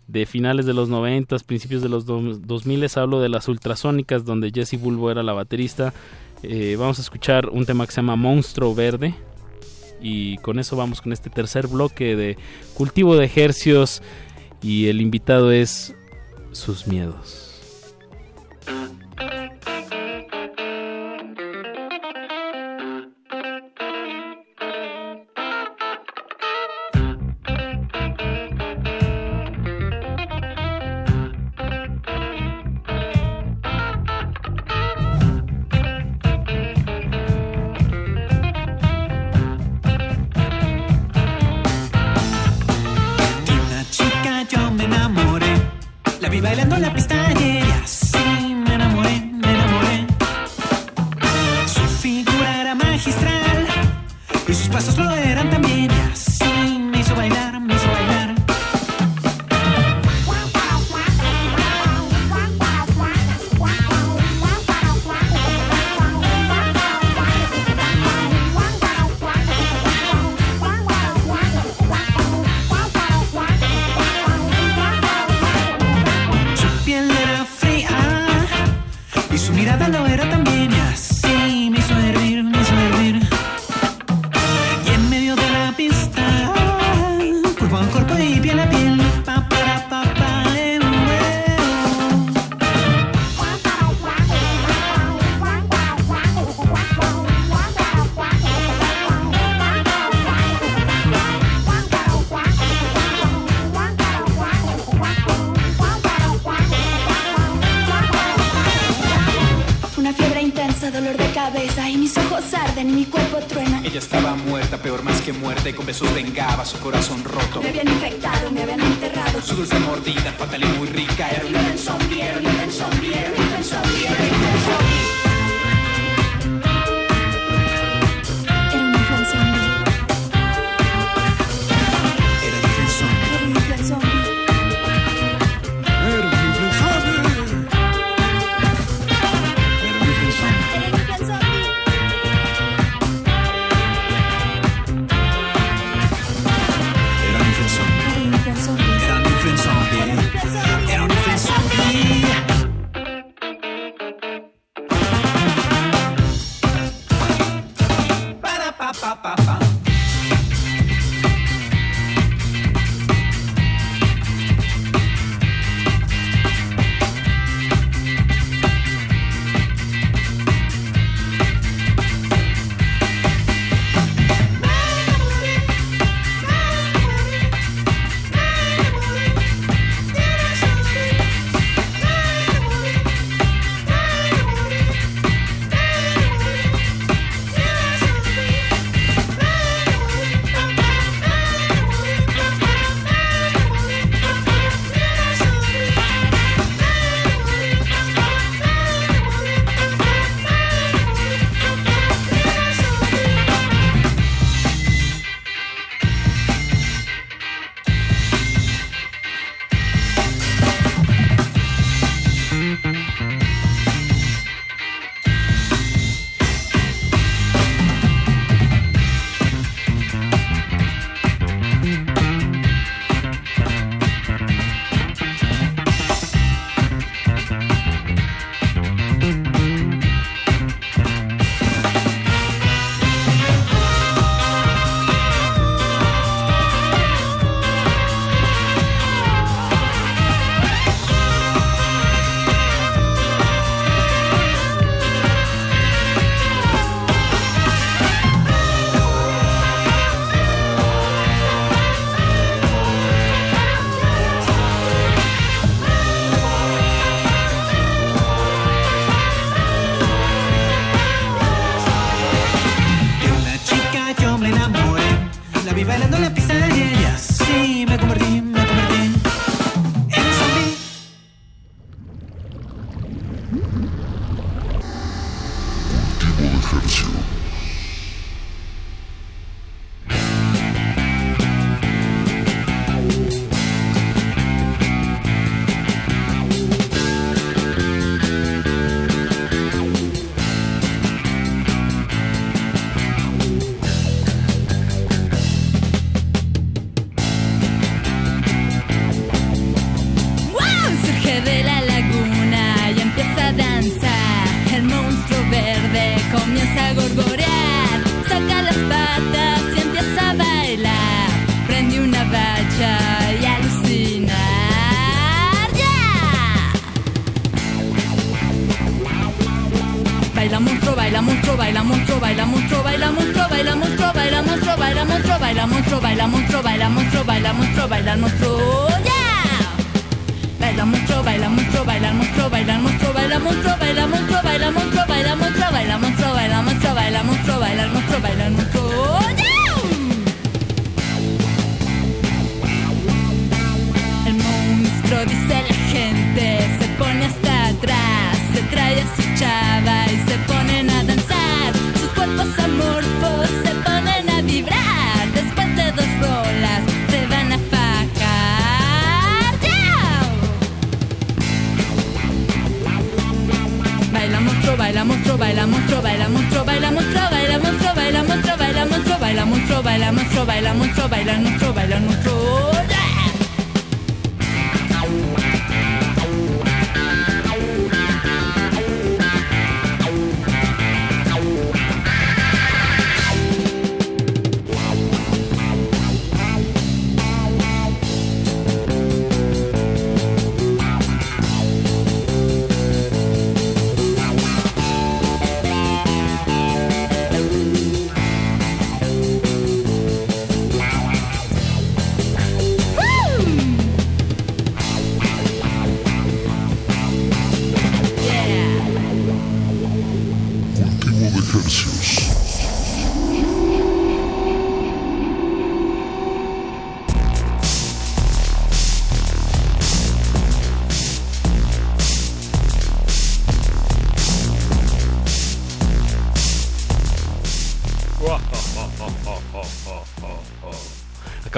de finales de los 90, principios de los do- 2000, hablo de las ultrasónicas donde Jesse Bulbo era la baterista. Eh, vamos a escuchar un tema que se llama Monstruo Verde y con eso vamos con este tercer bloque de cultivo de ejercios y el invitado es sus miedos.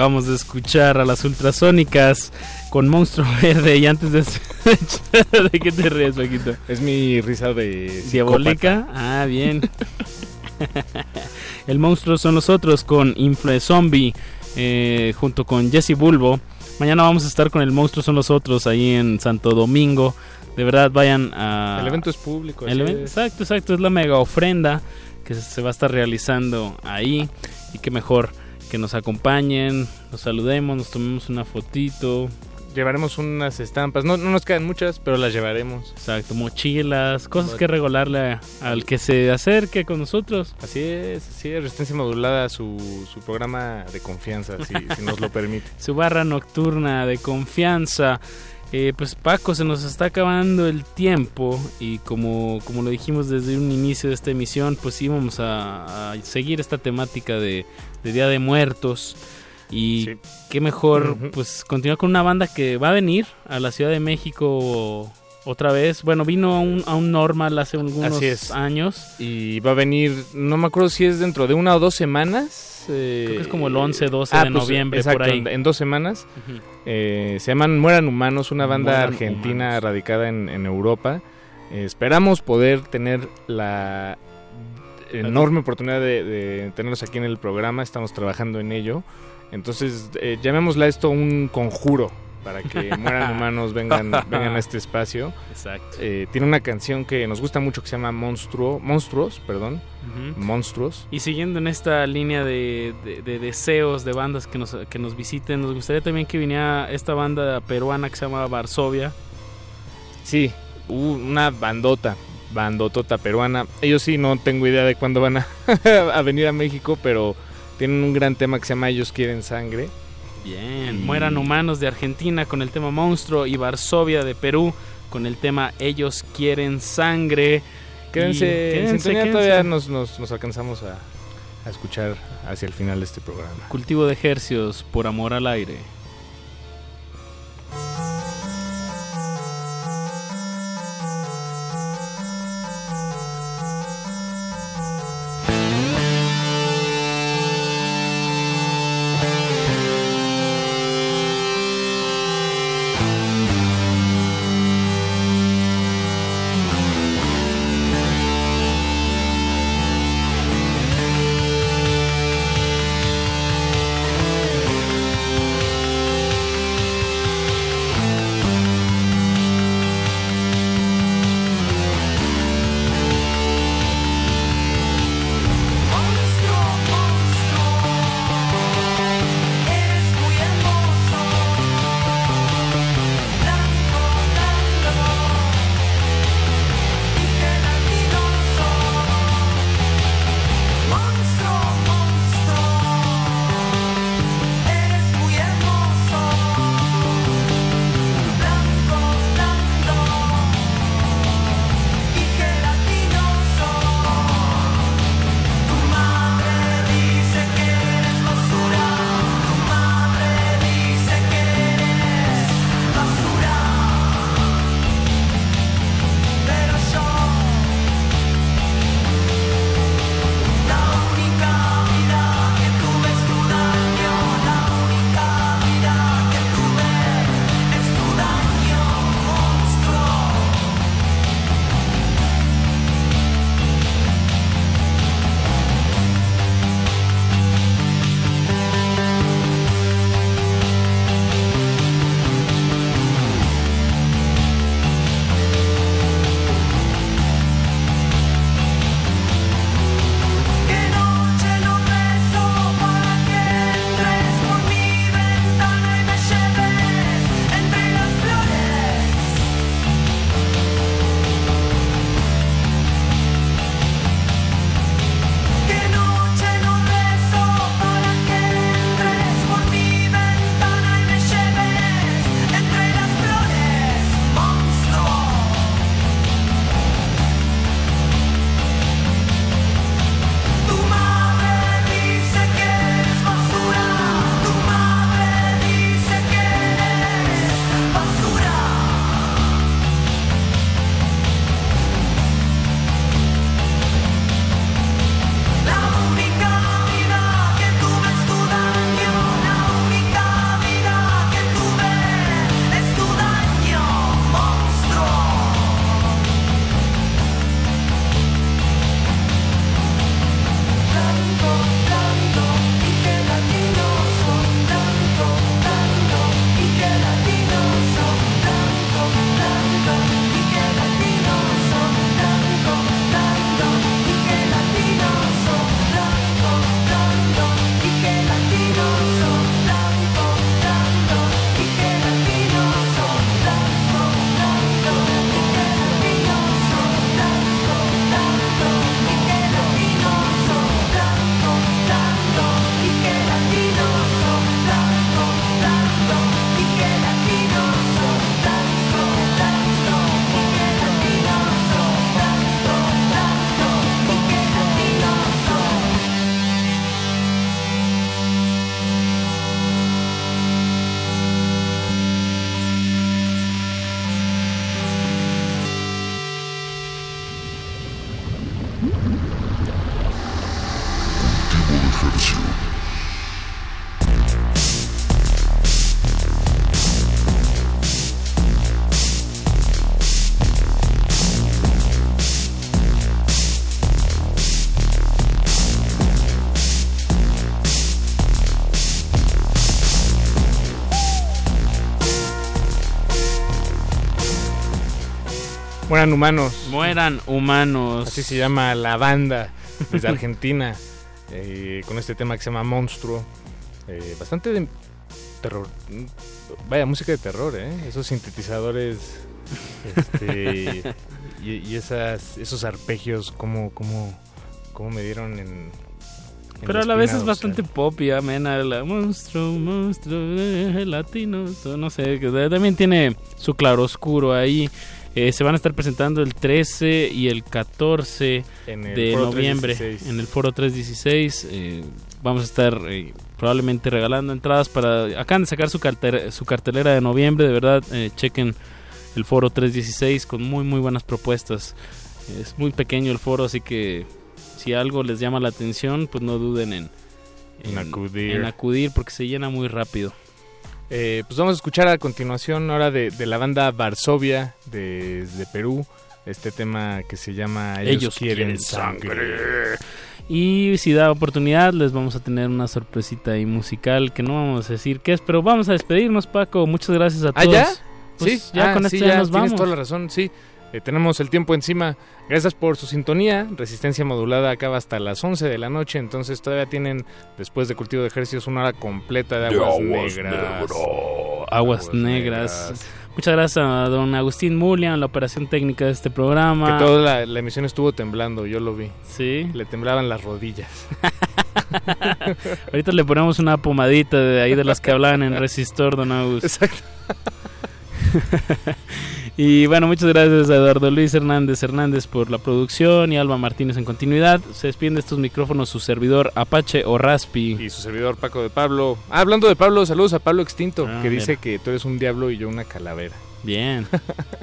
Acabamos de escuchar a las ultrasónicas con Monstruo Verde y antes de... ¿De qué te ríes, Paquito? Es mi risa de ¿Diabólica? Ah, bien. El monstruo son los otros con Infle Zombie eh, junto con Jesse Bulbo. Mañana vamos a estar con el monstruo son los otros ahí en Santo Domingo. De verdad, vayan a... El evento es público. El así evento- es. exacto, exacto. Es la mega ofrenda que se va a estar realizando ahí. Y qué mejor que nos acompañen, nos saludemos, nos tomemos una fotito. Llevaremos unas estampas. No, no nos quedan muchas, pero las llevaremos. Exacto, mochilas, cosas que regalarle al que se acerque con nosotros. Así es, así es. Resistencia modulada, su, su programa de confianza, si, si nos lo permite. Su barra nocturna de confianza. Eh, pues Paco, se nos está acabando el tiempo y como, como lo dijimos desde un inicio de esta emisión, pues íbamos a, a seguir esta temática de, de Día de Muertos. Y qué mejor, pues continuar con una banda que va a venir a la Ciudad de México otra vez. Bueno, vino a un, a un normal hace algunos Así es. años. Y va a venir, no me acuerdo si es dentro de una o dos semanas. eh, Creo que es como el 11, 12 ah, de pues, noviembre, exacto, por ahí. En, dos semanas. Eh, se llaman Mueran Humanos, una banda Mueran argentina Humanos. radicada en, en Europa. Eh, esperamos poder tener la enorme oportunidad de, de tenerlos aquí en el programa. Estamos trabajando en ello. Entonces, eh, llamémosle a esto un conjuro para que mueran humanos vengan, vengan a este espacio. Exacto. Eh, tiene una canción que nos gusta mucho que se llama Monstruo, Monstruos, perdón. Monstruos. Y siguiendo en esta línea de, de- de deseos de bandas que nos, que nos visiten, nos gustaría también que viniera esta banda peruana que se llama Varsovia. Sí, uh, una bandota, bandotota peruana. Ellos sí, no tengo idea de cuándo van a, a venir a México, pero tienen un gran tema que se llama Ellos quieren sangre. Bien, Mueran Humanos de Argentina con el tema Monstruo y Varsovia de Perú con el tema Ellos quieren sangre. Quédense, en sintonía, todavía nos, nos, nos alcanzamos a, a escuchar hacia el final de este programa. Cultivo de ejercios por amor al aire. Mueran humanos. Mueran humanos. Así se llama la banda desde Argentina. eh, con este tema que se llama Monstruo. Eh, bastante de terror. Vaya, música de terror, ¿eh? Esos sintetizadores. Este, y, y esas, esos arpegios, como, como, como me dieron en. Pero a la vez es bastante eh. pop y amena. La monstruo, monstruo, eh, latino. o No sé, también tiene su claroscuro ahí. Eh, se van a estar presentando el 13 y el 14 En el de noviembre 316. en el Foro 316. Eh, vamos a estar eh, probablemente regalando entradas para... Acaban de sacar su, cartera- su cartelera de noviembre, de verdad, eh, chequen el Foro 316 con muy muy buenas propuestas. Es muy pequeño el foro, así que si algo les llama la atención, pues no duden en, En acudir. en acudir porque se llena muy rápido. Eh, pues vamos a escuchar a continuación ahora de, de la banda Varsovia de, de Perú. Este tema que se llama Ellos, quieren, sangre. Y si da oportunidad, les vamos a tener una sorpresita ahí musical que no vamos a decir qué es, pero vamos a despedirnos, Paco. Muchas gracias a ¿Ah, todos. ya? Pues sí, ya ah, con sí, esto ya, nos tienes vamos. toda la razón, sí. Eh, tenemos el tiempo encima. Gracias por su sintonía. Resistencia modulada acaba hasta las 11 de la noche. Entonces todavía tienen, después de cultivo de ejercicios, una hora completa de De aguas, negras. Aguas, negras. Muchas gracias a don Agustín Mulia en la operación técnica de este programa. Que toda la, la emisión estuvo temblando, yo lo vi. Sí. Le temblaban las rodillas. Ahorita le ponemos una pomadita de ahí de las que hablaban en Resistor, don Agus. Exacto. y bueno, muchas gracias a Eduardo Luis Hernández Hernández por la producción y Alba Martínez en continuidad. Se despiden de estos micrófonos su servidor Apache o Raspi. Y su servidor Paco de Pablo. Ah, hablando de Pablo, saludos a Pablo Extinto, Ah, que mira. dice que tú eres un diablo y yo una calavera. Bien.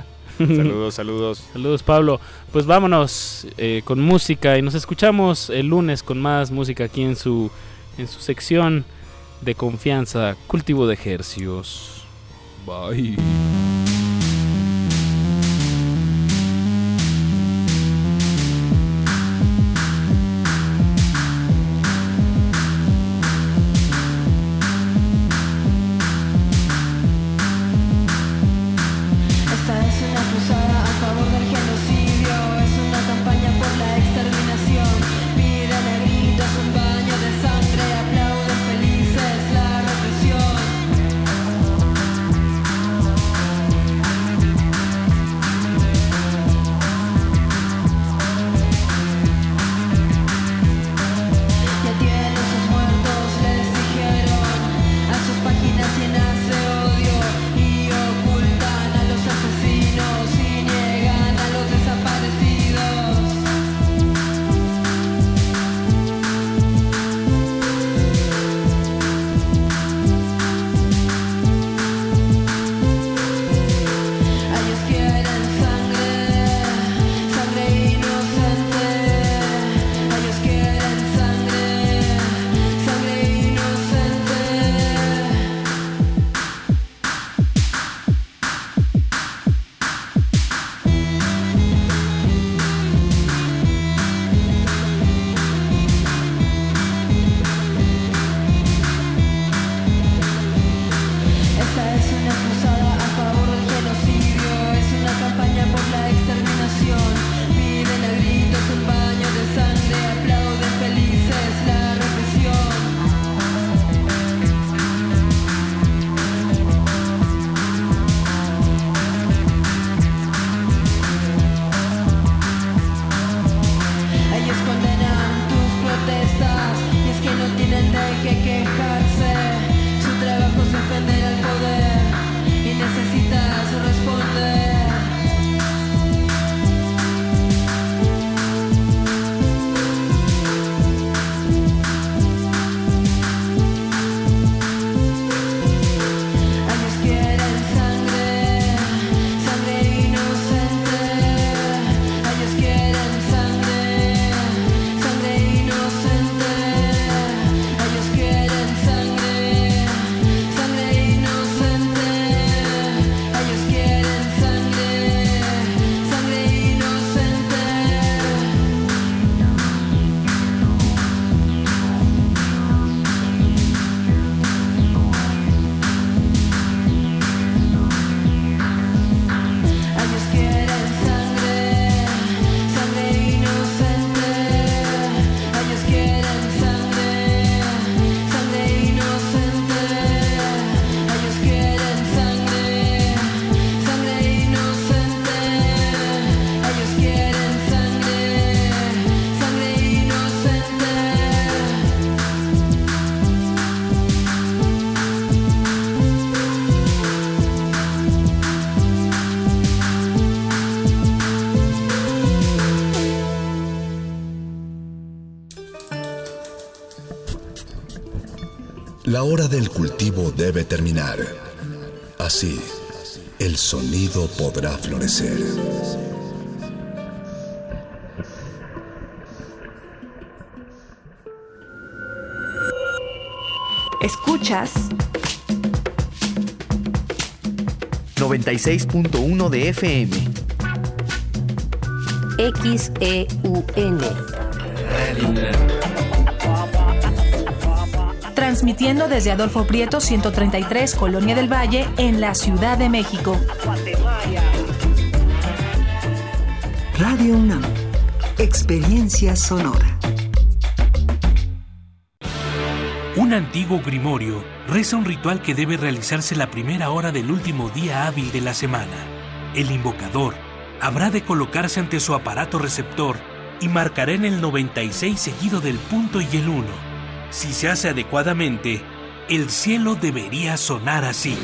saludos, saludos. Saludos Pablo. Pues vámonos eh, con música y nos escuchamos el lunes con más música aquí en su en su sección de confianza, cultivo de ejercios. Bye. Debe terminar. Así, el sonido podrá florecer. Escuchas 96.1 de FM. XEUN. Transmitiendo desde Adolfo Prieto 133, Colonia del Valle, en la Ciudad de México. Radio UNAM. Experiencia sonora. Un antiguo grimorio reza un ritual que debe realizarse la primera hora del último día hábil de la semana. El invocador habrá de colocarse ante su aparato receptor y marcará en el 96 seguido del punto y el 1. Si se hace adecuadamente, el cielo debería sonar así.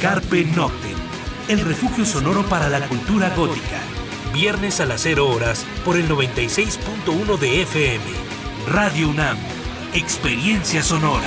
Carpe Noctem, el refugio sonoro para la cultura gótica. Viernes a las 0 horas por el 96.1 de FM. Radio UNAM, experiencia sonora.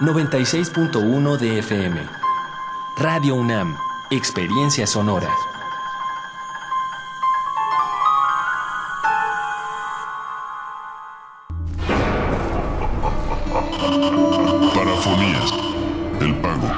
96.1 de FM. Radio UNAM, Experiencia Sonora. Parafonías. El pago.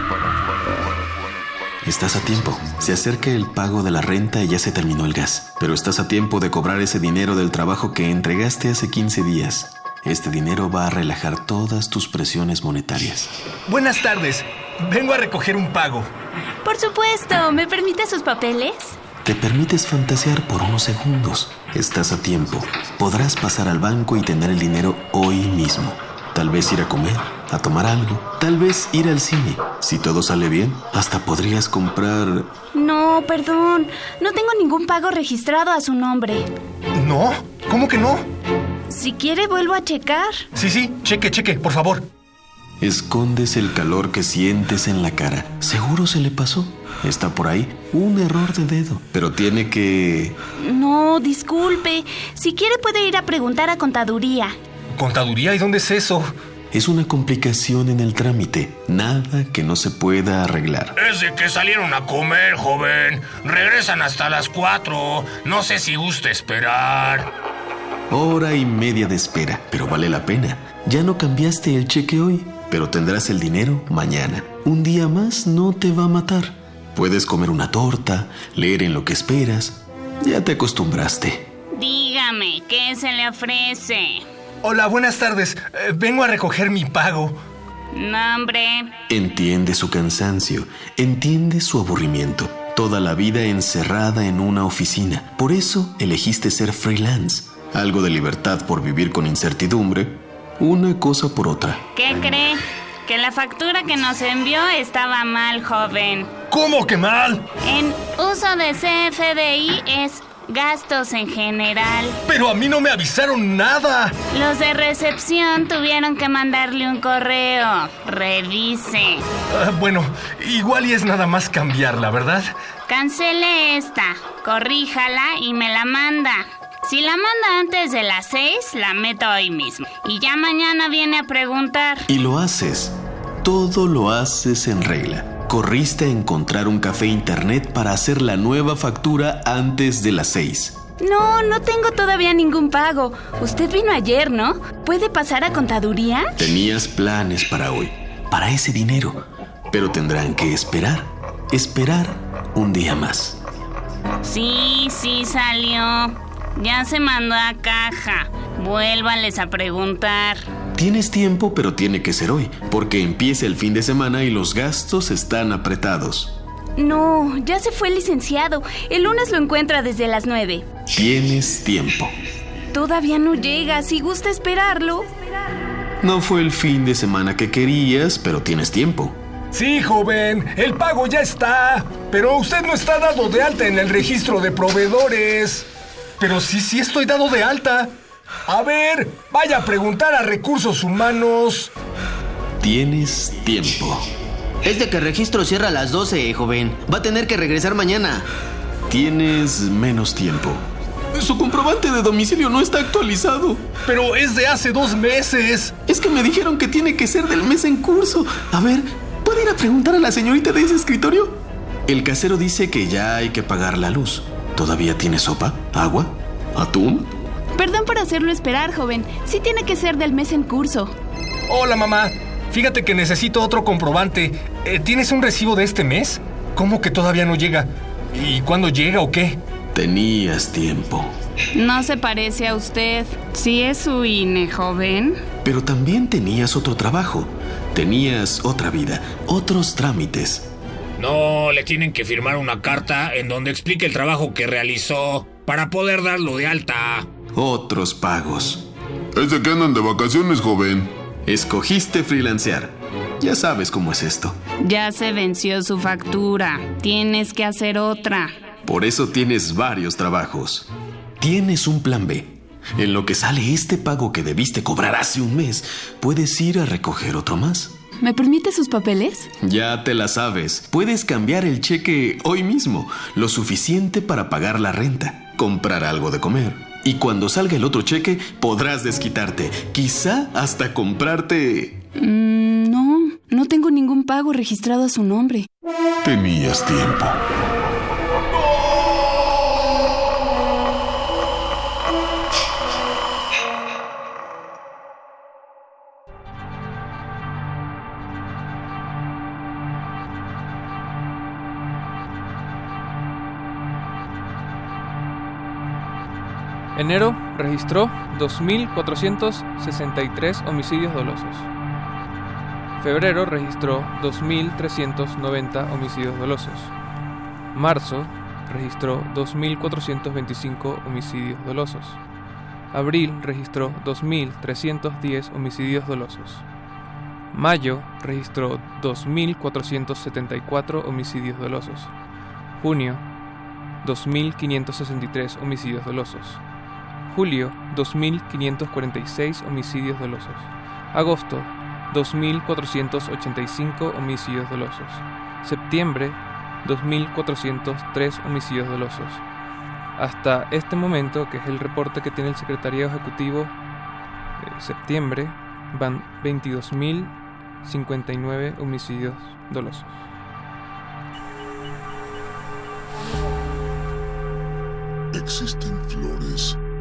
Estás a tiempo. Se acerca el pago de la renta y ya se terminó el gas. Pero estás a tiempo de cobrar ese dinero del trabajo que entregaste hace 15 días. Este dinero va a relajar todas tus presiones monetarias. Buenas tardes. Vengo a recoger un pago. Por supuesto. ¿Me permite sus papeles? Te permites fantasear por unos segundos. Estás a tiempo. Podrás pasar al banco y tener el dinero hoy mismo. Tal vez ir a comer, a tomar algo, tal vez ir al cine. Si todo sale bien, hasta podrías comprar... No, perdón. No tengo ningún pago registrado a su nombre. ¿No? ¿Cómo que no? Si quiere, vuelvo a checar. Sí, sí, cheque, cheque, por favor. Escondes el calor que sientes en la cara. Seguro se le pasó. Está por ahí un error de dedo, pero tiene que... No, disculpe. Si quiere, puede ir a preguntar a contaduría. ¿Contaduría? ¿Y dónde es eso? Es una complicación en el trámite. Nada que no se pueda arreglar. Es de que salieron a comer, joven. Regresan hasta las cuatro. No sé si gusta esperar. Hora y media de espera, pero vale la pena. Ya no cambiaste el cheque hoy, pero tendrás el dinero mañana. Un día más no te va a matar. Puedes comer una torta, leer en lo que esperas. Ya te acostumbraste. Dígame, ¿qué se le ofrece? Hola, buenas tardes. Eh, vengo a recoger mi pago. Nombre. Entiende su cansancio, entiende su aburrimiento. Toda la vida encerrada en una oficina. Por eso elegiste ser freelance. Algo de libertad por vivir con incertidumbre. Una cosa por otra. ¿Qué cree? Que la factura que nos envió estaba mal, joven. ¿Cómo que mal? En uso de CFDI es gastos en general. Pero a mí no me avisaron nada. Los de recepción tuvieron que mandarle un correo. Revise. Ah, bueno, igual y es nada más cambiarla, ¿verdad? Cancele esta, corríjala y me la manda. Si la manda antes de las seis, la meto hoy mismo. Y ya mañana viene a preguntar. Y lo haces. Todo lo haces en regla. Corriste a encontrar un café internet para hacer la nueva factura antes de las seis. No, no tengo todavía ningún pago. Usted vino ayer, ¿no? ¿Puede pasar a contaduría? Tenías planes para hoy, para ese dinero, pero tendrán que esperar, esperar un día más. Sí, sí salió. Ya se mandó a caja. Vuélvales a preguntar. Tienes tiempo, pero tiene que ser hoy, porque empieza el fin de semana y los gastos están apretados. No, ya se fue el licenciado. El lunes lo encuentra desde las nueve. Tienes tiempo. Todavía no llega. Si gusta esperarlo. No fue el fin de semana que querías, pero tienes tiempo. Sí, joven, el pago ya está. Pero usted no está dado de alta en el registro de proveedores. Pero sí, sí estoy dado de alta. A ver, vaya a preguntar a recursos humanos. Tienes tiempo. Es de que el registro cierra a las 12, joven. Va a tener que regresar mañana. Tienes menos tiempo. Su comprobante de domicilio no está actualizado. Pero es de hace dos meses. Es que me dijeron que tiene que ser del mes en curso. A ver, ¿puede ir a preguntar a la señorita de ese escritorio? El casero dice que ya hay que pagar la luz. ¿Todavía tiene sopa? ¿Agua? ¿Atún? Perdón por hacerlo esperar, joven. Sí tiene que ser del mes en curso. Hola, mamá. Fíjate que necesito otro comprobante. Eh, ¿Tienes un recibo de este mes? ¿Cómo que todavía no llega? ¿Y cuándo llega o qué? Tenías tiempo. No se parece a usted. Sí es su INE, joven. Pero también tenías otro trabajo. Tenías otra vida, otros trámites. No, le tienen que firmar una carta en donde explique el trabajo que realizó para poder darlo de alta. Otros pagos. Es de que andan de vacaciones, joven. Escogiste freelancear. Ya sabes cómo es esto. Ya se venció su factura. Tienes que hacer otra. Por eso tienes varios trabajos. Tienes un plan B. En lo que sale este pago que debiste cobrar hace un mes, puedes ir a recoger otro más. ¿Me permite sus papeles? Ya te la sabes. Puedes cambiar el cheque hoy mismo, lo suficiente para pagar la renta, comprar algo de comer. Y cuando salga el otro cheque, podrás desquitarte, quizá hasta comprarte... Mm, no, no tengo ningún pago registrado a su nombre. Tenías tiempo. Enero registró 2.463 homicidios dolosos. Febrero registró 2.390 homicidios dolosos. Marzo registró 2.425 homicidios dolosos. Abril registró 2.310 homicidios dolosos. Mayo registró 2.474 homicidios dolosos. Junio 2.563 homicidios dolosos. Julio, 2.546 homicidios dolosos. Agosto, 2.485 homicidios dolosos. Septiembre, 2.403 homicidios dolosos. Hasta este momento, que es el reporte que tiene el Secretariado Ejecutivo de septiembre, van 22.059 homicidios dolosos. Existen flores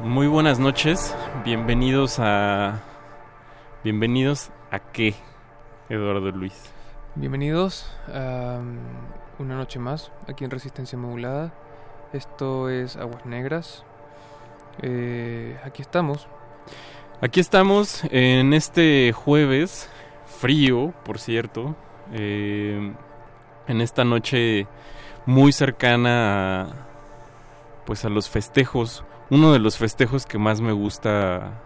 Muy buenas noches, bienvenidos a bienvenidos a qué, Eduardo Luis? Bienvenidos a um, una noche más aquí en Resistencia Modulada. Esto es Aguas Negras. Eh, aquí estamos. Aquí estamos en este jueves frío, por cierto, eh, en esta noche muy cercana a, pues a los festejos, uno de los festejos que más me gusta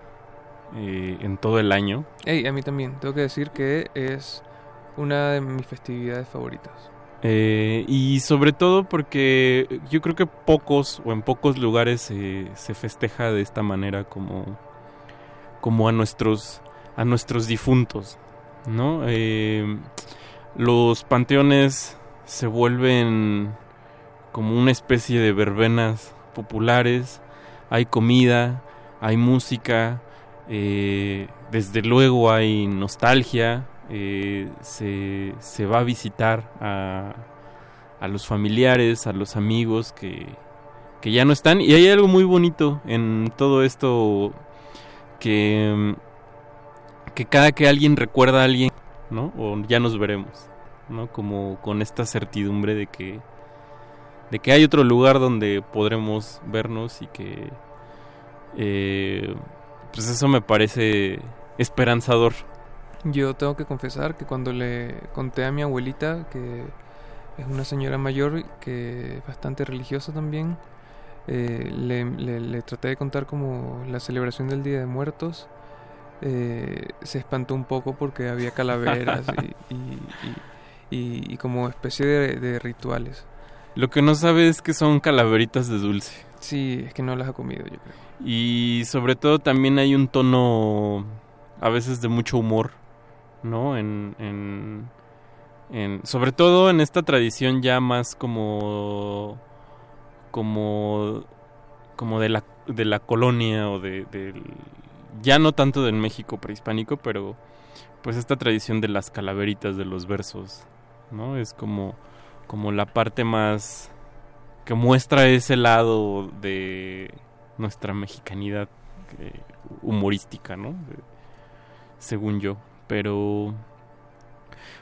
eh, en todo el año. Hey, a mí también, tengo que decir que es una de mis festividades favoritas. Eh, y sobre todo porque yo creo que pocos o en pocos lugares se festeja de esta manera como, como a nuestros a nuestros difuntos, ¿no? Eh, los panteones se vuelven como una especie de verbenas populares, hay comida, hay música, eh, desde luego hay nostalgia, eh, se, se, va a visitar a, a, los familiares, a los amigos que, que ya no están. Y hay algo muy bonito en todo esto que, que cada que alguien recuerda a alguien, ¿no? O ya nos veremos, ¿no? Como con esta certidumbre de que, de que hay otro lugar donde podremos vernos y que... Eh, pues eso me parece esperanzador. Yo tengo que confesar que cuando le conté a mi abuelita, que es una señora mayor, que es bastante religiosa también, eh, le, le, le, traté de contar como la celebración del Día de Muertos. Eh, se espantó un poco porque había calaveras y, y, y, y, como especie de, de, rituales. Lo que no sabe es que son calaveritas de dulce. Sí, es que no las ha comido, yo creo. Y sobre todo también hay un tono a veces de mucho humor ¿no? En, en, sobre todo en esta tradición ya más como como como de la de la colonia o de, de ya no tanto del México prehispánico, pero pues esta tradición de las calaveritas de los versos, ¿no? Es como como la parte más que muestra ese lado de nuestra mexicanidad eh, humorística, ¿no? según yo pero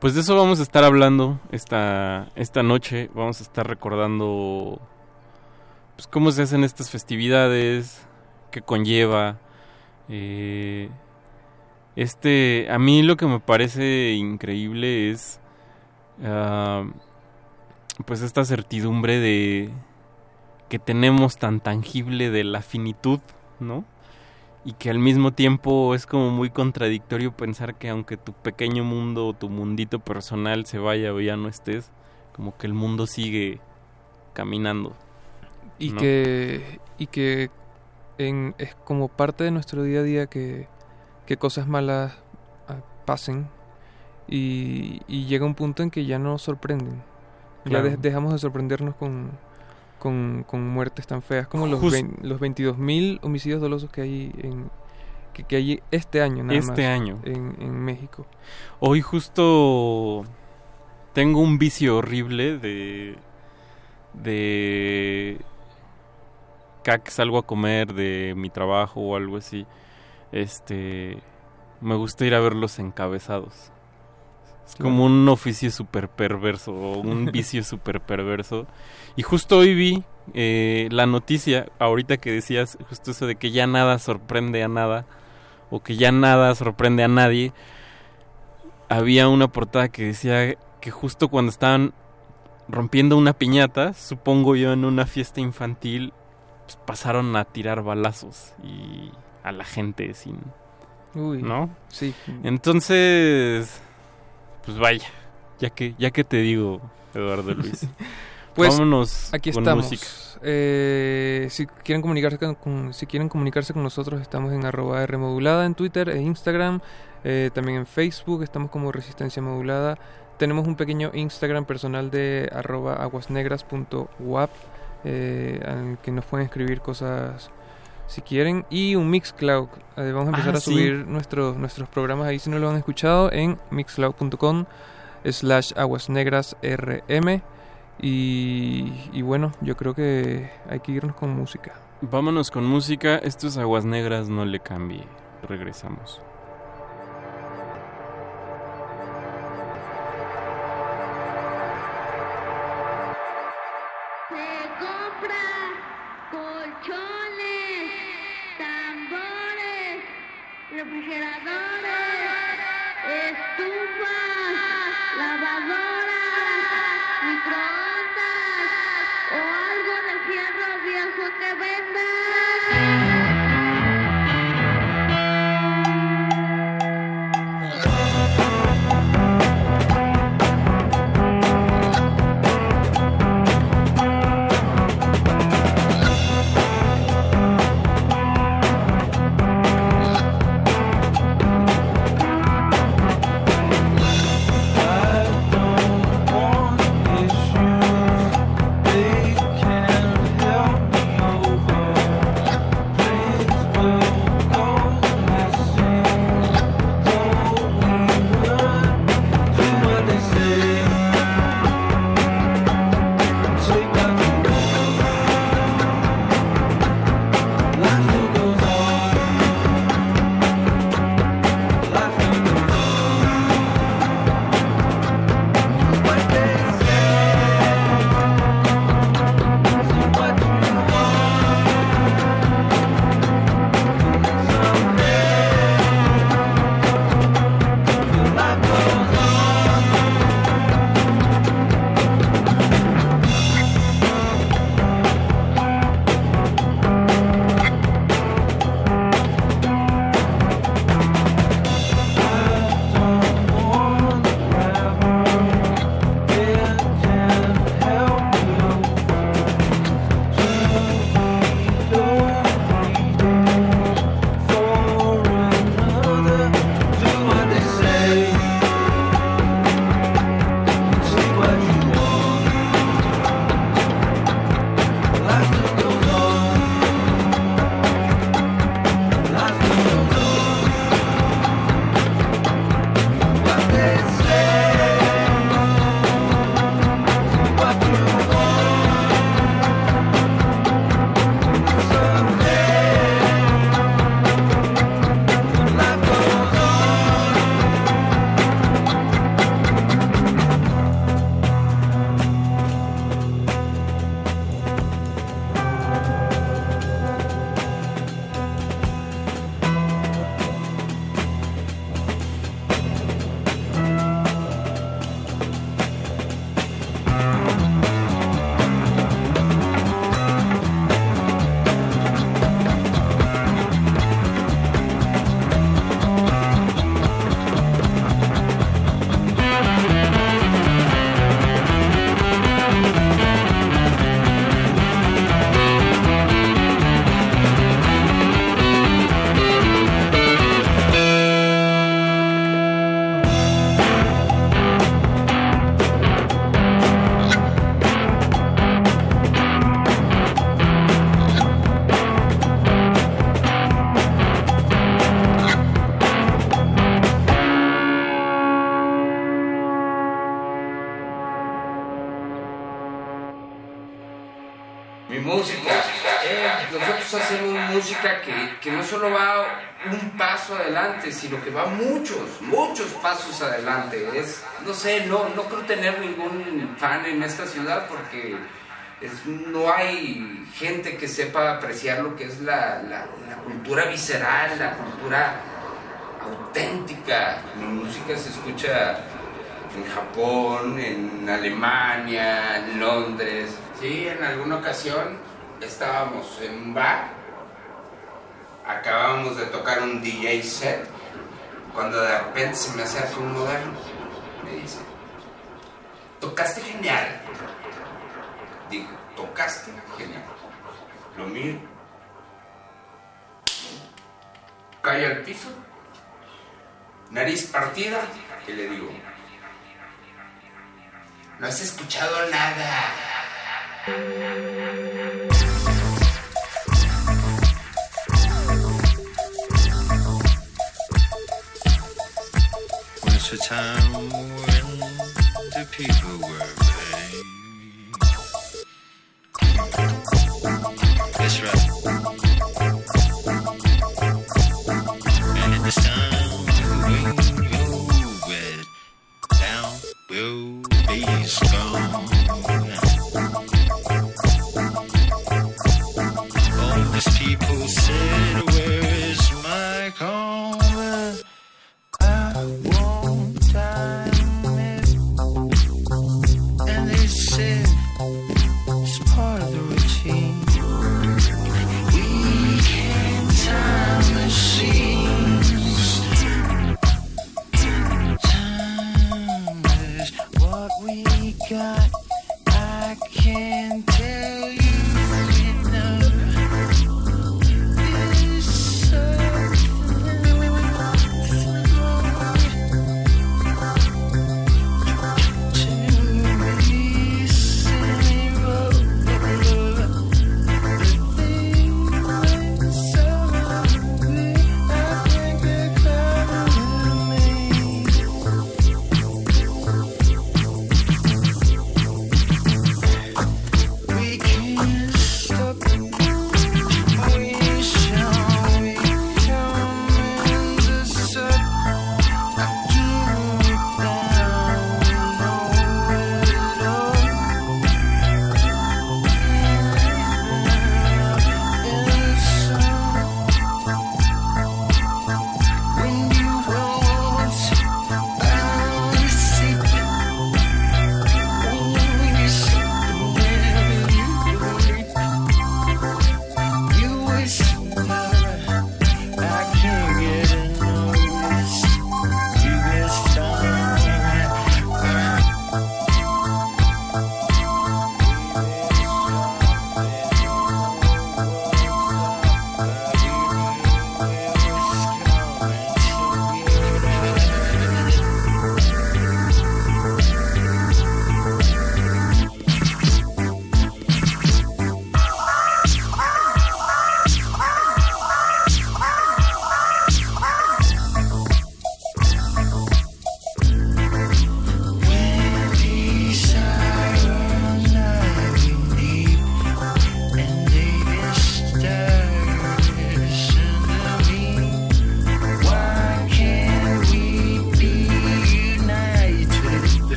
pues de eso vamos a estar hablando esta, esta noche. Vamos a estar recordando pues, cómo se hacen estas festividades, qué conlleva. Eh, este, a mí lo que me parece increíble es uh, pues esta certidumbre de que tenemos tan tangible de la finitud, ¿no? y que al mismo tiempo es como muy contradictorio pensar que aunque tu pequeño mundo o tu mundito personal se vaya o ya no estés, como que el mundo sigue caminando. Y ¿no? que y que en, es como parte de nuestro día a día que, que cosas malas uh, pasen y, y, llega un punto en que ya no sorprenden. Claro. Ya de, dejamos de sorprendernos con, con, con muertes tan feas como los, Just, los 22.000 homicidios dolosos que hay en que, que hay este año nada este más año. en, en, México. Hoy justo tengo un vicio horrible de de cada que salgo a comer de mi trabajo o algo así este me gusta ir a ver los encabezados como un oficio súper perverso o un vicio súper perverso. Y justo hoy vi eh, la noticia, ahorita que decías justo eso de que ya nada sorprende a nada, o que ya nada sorprende a nadie, había una portada que decía que justo cuando estaban rompiendo una piñata, supongo yo en una fiesta infantil, pues pasaron a tirar balazos y a la gente sin... Uy, ¿No? Sí. Entonces pues vaya, ya que, ya que te digo, Eduardo Luis. pues vámonos aquí con estamos. música. Eh, si quieren comunicarse con, con, si quieren comunicarse con nosotros, estamos en arroba Rmodulada en Twitter e Instagram, eh, también en Facebook, estamos como Resistencia Modulada. Tenemos un pequeño Instagram personal de arroba aguasnegras.wap eh, al que nos pueden escribir cosas si quieren y un Mixcloud eh, vamos a empezar Ah, a sí. subir nuestros nuestros programas ahí si no lo han escuchado en mixcloud.com slash aguas negras rm y, y bueno yo creo que hay que irnos con música Vámonos con música. Esto es Aguas Negras, no le cambie. Regresamos. Música que, que no solo va un paso adelante, sino que va muchos, muchos pasos adelante. Es, no sé, no, no creo tener ningún fan en esta ciudad porque es- no hay gente que sepa apreciar lo que es la, la- la cultura visceral, la cultura auténtica. Mi música se escucha en Japón, en Alemania, en Londres. Sí, en alguna ocasión estábamos en un bar, de tocar un DJ set, cuando de repente se me acerca un moderno, me dice, tocaste genial. Digo, tocaste genial. Lo miro, cae al piso, nariz partida, y le digo, no has escuchado nada. A time when the people were brave. That's right.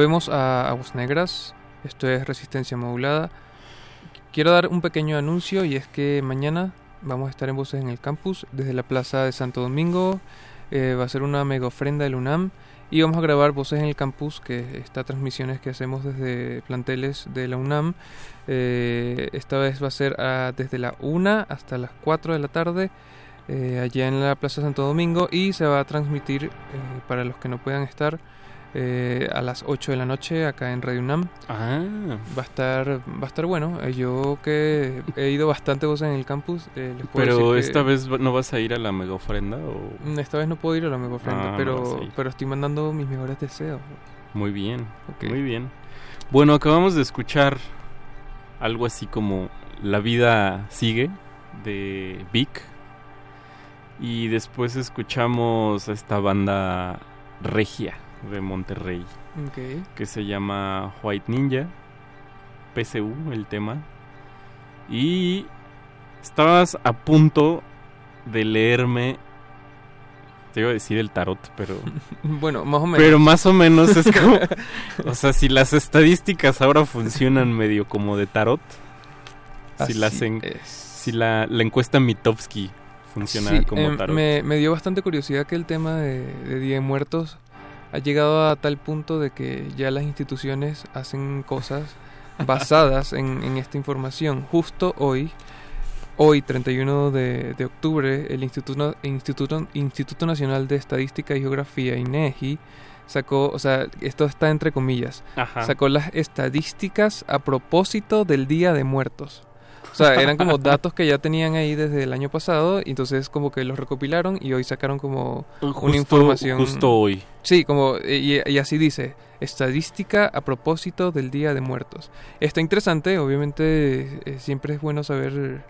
Volvemos a Aguas Negras. Esto es Resistencia Modulada. Quiero dar un pequeño anuncio y es que mañana vamos a estar en Voces en el Campus desde la Plaza de Santo Domingo. Eh, va a ser una mega ofrenda del UNAM y vamos a grabar Voces en el Campus, que está transmisiones que hacemos desde planteles de la UNAM. Eh, esta vez va a ser ah, desde la 1 hasta las 4 de la tarde. eh, allá en la Plaza Santo Domingo y se va a transmitir eh, para los que no puedan estar eh, a las 8 de la noche acá en Radio UNAM. Ah. Va a estar va a estar bueno. Eh, yo que he ido bastante voces en el campus, eh, les puedo Pero decir que- esta vez no vas a ir a la mega ofrenda o esta vez no puedo ir a la mega ofrenda, Ah, pero pero estoy mandando mis mejores deseos. Muy bien, muy bien. Bueno, acabamos de escuchar algo así como La vida sigue de Vic. Y después escuchamos a esta banda regia de Monterrey Ok. que se llama White Ninja. PSU el tema. Y estabas a punto de leerme te iba a decir el tarot, pero Bueno, más o menos. pero más o menos es como. o sea, si las estadísticas ahora funcionan medio como de tarot. Si, las en- si la, la encuesta Mitofsky funciona Sí, como em, tarot. me, me dio bastante curiosidad que el tema de, de Día de Muertos ha llegado a tal punto de que ya las instituciones hacen cosas basadas en, en esta información. Justo hoy, hoy 31 de, de octubre, el Instituto, Instituto, Instituto Nacional de Estadística y Geografía, INEGI, sacó, o sea, esto está entre comillas, Ajá. sacó las estadísticas a propósito del Día de Muertos. O sea, eran como datos que ya tenían ahí desde el año pasado, y entonces como que los recopilaron y hoy sacaron como Justo- una información. justo hoy. Sí, como y, y así dice, estadística a propósito del Día de Muertos. Está interesante, obviamente eh, siempre es bueno saber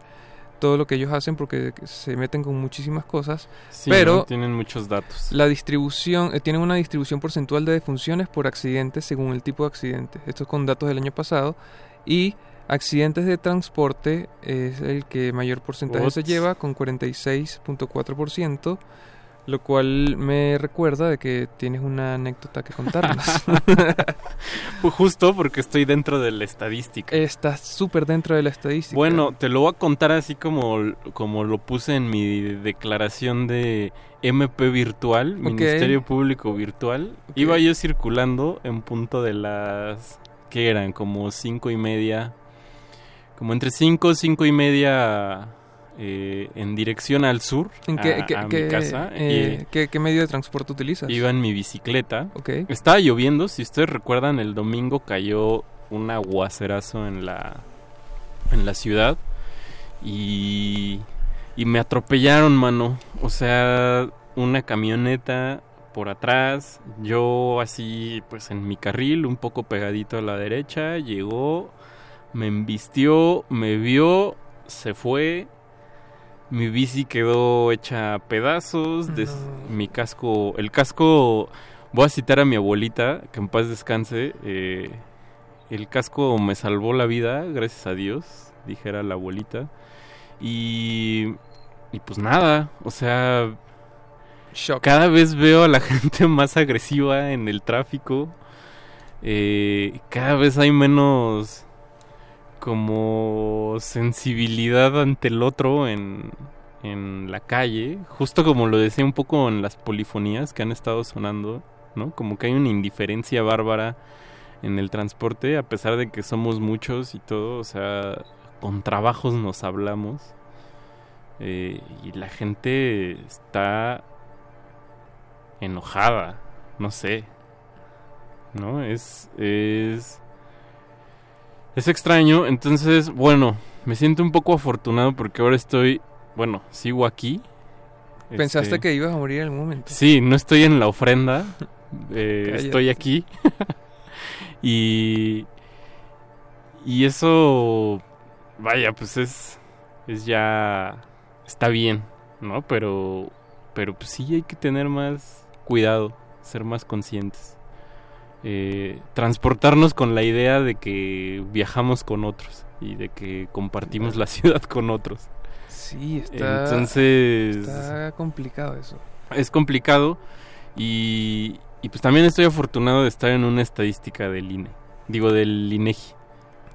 todo lo que ellos hacen porque se meten con muchísimas cosas, Sí, pero tienen muchos datos. la distribución, eh, tienen una distribución porcentual de defunciones por accidentes según el tipo de accidente. Esto es con datos del año pasado. Y accidentes de transporte es el que mayor porcentaje se lleva, con 46.4%, lo cual me recuerda de que tienes una anécdota que contarnos. Pues justo porque estoy dentro de la estadística. Estás súper dentro de la estadística. Bueno, te lo voy a contar así como, como lo puse en mi declaración de MP virtual, Ministerio Público Virtual. Iba yo circulando en punto de las... ¿Qué eran? Como cinco y media. Como entre cinco, cinco y media eh, en dirección al sur, ¿En qué, a, qué- a qué- mi casa. eh, ¿qué, qué medio de transporte utilizas? iba en mi bicicleta. Ok. Estaba lloviendo, si ustedes recuerdan, el domingo cayó un aguacerazo en la, en la ciudad y, y me atropellaron, mano. O sea, una camioneta por atrás, yo así pues en mi carril, un poco pegadito a la derecha, llegó, me embistió, me vio, se fue. Mi bici quedó hecha a pedazos, des- mi casco, el casco, voy a citar a mi abuelita, que en paz descanse, eh, el casco me salvó la vida, gracias a Dios, dijera la abuelita. Y, y pues nada, o sea, cada vez veo a la gente más agresiva en el tráfico. Eh, cada vez hay menos como sensibilidad ante el otro en, en la calle, justo como lo decía un poco en las polifonías que han estado sonando, ¿no? Como que hay una indiferencia bárbara en el transporte, a pesar de que somos muchos y todo, o sea, con trabajos nos hablamos. eh, y la gente está enojada, no sé. ¿No? Es. Es. Es extraño. Entonces, bueno, me siento un poco afortunado porque ahora estoy. Bueno, sigo aquí. ¿Pensaste Este, que ibas a morir en algún momento? Sí, no estoy en la ofrenda. eh, estoy aquí. y. Y eso. Vaya, pues es. Es ya. Está bien, ¿no? Pero. Pero pues sí hay que tener más cuidado, ser más conscientes. Eh, transportarnos con la idea de que viajamos con otros y de que compartimos la ciudad con otros. Sí, está, Entonces, está complicado eso. es complicado y, y pues también estoy afortunado de estar en una estadística del INE, digo del INEGI.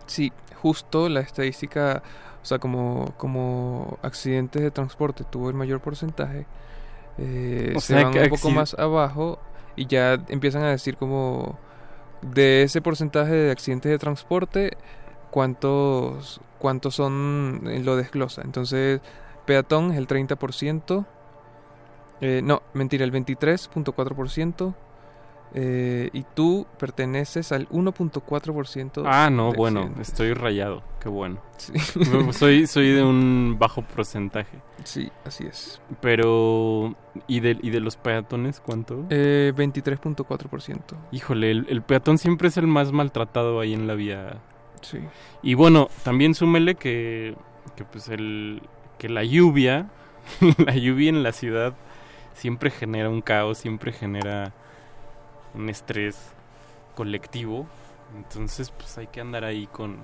Sí, justo la estadística, o sea, como, como accidentes de transporte tuvo el mayor porcentaje, eh, O se sea van que un poco más abajo y ya empiezan a decir como de ese porcentaje de accidentes de transporte, cuántos, cuántos son, eh, lo desglosa. Entonces, peatón es el 30%, eh, no, mentira, el 23.4%. eh, y tú perteneces al 1.4%. Ah, no, bueno, estoy rayado, qué bueno. Sí. soy, soy de un bajo porcentaje. Sí, así es. Pero, ¿y de, y de los peatones cuánto? Eh, 23.4%. Híjole, el, el peatón siempre es el más maltratado ahí en la vía. Sí. Y bueno, también súmele que, que pues el que la lluvia, la lluvia en la ciudad siempre genera un caos, siempre genera un estrés colectivo. Entonces, pues hay que andar ahí con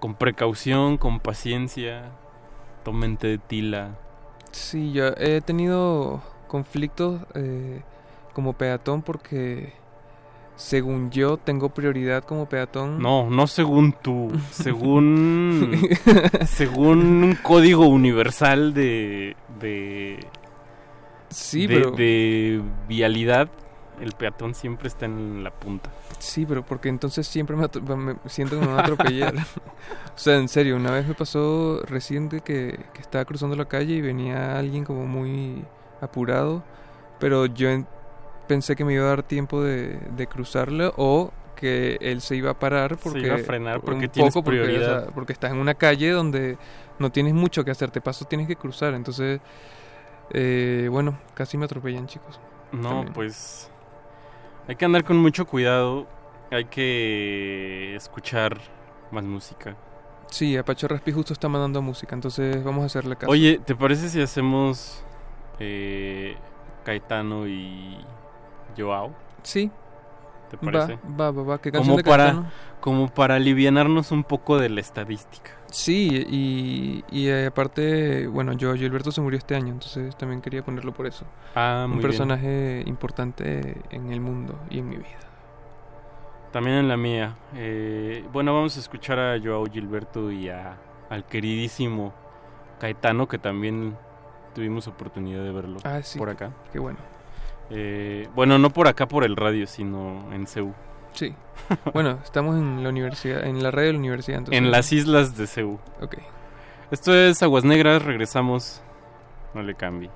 con precaución, con paciencia, tomen té de tila. Sí, yo he tenido conflictos eh, como peatón porque según yo tengo prioridad como peatón. No, no según tú, según según un código universal de de Sí, de, pero- de vialidad, el peatón siempre está en la punta. Sí, pero porque entonces siempre me, me siento que me van a atropellar. o sea, en serio, una vez me pasó reciente que, que estaba cruzando la calle y venía alguien como muy apurado, pero yo en- pensé que me iba a dar tiempo de, de cruzarlo o que él se iba a parar porque iba a frenar por- porque un tienes poco porque, o prioridad. sea, porque estás en una calle donde no tienes mucho que hacer, te paso tienes que cruzar, entonces eh, bueno, casi me atropellan, chicos. No, También. pues hay que andar con mucho cuidado, hay que escuchar más música. Sí, Apache Raspi justo está mandando música, entonces vamos a hacerle caso. Oye, ¿te parece si hacemos eh, Caetano y Joao? Sí. ¿Te Va, parece? va, va, va. ¿Qué canción como de para como para alivianarnos un poco de la estadística. Sí, y, y eh, aparte, bueno, yo Gilberto se murió este año, entonces también quería ponerlo por eso. Ah, muy Un bien. personaje importante en el mundo y en mi vida. También en la mía. Eh, bueno, vamos a escuchar a Joao Gilberto y a, al queridísimo Caetano, que también tuvimos oportunidad de verlo Ah, sí, por acá. qué bueno. Eh, bueno, no por acá por el radio, sino en Ceú. Sí. Bueno, estamos en la universidad, en la radio de la universidad. Entonces... En las islas de Ceú. Ok. Esto es Aguas Negras, regresamos. No le cambie.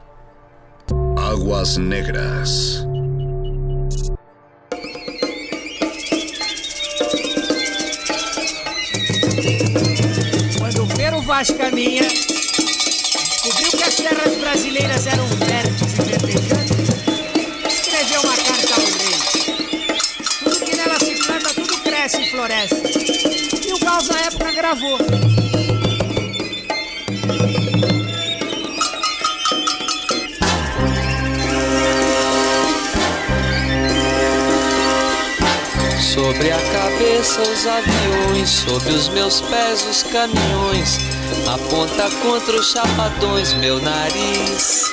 Aguas Negras. Quando o Pero Vaz caminha, descobriu que as terras brasileiras eram férteis e verdejantes, escreveu uma carta ao rei. Tudo que nela se planta, tudo cresce e floresce. E o Gauss, na época, gravou. Sobre a cabeça os aviões, sob os meus pés os caminhões. Aponta contra os chapadões meu nariz.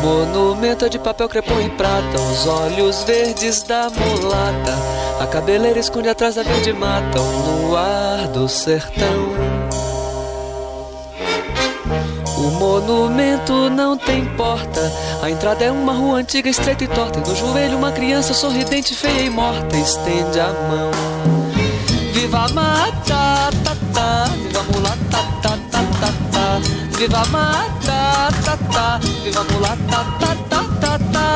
monumento é de papel crepom e prata, os olhos verdes da mulata. A cabeleira esconde atrás da verde mata, o luar do sertão. O monumento não tem porta. A entrada é uma rua antiga, estreita e torta. E no joelho, uma criança sorridente, feia e morta, estende a mão. Viva a mata, ta, ta, viva a mulata, ta, ta, ta, ta. Viva mata, ta, ta, viva mulata, ta, ta, ta, ta.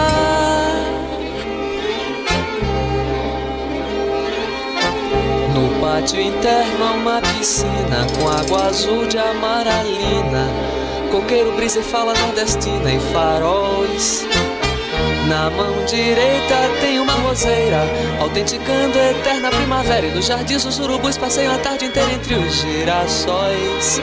No pátio interno há uma piscina com água azul de amaralina. Coqueiro, brisa e fala nordestina e faróis. Na mão direita tem uma roseira, autenticando a eterna primavera. E no jardim os urubus passeiam a tarde inteira entre os girassóis.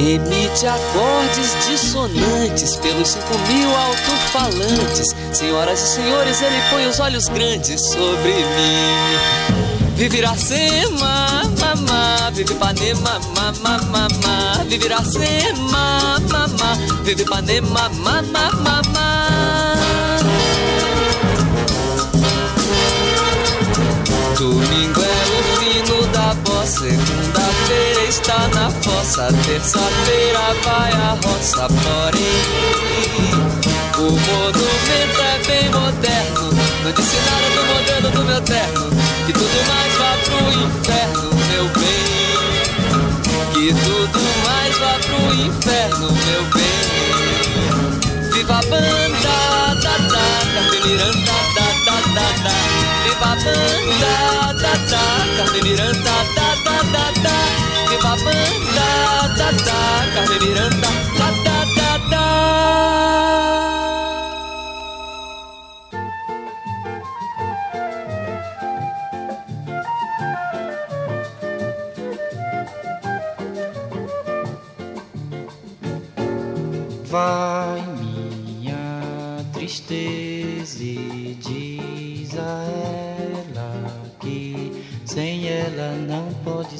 Emite acordes dissonantes pelos cinco mil alto-falantes. Senhoras e senhores, ele põe os olhos grandes sobre mim. Vive Iracema, mamá, vive Ipanema, mamá, mamá. Vive Iracema, mamá, vive Ipanema, mamá, mamá. Domingo é o fino da bossa, segunda-feira está na fossa, terça-feira vai a roça, porém o monumento é bem moderno. Não disse nada do modelo do meu terno, que tudo mais vá pro inferno, meu bem. Que tudo mais vá pro inferno, meu bem. Viva a banda, da da, Carmen Miranda, da da da da. Viva a banda, da da, Carmen Miranda, da da da da. Viva a banda, da da, Carmen Miranda, da da da da. Vai minha tristeza e diz a ela que sem ela não pode.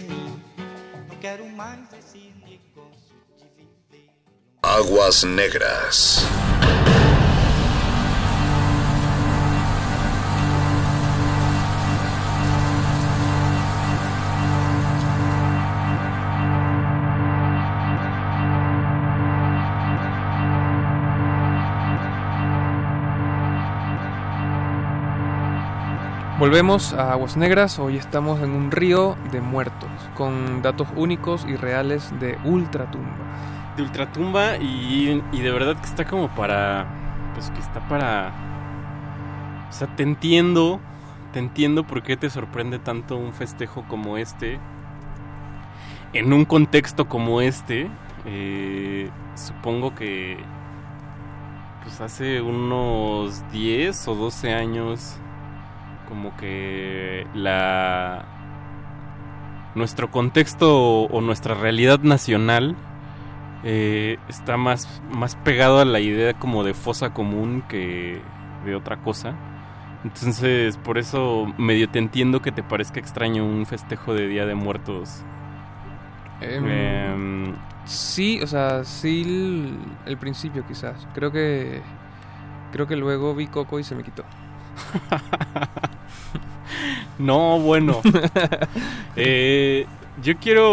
quero Negras. Volvemos a Aguas Negras, hoy estamos en un río de muertos, con datos únicos y reales de Ultratumba. De Ultratumba y, y de verdad que está como para... Pues que está para... O sea, te entiendo, te entiendo por qué te sorprende tanto un festejo como este. En un contexto como este, eh, supongo que pues hace unos 10 o 12 años como que la nuestro contexto o nuestra realidad nacional eh, está más, más pegado a la idea como de fosa común que de otra cosa. Entonces, por eso medio te entiendo que te parezca extraño un festejo de Día de Muertos Em, Em, Sí, o sea, sí el, el principio quizás. Creo que creo que luego vi Coco y se me quitó. No, bueno. Eh, yo quiero.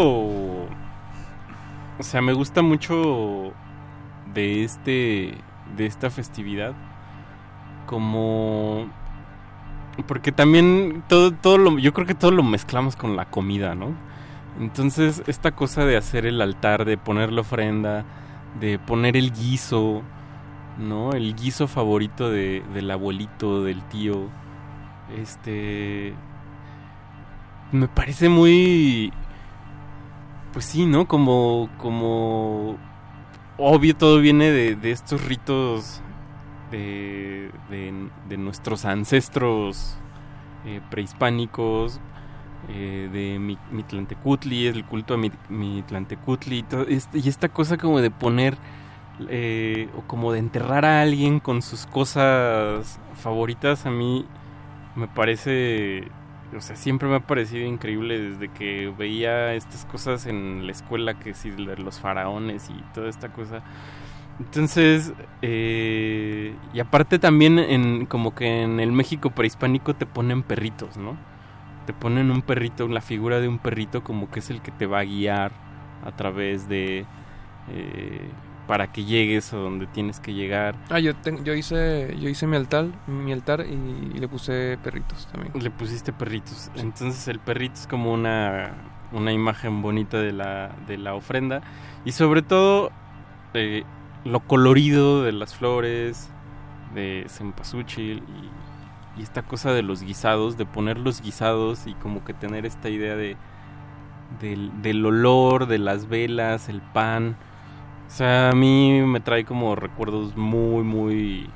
O sea, me gusta mucho de este. de esta festividad. Como. Porque también todo, todo lo. Yo creo que todo lo mezclamos con la comida, ¿no? Entonces, esta cosa de hacer el altar, de poner la ofrenda, de poner el guiso, ¿no? El guiso favorito de, del abuelito, del tío. Este. Me parece muy. Pues sí, ¿no? Como. Como. Obvio, todo viene de, de estos ritos de, de, de nuestros ancestros eh, prehispánicos, eh, de Mi- Mitlantecutli, el culto a Mi- Mitlantecutli, y, este- y esta cosa como de poner, eh, o como de enterrar a alguien con sus cosas favoritas, a mí me parece, o sea, siempre me ha parecido increíble desde que veía estas cosas en la escuela, que sí, los faraones y toda esta cosa. Entonces, eh, y aparte también en como que en el México prehispánico te ponen perritos, ¿no? Te ponen un perrito, la figura de un perrito como que es el que te va a guiar a través de... eh, para que llegues a donde tienes que llegar. Ah, yo yo hice yo hice mi altar, mi altar y, y le puse perritos también. Le pusiste perritos. Entonces el perrito es como una, una imagen bonita de la, de la ofrenda. Y sobre todo eh, lo colorido de las flores, de cempasúchil y, y esta cosa de los guisados, de poner los guisados y como que tener esta idea de del, del olor, de las velas, el pan. O sea, a mí me trae como recuerdos muy, muy,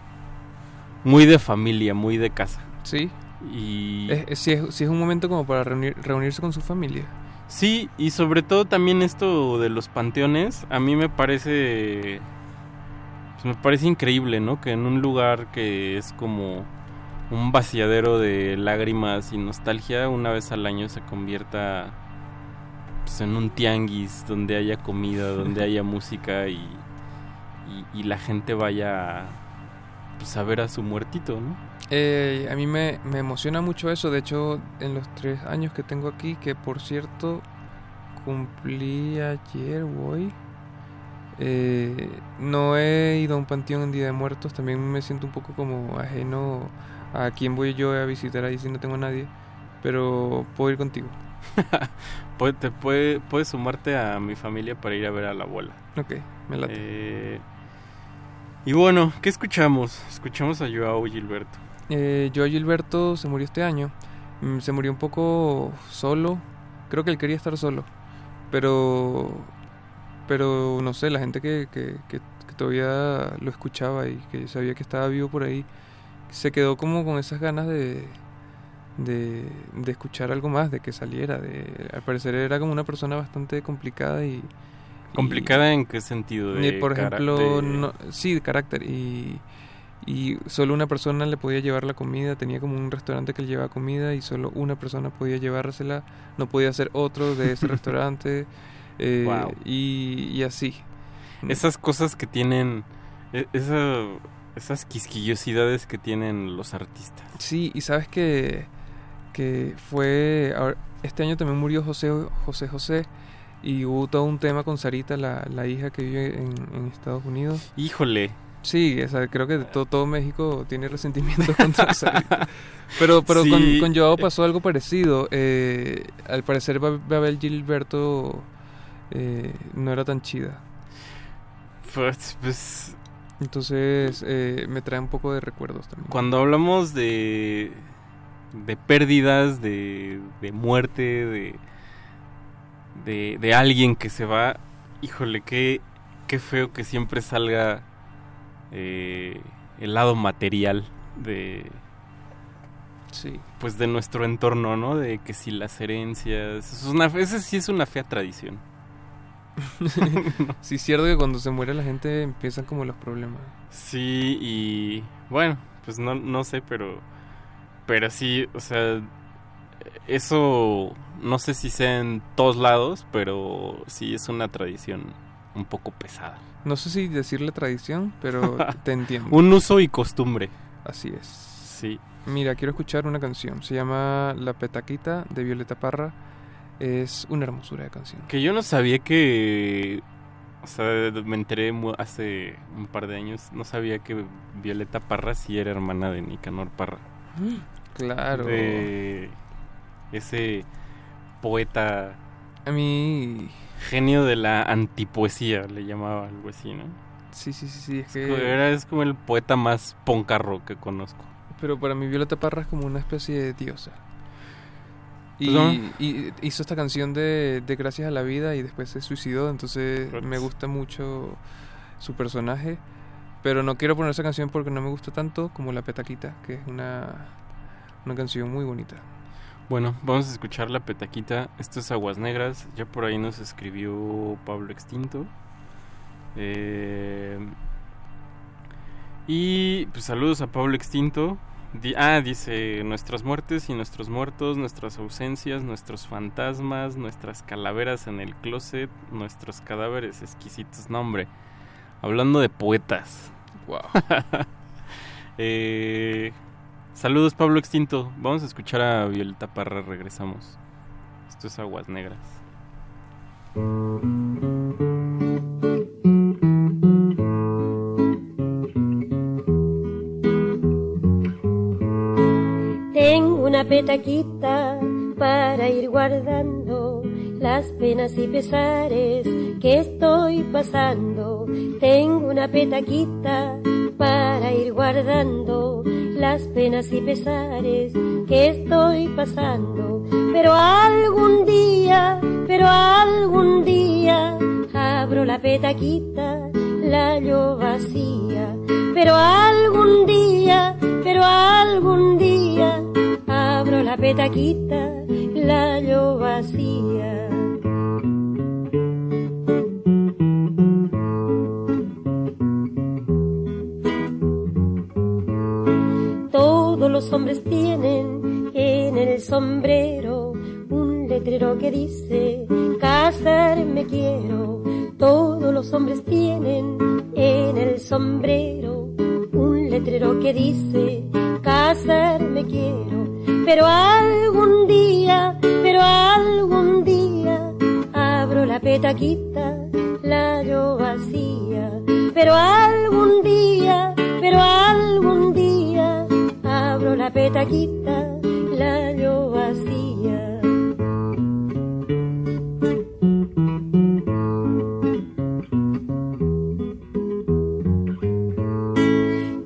muy de familia, muy de casa. Sí. Y Es, es- sí, es, sí es un momento como para reunir- reunirse con su familia. sí, y sobre todo también esto de los panteones, a mí me parece, pues me parece increíble, ¿no? Que en un lugar que es como un vaciadero de lágrimas y nostalgia, una vez al año se convierta pues, en un tianguis donde haya comida, donde haya música y, y, y la gente vaya pues, a ver a su muertito, ¿no? Eh, a mí me, me emociona mucho eso. De hecho, en los tres años que tengo aquí, que por cierto cumplí ayer hoy, eh, no he ido a un panteón en Día de Muertos. También me siento un poco como ajeno a quién voy yo a visitar ahí si no tengo a nadie. Pero puedo ir contigo. Te puede, puedes sumarte a mi familia para ir a ver a la abuela. Ok, me late. Eh, y bueno, ¿qué escuchamos? Escuchamos a Joao Gilberto. Eh, Joao Gilberto se murió este año. Mm, Se murió un poco solo. Creo que él quería estar solo. Pero. Pero no sé, la gente que, que, que- que todavía lo escuchaba y que sabía que estaba vivo por ahí. Se quedó como con esas ganas de. De, de escuchar algo más, de que saliera. De, al parecer era como una persona bastante complicada y. ¿Complicada en qué sentido? De por ejemplo, no- sí, de carácter. Y, y solo una persona le podía llevar la comida. Tenía como un restaurante que le llevaba comida y solo una persona podía llevársela. No podía ser otro de ese restaurante. eh, Wow. y, y así. Esas cosas que tienen... e- esa- esas quisquillosidades que tienen los artistas. Sí, y sabes que, que fue... este año también murió José José José. Y hubo todo un tema con Sarita, la, la hija que vive en, en Estados Unidos. Híjole. Sí, o sea, creo que todo, todo México tiene resentimiento contra Sarita. Pero, pero Sí. con, con Joao pasó algo parecido. Eh, al parecer Ba- Babel Gilberto eh, no era tan chida. Pues, pues, Entonces eh, me trae un poco de recuerdos también. cuando hablamos de... De pérdidas, de, de muerte, de, de... De alguien que se va... Híjole, qué, qué feo que siempre salga eh, el lado material de... Sí. Pues de nuestro entorno, ¿no? De que si las herencias... Es una, esa sí es una fea tradición. sí, es cierto que cuando se muere la gente empiezan como los problemas. Sí, y bueno, pues no, no sé, pero pero sí, o sea, eso no sé si sea en todos lados, pero sí es una tradición un poco pesada. No sé si decirle tradición, pero te entiendo. Un uso y costumbre. Así es. Sí. Mira, quiero escuchar una canción. Se llama La Petaquita de Violeta Parra. Es una hermosura de canción. Que yo no sabía que... O sea, me enteré hace un par de años. No sabía que Violeta Parra sí era hermana de Nicanor Parra. Claro. De ese poeta... A mí... Genio de la antipoesía, le llamaba algo así, ¿no? Sí, sí, sí, sí. Es que... Era, es como el poeta más poncarro que conozco. Pero para mí Violeta Parra es como una especie de diosa. Y, Pues y hizo esta canción de, de Gracias a la Vida y después se suicidó, entonces me gusta mucho su personaje. Pero no quiero poner esa canción porque no me gusta tanto como La Petaquita, que es una, una canción muy bonita. Bueno, vamos a escuchar la petaquita. Esto es Aguas Negras. Ya por ahí nos escribió Pablo Extinto. Eh, y pues saludos a Pablo Extinto. Ah, dice nuestras muertes y nuestros muertos, nuestras ausencias, nuestros fantasmas, nuestras calaveras en el closet, nuestros cadáveres exquisitos. No, hombre. Hablando de poetas. Wow. Eh, saludos Pablo Extinto. Vamos a escuchar a Violeta Parra, regresamos. Esto es Aguas Negras. Tengo una petaquita para ir guardando las penas y pesares que estoy pasando. Tengo una petaquita para ir guardando las penas y pesares que estoy pasando. Pero algún día, pero algún día abro la petaquita, la hallo vacía. Pero algún día, pero algún día abro la petaquita, la hallo vacía. Los hombres tienen en el sombrero un letrero que dice casarme quiero. Todos los hombres tienen en el sombrero un letrero que dice casarme quiero. Pero algún día, pero algún día abro la petaquita, la hallo vacía. Pero algún día, pero algún día la petaquita, la hallo vacía.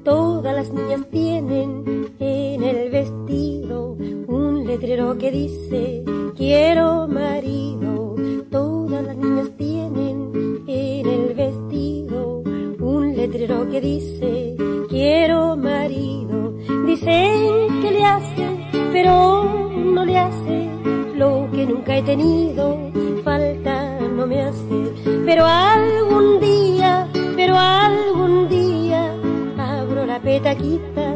Todas las niñas tienen en el vestido un letrero que dice quiero marido. Todas las niñas tienen en el vestido un letrero que dice quiero marido. Dicen que le hace, pero no le hace lo que nunca he tenido. Falta no me hace, pero algún día, pero algún día abro la petaquita,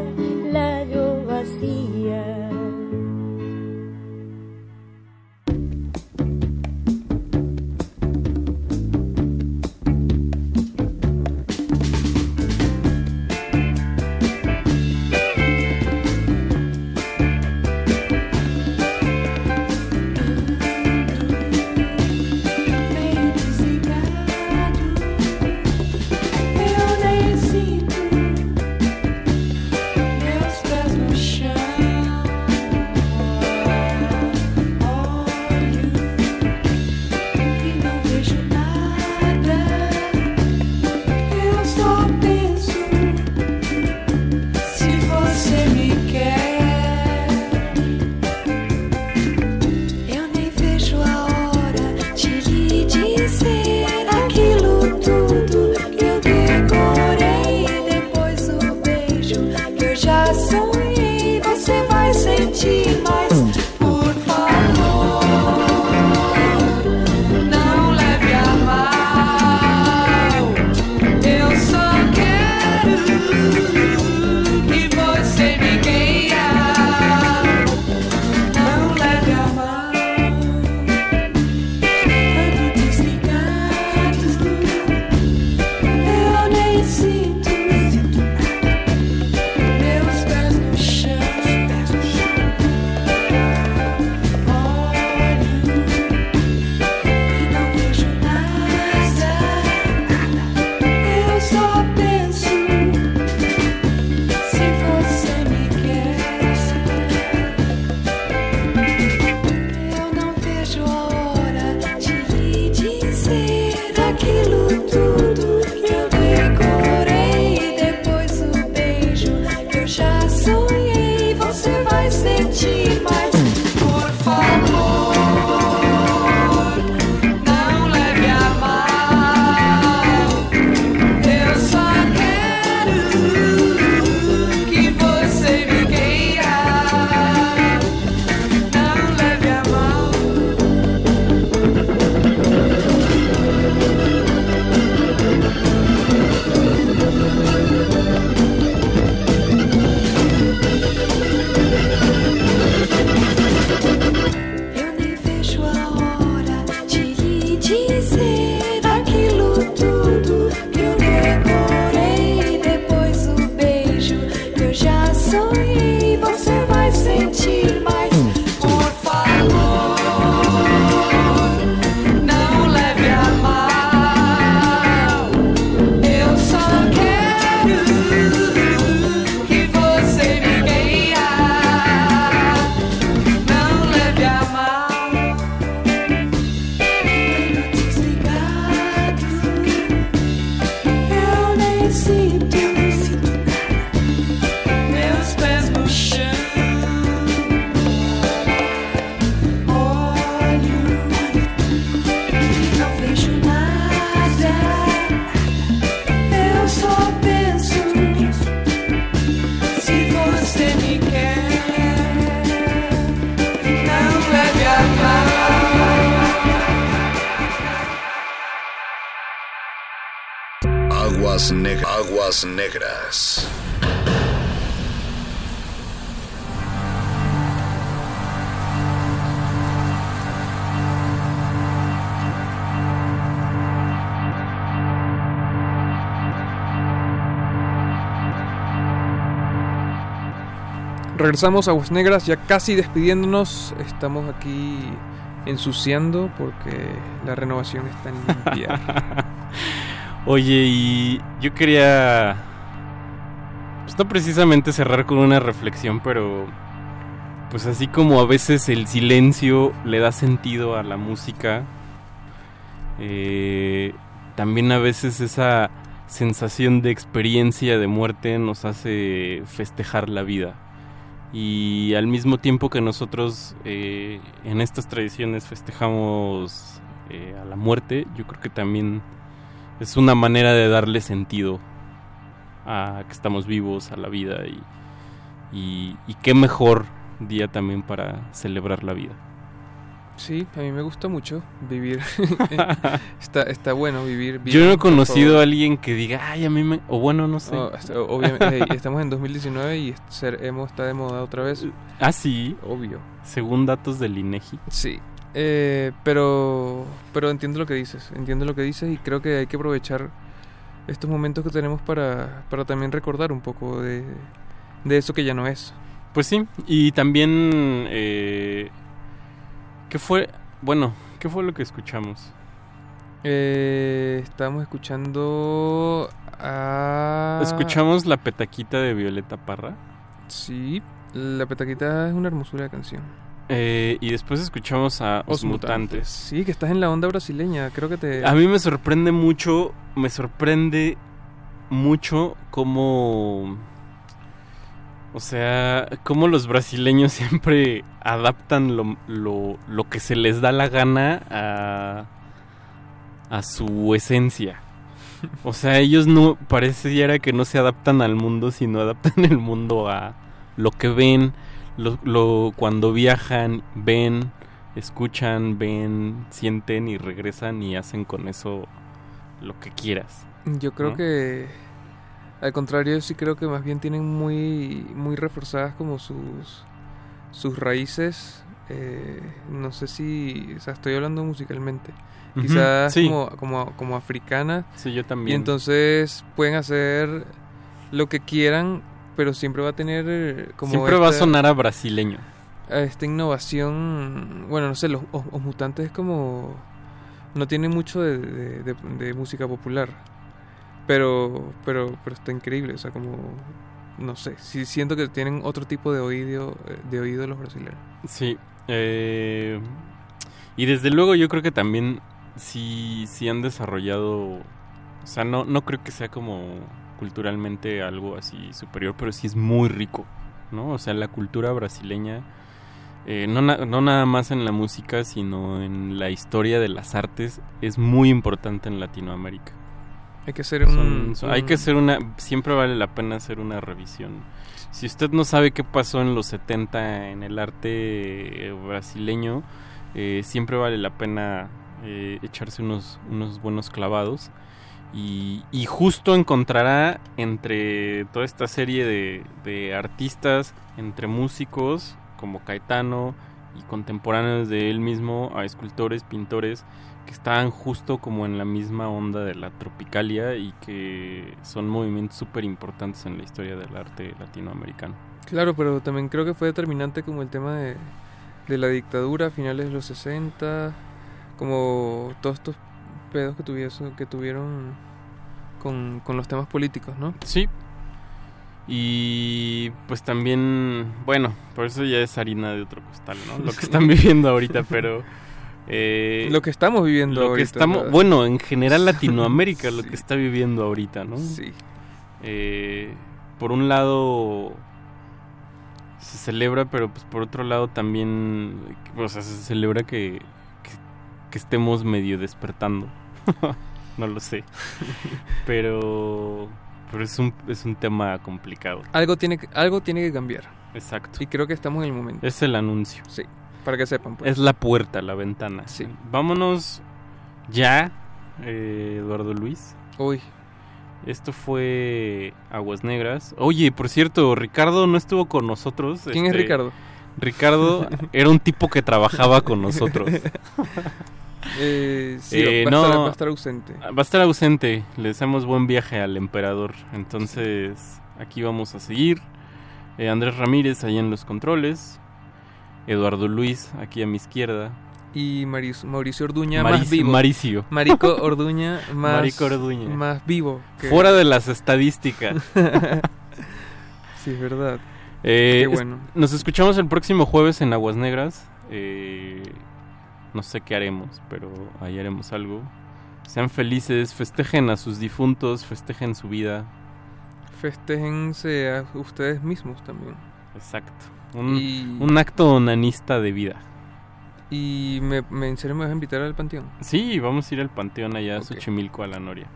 Regresamos a Aguas Negras, ya casi despidiéndonos. Estamos aquí ensuciando porque la renovación está limpia. Oye, y yo quería. Pues no precisamente cerrar con una reflexión, pero. Pues así como a veces el silencio le da sentido a la música, eh, también a veces esa sensación de experiencia de muerte nos hace festejar la vida. Y al mismo tiempo que nosotros eh, en estas tradiciones festejamos eh, a la muerte, yo creo que también es una manera de darle sentido a que estamos vivos, a la vida y, qué mejor día también para celebrar la vida. Sí, a mí me gusta mucho vivir. está, está bueno vivir bien. Yo no he conocido a alguien que diga, ay, a mí me... O bueno, no sé. No, está- obviamente, hey, estamos en 2019 y ser emo está de moda otra vez. Ah, sí. Obvio. Según datos del INEGI. Sí. Eh, pero, pero entiendo lo que dices, entiendo lo que dices y creo que hay que aprovechar estos momentos que tenemos para, para también recordar un poco de, de eso que ya no es. Pues sí, y también... Eh, ¿Qué fue? Bueno, ¿qué fue lo que escuchamos? Eh, estábamos escuchando a... Escuchamos la petaquita de Violeta Parra. Sí, la petaquita es una hermosura de canción. eh, y después escuchamos a Os Os Mutantes. Sí, que estás en la onda brasileña, creo que te... A mí me sorprende mucho, me sorprende mucho cómo... O sea, cómo los brasileños siempre adaptan lo, lo, lo que se les da la gana a, a su esencia. O sea, ellos no, pareciera que no se adaptan al mundo, sino adaptan el mundo a lo que ven, lo, lo- cuando viajan, ven, escuchan, ven, sienten y regresan y hacen con eso lo que quieras. Yo creo ¿no? que al contrario, sí creo que más bien tienen muy muy reforzadas como sus sus raíces. eh, no sé si, o sea, estoy hablando musicalmente. Quizás sí. como, como, como africana. Sí, yo Y también. entonces pueden hacer lo que quieran, pero siempre va a tener eh, como Siempre va a esta- sonar a brasileño. esta innovación, bueno, no sé, los, os- os mutantes es como no tienen mucho de, de- de- de música popular, pero, pero, pero está increíble, o sea, como no sé, sí siento que tienen otro tipo de oído, eh, de oído los brasileños. Sí. eh, y desde luego yo creo que también sí, sí han desarrollado, o sea, no, no creo que sea como culturalmente algo así superior, pero sí es muy rico, ¿no? O sea, la cultura brasileña, eh, no, no nada más en la música, sino en la historia de las artes, es muy importante en Latinoamérica. Hay que hacer un, Son- son- hay un- que hacer una siempre vale la pena hacer una revisión. Si usted no sabe qué pasó en los 70 en el arte eh, brasileño eh, siempre vale la pena eh, echarse unos unos buenos clavados y, y justo encontrará entre toda esta serie de, de artistas entre músicos como Caetano y contemporáneos de él mismo a escultores pintores que estaban justo como en la misma onda de la tropicalia y que son movimientos súper importantes en la historia del arte latinoamericano. Claro, pero también creo que fue determinante como el tema de, de la dictadura a finales de los 60, como todos estos pedos que, tuviese- que tuvieron con, con los temas políticos, ¿no? Sí. Y pues también, bueno, por eso ya es harina de otro costal, ¿no? Lo que están viviendo ahorita, pero... eh, Lo que estamos viviendo lo que ahorita, estamos, ¿verdad? bueno, en general Latinoamérica, lo que está viviendo ahorita, ¿no? Sí. Eh, por un lado se celebra, pero pues por otro lado también, o sea, se celebra que, que, que estemos medio despertando. no lo sé. Pero, pero es un, es un tema complicado. Algo tiene, que, algo tiene que cambiar. Exacto. Y creo que estamos en el momento. Es el anuncio. Sí, para que sepan. Pues. Es la puerta, la ventana. Sí. Vámonos ya, eh, Eduardo Luis. Uy. Esto fue Aguas Negras. Oye, por cierto, Ricardo no estuvo con nosotros. ¿Quién es este, Ricardo? Ricardo era un tipo que trabajaba con nosotros. Eh, sí, Eh, va, a no. estar, va a estar ausente. Va a estar ausente. Le deseamos buen viaje al emperador. Entonces, aquí vamos a seguir. Eh, Andrés Ramírez ahí en los controles. Eduardo Luis aquí a mi izquierda. Y Maris- Mauricio Orduña más vivo. Maricio. Marico Orduña más, Marico Orduña. más vivo. que- Fuera de las estadísticas. sí, es verdad. Eh, Qué es- bueno. nos escuchamos el próximo jueves en Aguas Negras. Eh, no sé qué haremos, pero ahí haremos algo. Sean felices, festejen a sus difuntos, festejen su vida. Festéjense a ustedes mismos también. Exacto. Un, Y- un acto onanista de vida. Y me, me, en serio me vas a invitar al panteón. Sí, vamos a ir al panteón allá a. Xochimilco, a la Noria.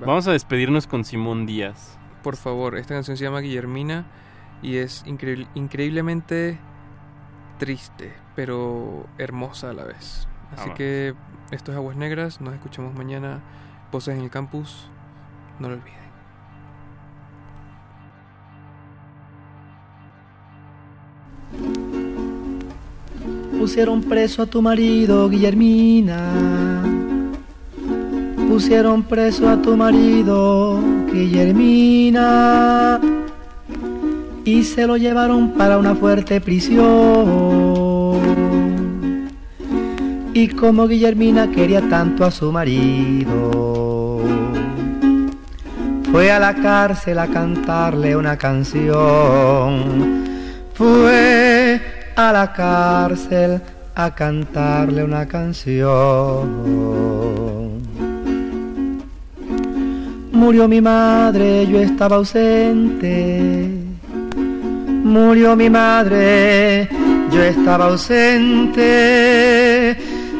Va. Vamos a despedirnos con Simón Díaz. Por favor, esta canción se llama Guillermina y es increíble- increíblemente triste, pero hermosa a la vez. Así Vamos. que esto es Aguas Negras, nos escuchamos mañana. Voces en el campus, no lo olviden. Pusieron preso a tu marido, Guillermina. Pusieron preso a tu marido, Guillermina. Y se lo llevaron para una fuerte prisión. Y como Guillermina quería tanto a su marido, fue a la cárcel a cantarle una canción. Fue a la cárcel a cantarle una canción. Murió mi madre, yo estaba ausente. Murió mi madre, yo estaba ausente.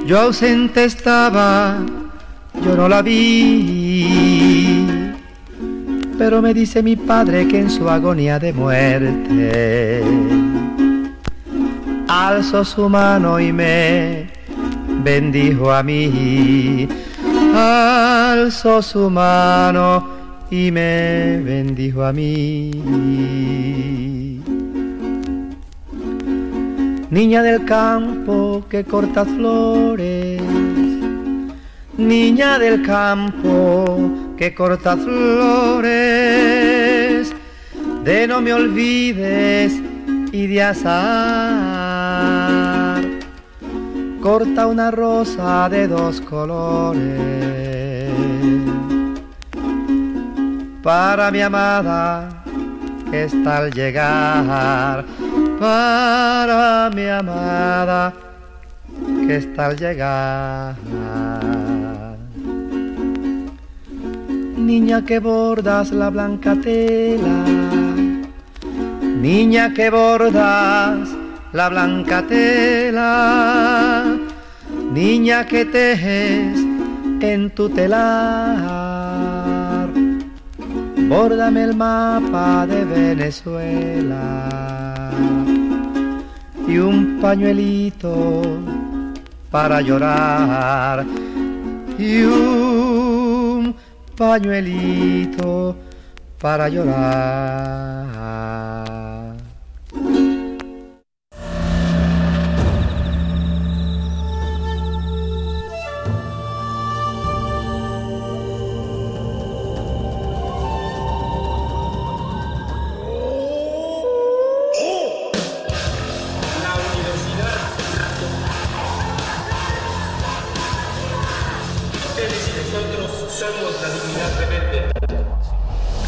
Yo ausente estaba, yo no la vi. Pero me dice mi padre que en su agonía de muerte alzó su mano y me bendijo a mí. Alzó su mano y me bendijo a mí. Niña del campo que cortas flores, niña del campo que cortas flores, de no me olvides y de azar. Corta una rosa de dos colores. Para mi amada que está al llegar, para mi amada que está al llegar. Niña que bordas la blanca tela, niña que bordas la blanca tela, niña que tejes en tu telar, bórdame el mapa de Venezuela y un pañuelito para llorar y un pañuelito para llorar.